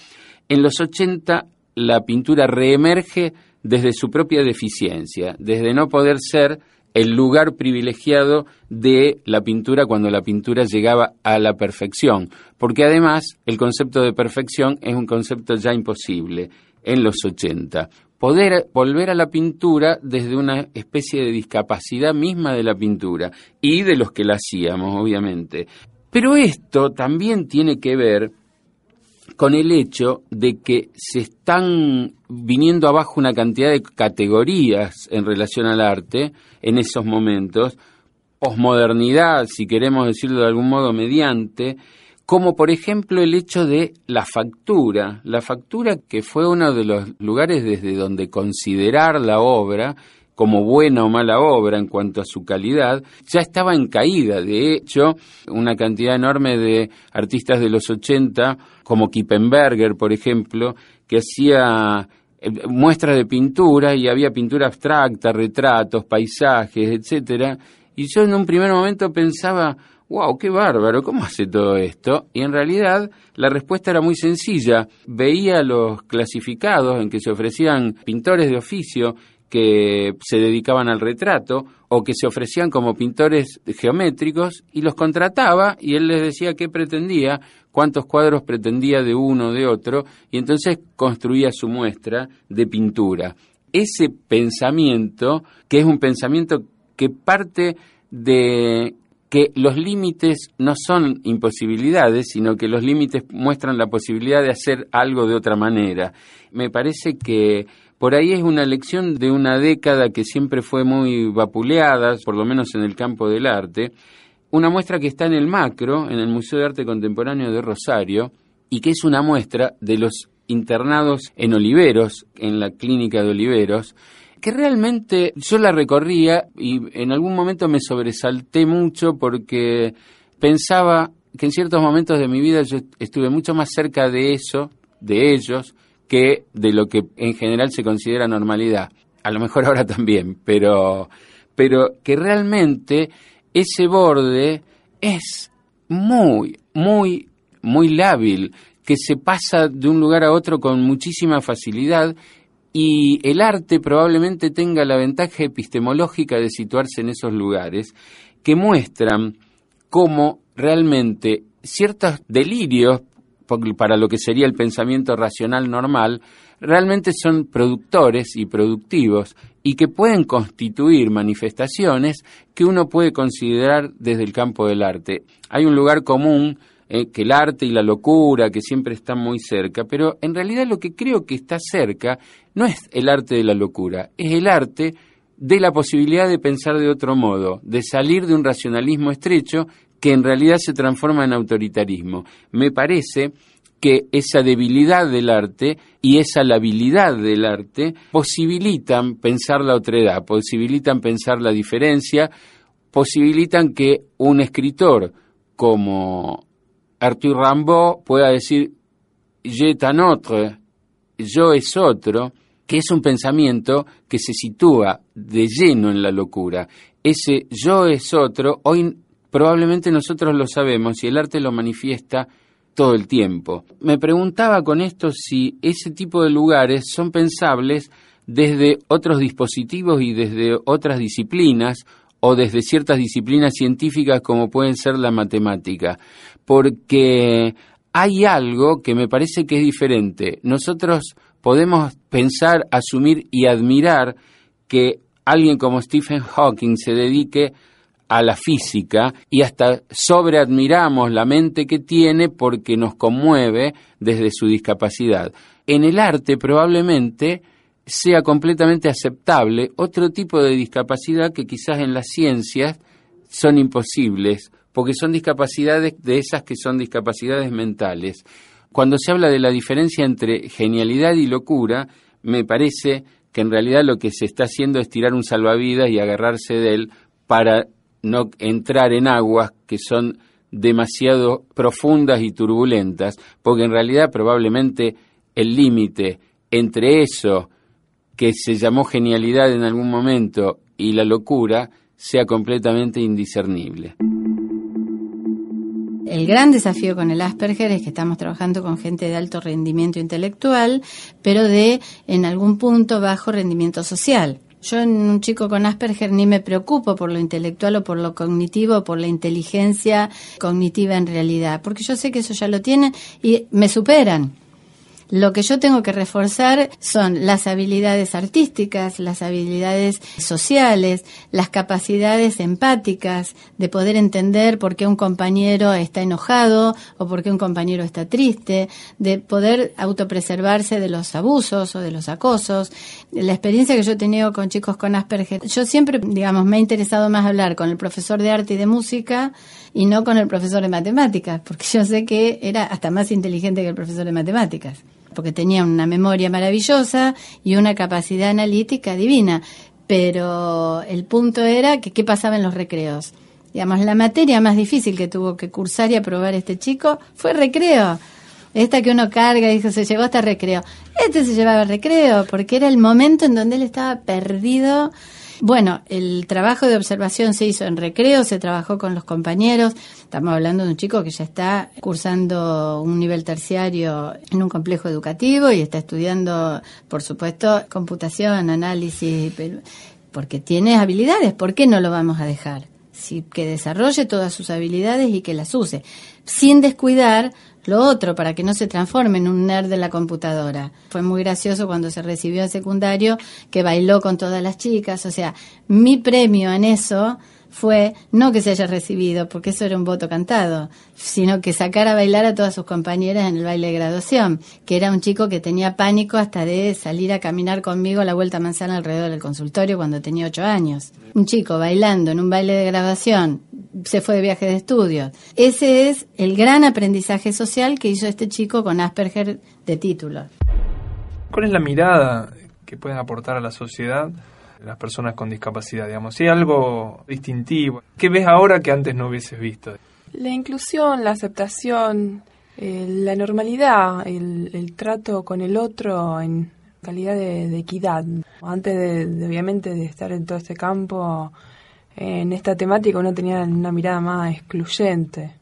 En los 80 la pintura reemerge desde su propia deficiencia, desde no poder ser el lugar privilegiado de la pintura cuando la pintura llegaba a la perfección, porque además el concepto de perfección es un concepto ya imposible en los 80. Poder volver a la pintura desde una especie de discapacidad misma de la pintura y de los que la hacíamos, obviamente. Pero esto también tiene que ver con el hecho de que se están viniendo abajo una cantidad de categorías en relación al arte en esos momentos, posmodernidad, si queremos decirlo de algún modo, mediante, como por ejemplo el hecho de la factura, la factura que fue uno de los lugares desde donde considerar la obra como buena o mala obra en cuanto a su calidad, ya estaba en caída. De hecho, una cantidad enorme de artistas de los 80, como Kippenberger, por ejemplo, que hacía eh, muestras de pintura y había pintura abstracta, retratos, paisajes, etcétera. Y yo en un primer momento pensaba, wow, qué bárbaro, ¿cómo hace todo esto? Y en realidad la respuesta era muy sencilla. Veía los clasificados en que se ofrecían pintores de oficio que se dedicaban al retrato o que se ofrecían como pintores geométricos y los contrataba y él les decía qué pretendía, cuántos cuadros pretendía de uno o de otro y entonces construía su muestra de pintura. Ese pensamiento, que es un pensamiento que parte de que los límites no son imposibilidades, sino que los límites muestran la posibilidad de hacer algo de otra manera. Me parece que por ahí es una lección de una década que siempre fue muy vapuleada, por lo menos en el campo del arte, una muestra que está en el macro, en el Museo de Arte Contemporáneo de Rosario, y que es una muestra de los internados en Oliveros, en la clínica de Oliveros, que realmente yo la recorría y en algún momento me sobresalté mucho porque pensaba que en ciertos momentos de mi vida yo estuve mucho más cerca de eso, de ellos, que de lo que en general se considera normalidad. A lo mejor ahora también, pero, pero que realmente ese borde es muy, muy, muy lábil, que se pasa de un lugar a otro con muchísima facilidad y el arte probablemente tenga la ventaja epistemológica de situarse en esos lugares que muestran cómo realmente ciertos delirios para lo que sería el pensamiento racional normal, realmente son productores y productivos y que pueden constituir manifestaciones que uno puede considerar desde el campo del arte. Hay un lugar común eh, que el arte y la locura, que siempre están muy cerca, pero en realidad lo que creo que está cerca no es el arte de la locura, es el arte de la posibilidad de pensar de otro modo, de salir de un racionalismo estrecho que en realidad se transforma en autoritarismo. Me parece que esa debilidad del arte y esa labilidad del arte posibilitan pensar la otredad, posibilitan pensar la diferencia, posibilitan que un escritor como Arthur Rimbaud pueda decir je un autre, yo es otro, que es un pensamiento que se sitúa de lleno en la locura. Ese yo es otro, hoy Probablemente nosotros lo sabemos y el arte lo manifiesta todo el tiempo. Me preguntaba con esto si ese tipo de lugares son pensables desde otros dispositivos y desde otras disciplinas o desde ciertas disciplinas científicas como pueden ser la matemática, porque hay algo que me parece que es diferente. Nosotros podemos pensar, asumir y admirar que alguien como Stephen Hawking se dedique a la física y hasta sobreadmiramos la mente que tiene porque nos conmueve desde su discapacidad. En el arte probablemente sea completamente aceptable otro tipo de discapacidad que quizás en las ciencias son imposibles, porque son discapacidades de esas que son discapacidades mentales. Cuando se habla de la diferencia entre genialidad y locura, me parece que en realidad lo que se está haciendo es tirar un salvavidas y agarrarse de él para no entrar en aguas que son demasiado profundas y turbulentas, porque en realidad probablemente el límite entre eso que se llamó genialidad en algún momento y la locura sea completamente indiscernible. El gran desafío con el Asperger es que estamos trabajando con gente de alto rendimiento intelectual, pero de en algún punto bajo rendimiento social. Yo en un chico con Asperger ni me preocupo por lo intelectual o por lo cognitivo o por la inteligencia cognitiva en realidad, porque yo sé que eso ya lo tienen y me superan. Lo que yo tengo que reforzar son las habilidades artísticas, las habilidades sociales, las capacidades empáticas de poder entender por qué un compañero está enojado o por qué un compañero está triste, de poder autopreservarse de los abusos o de los acosos. La experiencia que yo he tenido con chicos con Asperger, yo siempre, digamos, me ha interesado más hablar con el profesor de arte y de música y no con el profesor de matemáticas, porque yo sé que era hasta más inteligente que el profesor de matemáticas porque tenía una memoria maravillosa y una capacidad analítica divina. Pero el punto era que qué pasaba en los recreos. Digamos, la materia más difícil que tuvo que cursar y aprobar este chico fue recreo. Esta que uno carga, dijo, se llevó hasta recreo. Este se llevaba recreo, porque era el momento en donde él estaba perdido Bueno, el trabajo de observación se hizo en recreo, se trabajó con los compañeros. Estamos hablando de un chico que ya está cursando un nivel terciario en un complejo educativo y está estudiando, por supuesto, computación, análisis, porque tiene habilidades. ¿Por qué no lo vamos a dejar? Sí, que desarrolle todas sus habilidades y que las use, sin descuidar lo otro, para que no se transforme en un nerd de la computadora. Fue muy gracioso cuando se recibió en secundario, que bailó con todas las chicas, o sea, mi premio en eso fue no que se haya recibido, porque eso era un voto cantado, sino que sacara a bailar a todas sus compañeras en el baile de graduación, que era un chico que tenía pánico hasta de salir a caminar conmigo la vuelta manzana alrededor del consultorio cuando tenía ocho años. Un chico bailando en un baile de graduación, se fue de viaje de estudios. Ese es el gran aprendizaje social que hizo este chico con Asperger de título. ¿Cuál es la mirada que pueden aportar a la sociedad las personas con discapacidad? Digamos, si hay algo distintivo, ¿qué ves ahora que antes no hubieses visto? La inclusión, la aceptación, eh, la normalidad, el, el trato con el otro en calidad de, de equidad. Antes de, de, obviamente de estar en todo este campo, en esta temática uno tenía una mirada más excluyente.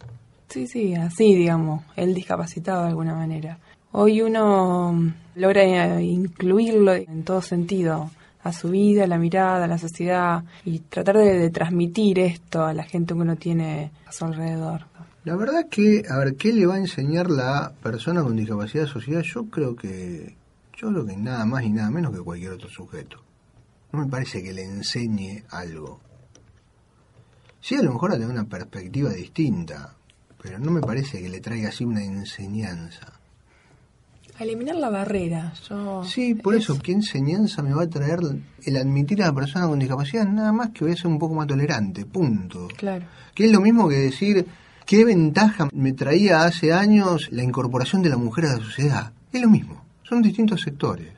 Sí, sí, así digamos, el discapacitado de alguna manera. Hoy uno mm, logra eh, incluirlo en todo sentido, a su vida, a la mirada, a la sociedad, y tratar de, transmitir esto a la gente que uno tiene a su alrededor. La verdad que, a ver, ¿qué le va a enseñar la persona con discapacidad a sociedad? Yo creo que, yo creo que nada más y nada menos que cualquier otro sujeto. No me parece que le enseñe algo. Sí, a lo mejor a tener una perspectiva distinta, pero no me parece que le traiga así una enseñanza. A eliminar la barrera. Yo Sí, por eso, ¿qué enseñanza me va a traer el admitir a la persona con discapacidad? Nada más que voy a ser un poco más tolerante, punto. Claro. Que es lo mismo que decir, ¿qué ventaja me traía hace años la incorporación de la mujer a la sociedad? Es lo mismo, son distintos sectores.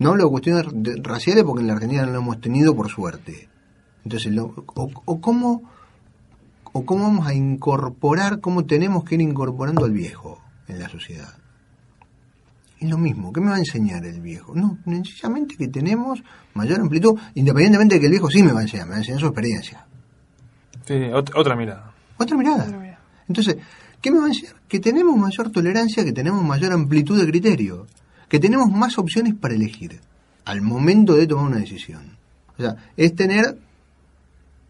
No hablo de cuestiones raciales porque en la Argentina no lo hemos tenido por suerte. Entonces, lo- o, o cómo, o cómo vamos a incorporar, cómo tenemos que ir incorporando al viejo en la sociedad. Es lo mismo, ¿qué me va a enseñar el viejo? No, sencillamente que tenemos mayor amplitud, independientemente de que el viejo sí me va a enseñar, me va a enseñar su experiencia. Sí, ot- otra mirada. Otra mirada. Entonces, ¿qué me va a enseñar? Que tenemos mayor tolerancia, que tenemos mayor amplitud de criterio, que tenemos más opciones para elegir al momento de tomar una decisión. O sea, es tener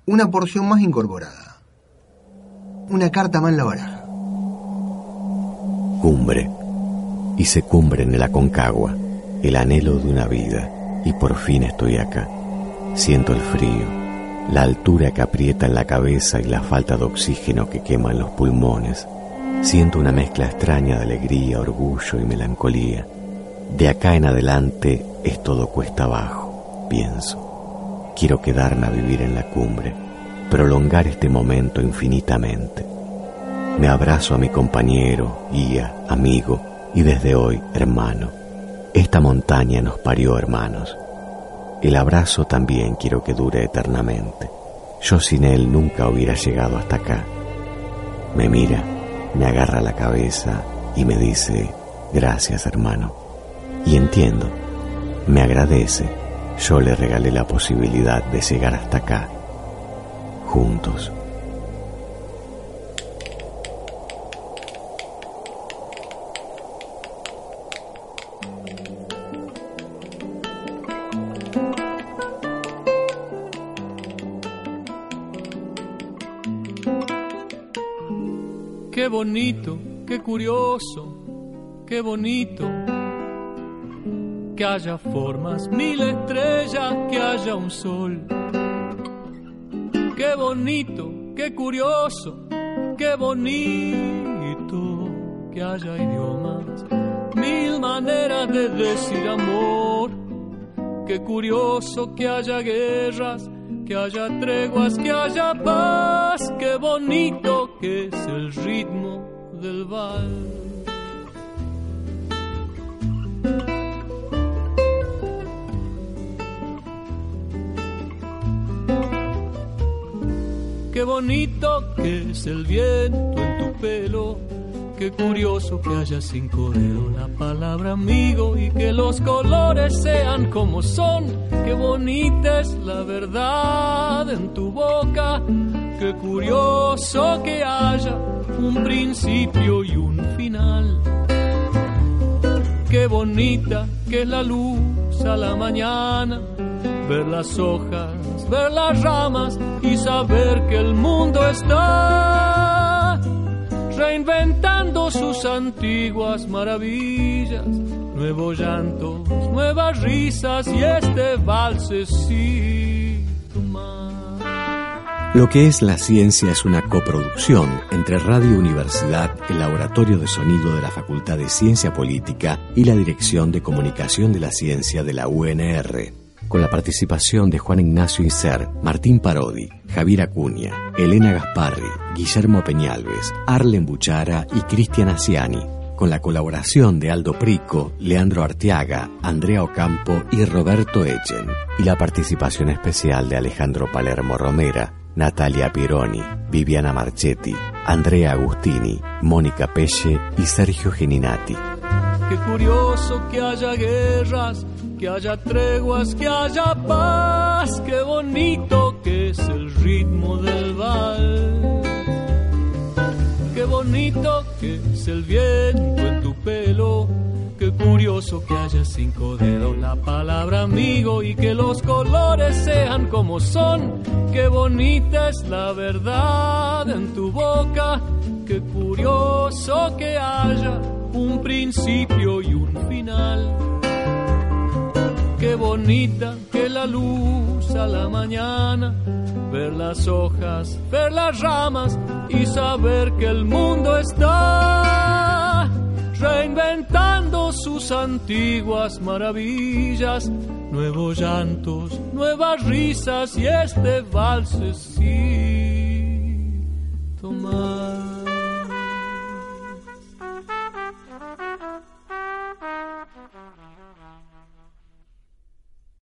una porción más incorporada, una carta más la baraja. Cumbre. Hice cumbre en el Aconcagua, el anhelo de una vida, y por fin estoy acá. Siento el frío, la altura que aprieta en la cabeza y la falta de oxígeno que quema en los pulmones. Siento una mezcla extraña de alegría, orgullo y melancolía. De acá en adelante es todo cuesta abajo, pienso. Quiero quedarme a vivir en la cumbre, prolongar este momento infinitamente. Me abrazo a mi compañero, guía, amigo y desde hoy hermano. Esta montaña nos parió hermanos. El abrazo también quiero que dure eternamente. Yo sin él nunca hubiera llegado hasta acá. Me mira, me agarra la cabeza y me dice, gracias hermano. Y entiendo, me agradece. Yo le regalé la posibilidad de llegar hasta acá, juntos. Qué bonito, qué curioso, qué bonito. Que haya formas, mil estrellas, que haya un sol. Qué bonito, qué curioso, qué bonito. Que haya idiomas, mil maneras de decir amor. Qué curioso que haya guerras, que haya treguas, que haya paz. Qué bonito que es el ritmo del vals. Qué bonito que es el viento en tu pelo, qué curioso que haya cinco dedos la palabra amigo y que los colores sean como son. Qué bonita es la verdad en tu boca. Qué curioso que haya un principio y un final. Qué bonita que es la luz a la mañana. Ver las hojas, ver las ramas y saber que el mundo está reinventando sus antiguas maravillas, nuevos llantos, nuevas risas y este valsecito. Lo que es la ciencia es una coproducción entre Radio Universidad, el Laboratorio de Sonido de la Facultad de Ciencia Política y la Dirección de Comunicación de la Ciencia de la UNR, con la participación de Juan Ignacio Inser, Martín Parodi, Javier Acuña, Elena Gasparri, Guillermo Peñalves, Arlen Buchara y Cristian Asiani, con la colaboración de Aldo Prico, Leandro Arteaga, Andrea Ocampo y Roberto Echen, y la participación especial de Alejandro Palermo Romera, Natalia Pironi, Viviana Marchetti, Andrea Agustini, Mónica Pesce y Sergio Geninati. Qué curioso que haya guerras, que haya treguas, que haya paz. Qué bonito que es el ritmo del vals. Qué bonito que es el viento en tu pelo. Qué curioso que haya cinco dedos la palabra amigo y que los colores sean como son. Qué bonita es la verdad en tu boca. Qué curioso que haya un principio y un final. Qué bonita que la luz a la mañana, ver las hojas, ver las ramas y saber que el mundo está reinventando sus antiguas maravillas, nuevos llantos, nuevas risas y este valsecito más.